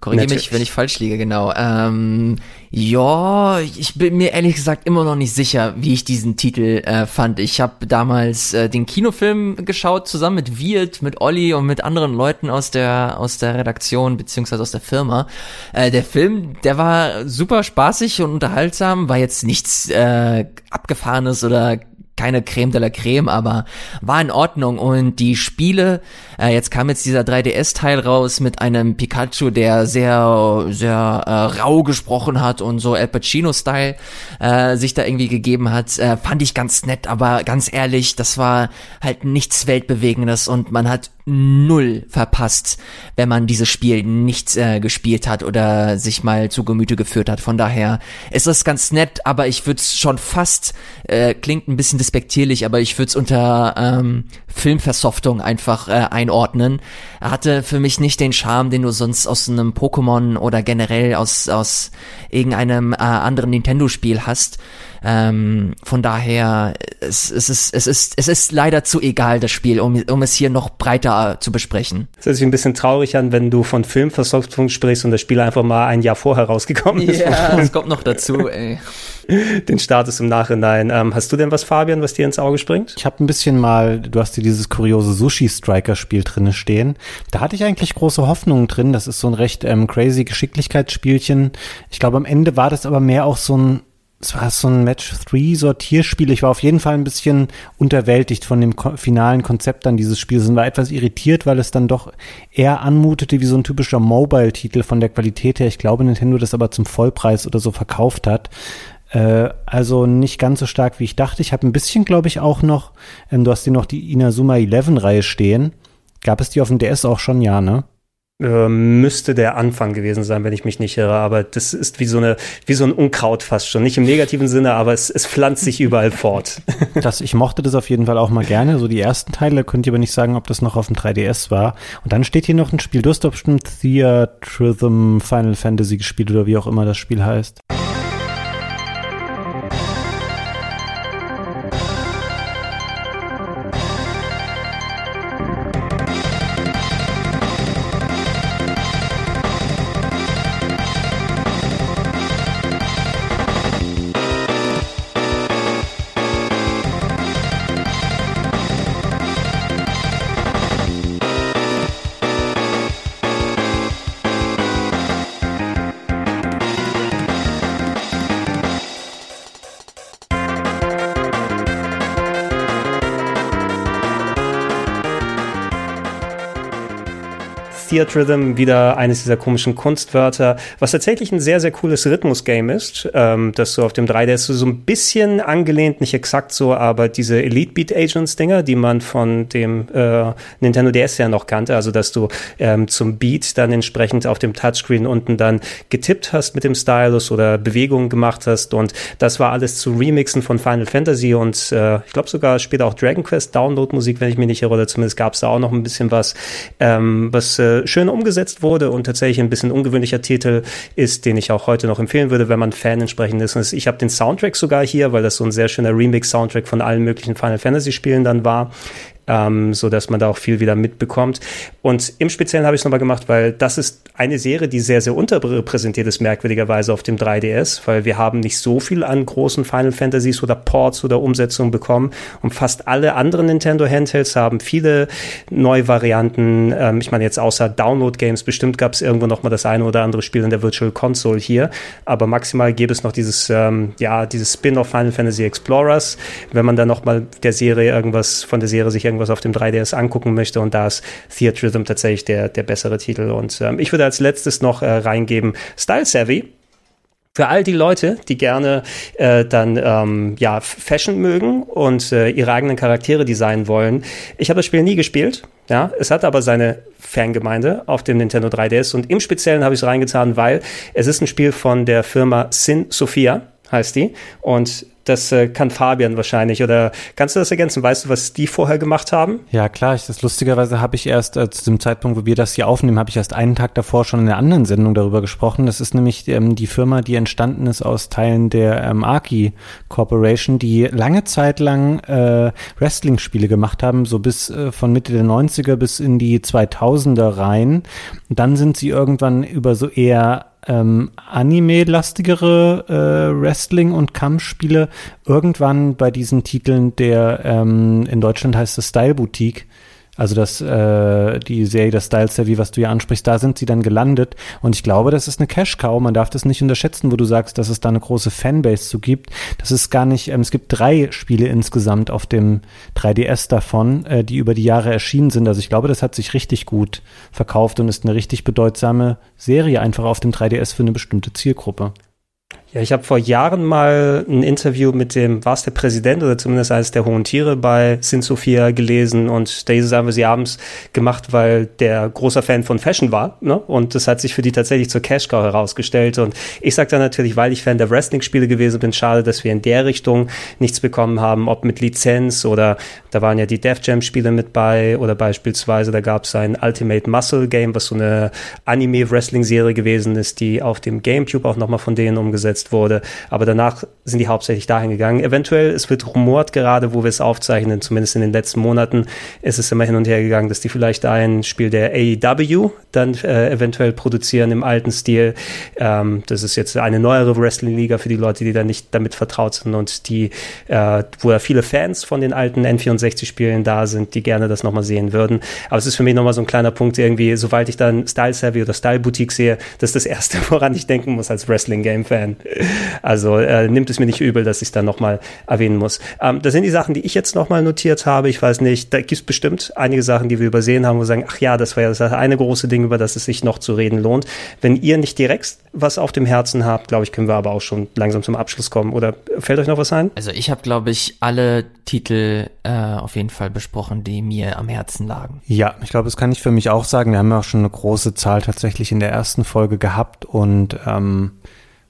Korrigiere mich, wenn ich falsch liege, genau. Ähm, ja, ich bin mir ehrlich gesagt immer noch nicht sicher, wie ich diesen Titel äh, fand. Ich habe damals äh, den Kinofilm geschaut, zusammen mit Wirt, mit Olli und mit anderen Leuten aus der aus der Redaktion beziehungsweise aus der Firma. Äh, der Film, der war super spaßig und unterhaltsam, war jetzt nichts äh, abgefahrenes oder keine Creme de la Creme, aber war in Ordnung. Und die Spiele, äh, jetzt kam jetzt dieser 3DS-Teil raus mit einem Pikachu, der sehr, sehr äh, rau gesprochen hat und so Al Pacino-Style äh, sich da irgendwie gegeben hat, äh, fand ich ganz nett, aber ganz ehrlich, das war halt nichts Weltbewegendes und man hat null verpasst, wenn man dieses Spiel nicht äh, gespielt hat oder sich mal zu Gemüte geführt hat. Von daher ist das ganz nett, aber ich würde es schon fast, äh, klingt ein bisschen despektierlich, aber ich würde es unter ähm, Filmversoftung einfach äh, einordnen. Er hatte für mich nicht den Charme, den du sonst aus einem Pokémon oder generell aus, aus irgendeinem äh, anderen Nintendo-Spiel hast. Ähm, von daher, es, es, ist, es, ist, es ist leider zu egal, das Spiel, um, um es hier noch breiter zu besprechen. Das hört sich ein bisschen traurig an, wenn du von Filmversoftung sprichst und das Spiel einfach mal ein Jahr vorher rausgekommen ist. das kommt noch dazu, ey. Den Status im Nachhinein. Ähm, hast du denn was, Fabian, was dir ins Auge springt? Ich habe ein bisschen mal, du hast hier dieses kuriose Sushi-Striker-Spiel drinne stehen. Da hatte ich eigentlich große Hoffnungen drin. Das ist so ein recht ähm, crazy Geschicklichkeitsspielchen. Ich glaube, am Ende war das aber mehr auch so ein es war so ein Match 3 Sortierspiel. Ich war auf jeden Fall ein bisschen unterwältigt von dem finalen Konzept dann dieses Spiels und war etwas irritiert, weil es dann doch eher anmutete wie so ein typischer Mobile-Titel von der Qualität her. Ich glaube, Nintendo das aber zum Vollpreis oder so verkauft hat. Äh, also nicht ganz so stark, wie ich dachte. Ich habe ein bisschen, glaube ich, auch noch, ähm, du hast hier noch die Inazuma 11-Reihe stehen. Gab es die auf dem DS auch schon? Ja, ne? Äh, müsste der Anfang gewesen sein, wenn ich mich nicht irre. Aber das ist wie so eine, wie so ein Unkraut fast schon. Nicht im negativen Sinne, aber es, es pflanzt sich überall fort. Das, ich mochte das auf jeden Fall auch mal gerne. So die ersten Teile könnt ihr aber nicht sagen, ob das noch auf dem 3DS war. Und dann steht hier noch ein Spiel. Du hast doch bestimmt Theatrhythm Final Fantasy gespielt oder wie auch immer das Spiel heißt. Theatrhythm, wieder eines dieser komischen Kunstwörter, was tatsächlich ein sehr, sehr cooles Rhythmus-Game ist, ähm, das so auf dem 3DS so ein bisschen angelehnt, nicht exakt so, aber diese Elite Beat Agents-Dinger, die man von dem äh, Nintendo DS ja noch kannte, also dass du ähm, zum Beat dann entsprechend auf dem Touchscreen unten dann getippt hast mit dem Stylus oder Bewegungen gemacht hast. Und das war alles zu Remixen von Final Fantasy und äh, ich glaube sogar später auch Dragon Quest Download-Musik, wenn ich mich nicht irre, oder zumindest gab es da auch noch ein bisschen was, ähm, was äh, schön umgesetzt wurde und tatsächlich ein bisschen ungewöhnlicher Titel ist, den ich auch heute noch empfehlen würde, wenn man Fan entsprechend ist. Ich habe den Soundtrack sogar hier, weil das so ein sehr schöner Remix-Soundtrack von allen möglichen Final Fantasy-Spielen dann war ähm, so dass man da auch viel wieder mitbekommt. Und im Speziellen habe ich es nochmal gemacht, weil das ist eine Serie, die sehr, sehr unterrepräsentiert ist, merkwürdigerweise auf dem 3DS, weil wir haben nicht so viel an großen Final Fantasies oder Ports oder Umsetzungen bekommen und fast alle anderen Nintendo Handhelds haben viele Neuvarianten. Ähm, ich meine jetzt außer Download-Games, bestimmt gab es irgendwo noch mal das eine oder andere Spiel in der Virtual Console hier, aber maximal gäbe es noch dieses, ähm, ja, dieses Spin-off Final Fantasy Explorers, wenn man dann noch mal der Serie irgendwas von der Serie sich irgendwas auf dem 3DS angucken möchte. Und da ist Theatrhythm tatsächlich der, der bessere Titel. Und ähm, ich würde als letztes noch äh, reingeben Style Savvy. Für all die Leute, die gerne äh, dann ähm, ja Fashion mögen und äh, ihre eigenen Charaktere designen wollen. Ich habe das Spiel nie gespielt. Ja, es hat aber seine Fangemeinde auf dem Nintendo 3DS und im Speziellen habe ich es reingetan, weil es ist ein Spiel von der Firma Sin Sophia heißt die. Und das äh, kann Fabian wahrscheinlich. Oder kannst du das ergänzen? Weißt du, was die vorher gemacht haben? Ja, klar. Ich, das lustigerweise habe ich erst äh, zu dem Zeitpunkt, wo wir das hier aufnehmen, habe ich erst einen Tag davor schon in einer anderen Sendung darüber gesprochen. Das ist nämlich ähm, die Firma, die entstanden ist aus Teilen der ähm, Arki Corporation, die lange Zeit lang äh, Wrestling-Spiele gemacht haben, so bis äh, von Mitte der 90er bis in die 2000er rein. Und dann sind sie irgendwann über so eher ähm, Anime-lastigere äh, Wrestling- und Kampfspiele irgendwann bei diesen Titeln der ähm, in Deutschland heißt es Style Boutique. Also das, äh, die Serie, das Style Savvy, was du ja ansprichst, da sind sie dann gelandet. Und ich glaube, das ist eine Cash-Cow. Man darf das nicht unterschätzen, wo du sagst, dass es da eine große Fanbase zu gibt. Das ist gar nicht, ähm, es gibt drei Spiele insgesamt auf dem 3DS davon, äh, die über die Jahre erschienen sind. Also ich glaube, das hat sich richtig gut verkauft und ist eine richtig bedeutsame Serie einfach auf dem 3DS für eine bestimmte Zielgruppe. Ja, ich habe vor Jahren mal ein Interview mit dem, war es der Präsident oder zumindest eines der hohen Tiere bei Sin Sophia gelesen und dieses haben wir sie abends gemacht, weil der großer Fan von Fashion war ne? und das hat sich für die tatsächlich zur Cash Cow herausgestellt und ich sage dann natürlich, weil ich Fan der Wrestling-Spiele gewesen bin, schade, dass wir in der Richtung nichts bekommen haben, ob mit Lizenz oder da waren ja die Def Jam-Spiele mit bei oder beispielsweise da gab es ein Ultimate Muscle Game, was so eine Anime-Wrestling-Serie gewesen ist, die auf dem Gamecube auch nochmal von denen umgesetzt wurde. Aber danach sind die hauptsächlich dahin gegangen. Eventuell, es wird rumort gerade, wo wir es aufzeichnen, zumindest in den letzten Monaten, ist es immer hin und her gegangen, dass die vielleicht ein Spiel der AEW dann äh, eventuell produzieren im alten Stil. Ähm, das ist jetzt eine neuere Wrestling-Liga für die Leute, die da nicht damit vertraut sind und die, äh, wo ja viele Fans von den alten N64-Spielen da sind, die gerne das nochmal sehen würden. Aber es ist für mich nochmal so ein kleiner Punkt irgendwie, sobald ich dann Style Savvy oder Style Boutique sehe, das ist das Erste, woran ich denken muss als Wrestling-Game-Fan. Also äh, nimmt es mir nicht übel, dass ich es dann nochmal erwähnen muss. Ähm, das sind die Sachen, die ich jetzt nochmal notiert habe. Ich weiß nicht, da gibt es bestimmt einige Sachen, die wir übersehen haben, wo wir sagen, ach ja, das war ja das eine große Ding, über das es sich noch zu reden lohnt. Wenn ihr nicht direkt was auf dem Herzen habt, glaube ich, können wir aber auch schon langsam zum Abschluss kommen. Oder fällt euch noch was ein? Also ich habe, glaube ich, alle Titel äh, auf jeden Fall besprochen, die mir am Herzen lagen. Ja, ich glaube, das kann ich für mich auch sagen. Wir haben ja auch schon eine große Zahl tatsächlich in der ersten Folge gehabt und ähm,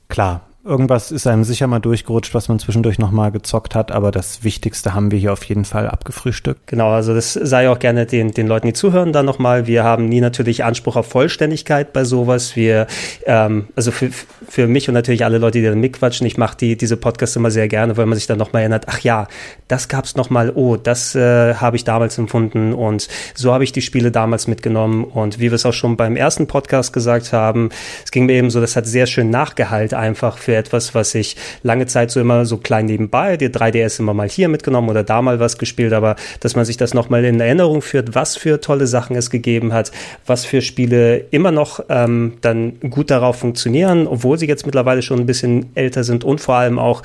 klar, irgendwas ist einem sicher mal durchgerutscht, was man zwischendurch nochmal gezockt hat, aber das Wichtigste haben wir hier auf jeden Fall abgefrühstückt. Genau, also das sei auch gerne den, den Leuten, die zuhören, dann nochmal. Wir haben nie natürlich Anspruch auf Vollständigkeit bei sowas. Wir, ähm, also für, für mich und natürlich alle Leute, die dann mitquatschen, ich mache die, diese Podcasts immer sehr gerne, weil man sich dann nochmal erinnert, ach ja, das gab's nochmal, oh, das äh, habe ich damals empfunden und so habe ich die Spiele damals mitgenommen und wie wir es auch schon beim ersten Podcast gesagt haben, es ging mir eben so, das hat sehr schön nachgehalt einfach für etwas, was ich lange Zeit so immer so klein nebenbei, die 3DS immer mal hier mitgenommen oder da mal was gespielt, aber dass man sich das nochmal in Erinnerung führt, was für tolle Sachen es gegeben hat, was für Spiele immer noch ähm, dann gut darauf funktionieren, obwohl sie jetzt mittlerweile schon ein bisschen älter sind und vor allem auch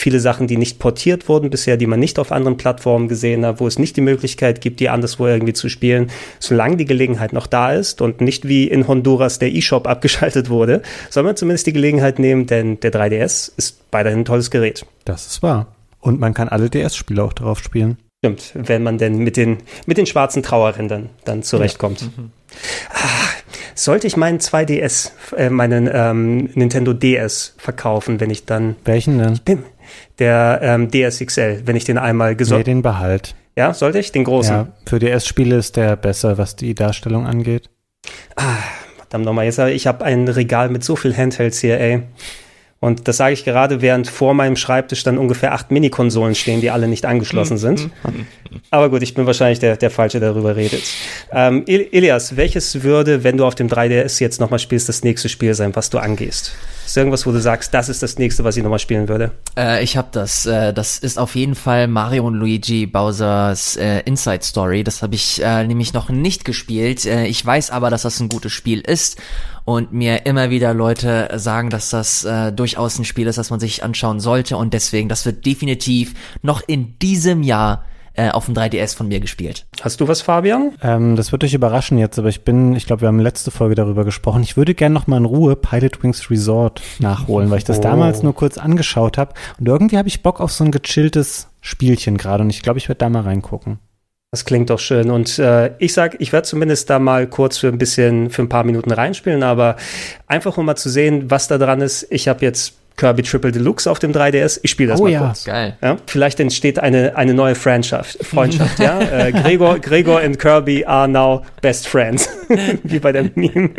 viele Sachen, die nicht portiert wurden bisher, die man nicht auf anderen Plattformen gesehen hat, wo es nicht die Möglichkeit gibt, die anderswo irgendwie zu spielen, solange die Gelegenheit noch da ist und nicht wie in Honduras der E-Shop abgeschaltet wurde, soll man zumindest die Gelegenheit nehmen, denn der 3DS ist weiterhin ein tolles Gerät. Das ist wahr. Und man kann alle DS-Spiele auch darauf spielen. Stimmt, wenn man denn mit den, mit den schwarzen Trauerrändern dann zurechtkommt. Ah, sollte ich meinen 2DS, äh, meinen ähm, Nintendo DS verkaufen, wenn ich dann Welchen denn? bin? Der ähm, DSXL, wenn ich den einmal Nee, gesorgt. den behalt. ja, sollte ich? Den großen? Ja, für DS-Spiele ist der besser, was die Darstellung angeht. Verdammt nochmal, jetzt ich habe ein Regal mit so viel Handhelds hier, ey. Und das sage ich gerade, während vor meinem Schreibtisch dann ungefähr acht Mini-Konsolen stehen, die alle nicht angeschlossen sind. Aber gut, ich bin wahrscheinlich der, der Falsche, der darüber redet. Ähm, Ilias, welches würde, wenn du auf dem 3DS jetzt nochmal spielst, das nächste Spiel sein, was du angehst? Ist irgendwas, wo du sagst, das ist das nächste, was ich nochmal spielen würde? Äh, ich habe das. Äh, das ist auf jeden Fall Mario und Luigi Bowsers äh, Inside Story. Das habe ich äh, nämlich noch nicht gespielt. Äh, ich weiß aber, dass das ein gutes Spiel ist und mir immer wieder Leute sagen, dass das äh, durchaus ein Spiel ist, das man sich anschauen sollte und deswegen, das wird definitiv noch in diesem Jahr äh, auf dem 3DS von mir gespielt. Hast du was, Fabian? Ähm, das wird euch überraschen jetzt, aber ich bin, ich glaube, wir haben letzte Folge darüber gesprochen. Ich würde gerne noch mal in Ruhe Pilot Wings Resort nachholen, weil ich das Oh. damals nur kurz angeschaut habe. Und irgendwie habe ich Bock auf so ein gechilltes Spielchen gerade und ich glaube, ich werde da mal reingucken. Das klingt doch schön. Und äh, ich sag, ich werde zumindest da mal kurz für ein bisschen, für ein paar Minuten reinspielen, aber einfach um mal zu sehen, was da dran ist. Ich habe jetzt Kirby Triple Deluxe auf dem 3DS. Ich spiele das Oh mal ja. kurz. Geil. Ja, vielleicht entsteht eine, eine neue Freundschaft. Freundschaft ja? äh, Gregor, Gregor und Kirby are now best friends. Wie bei der Meme.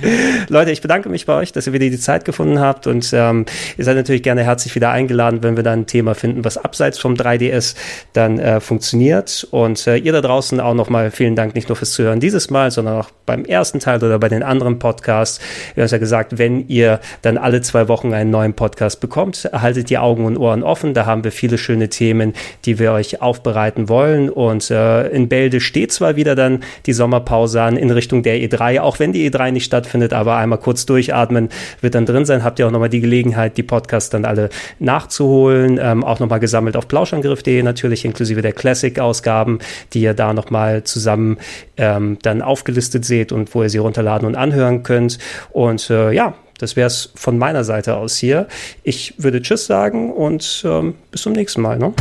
Leute, ich bedanke mich bei euch, dass ihr wieder die Zeit gefunden habt und ähm, ihr seid natürlich gerne herzlich wieder eingeladen, wenn wir dann ein Thema finden, was abseits vom 3DS dann äh, funktioniert. Und äh, ihr da draußen auch nochmal vielen Dank nicht nur fürs Zuhören dieses Mal, sondern auch beim ersten Teil oder bei den anderen Podcasts. Wir haben es ja gesagt, wenn ihr dann alle zwei Wochen einen neuen Podcast bekommt, haltet die Augen und Ohren offen. Da haben wir viele schöne Themen, die wir euch aufbereiten wollen. Und äh, in Bälde steht zwar wieder dann die Sommerpause an in Richtung der E3, auch wenn die E3 nicht stattfindet, aber einmal kurz durchatmen wird dann drin sein. Habt ihr auch nochmal die Gelegenheit, die Podcasts dann alle nachzuholen. Ähm, auch nochmal gesammelt auf plauschangriff.de natürlich, inklusive der Classic-Ausgaben, die ihr da nochmal zusammen ähm, dann aufgelistet seht und wo ihr sie runterladen und anhören könnt. Und äh, ja, das wäre es von meiner Seite aus hier. Ich würde Tschüss sagen und ähm, bis zum nächsten Mal. Ne?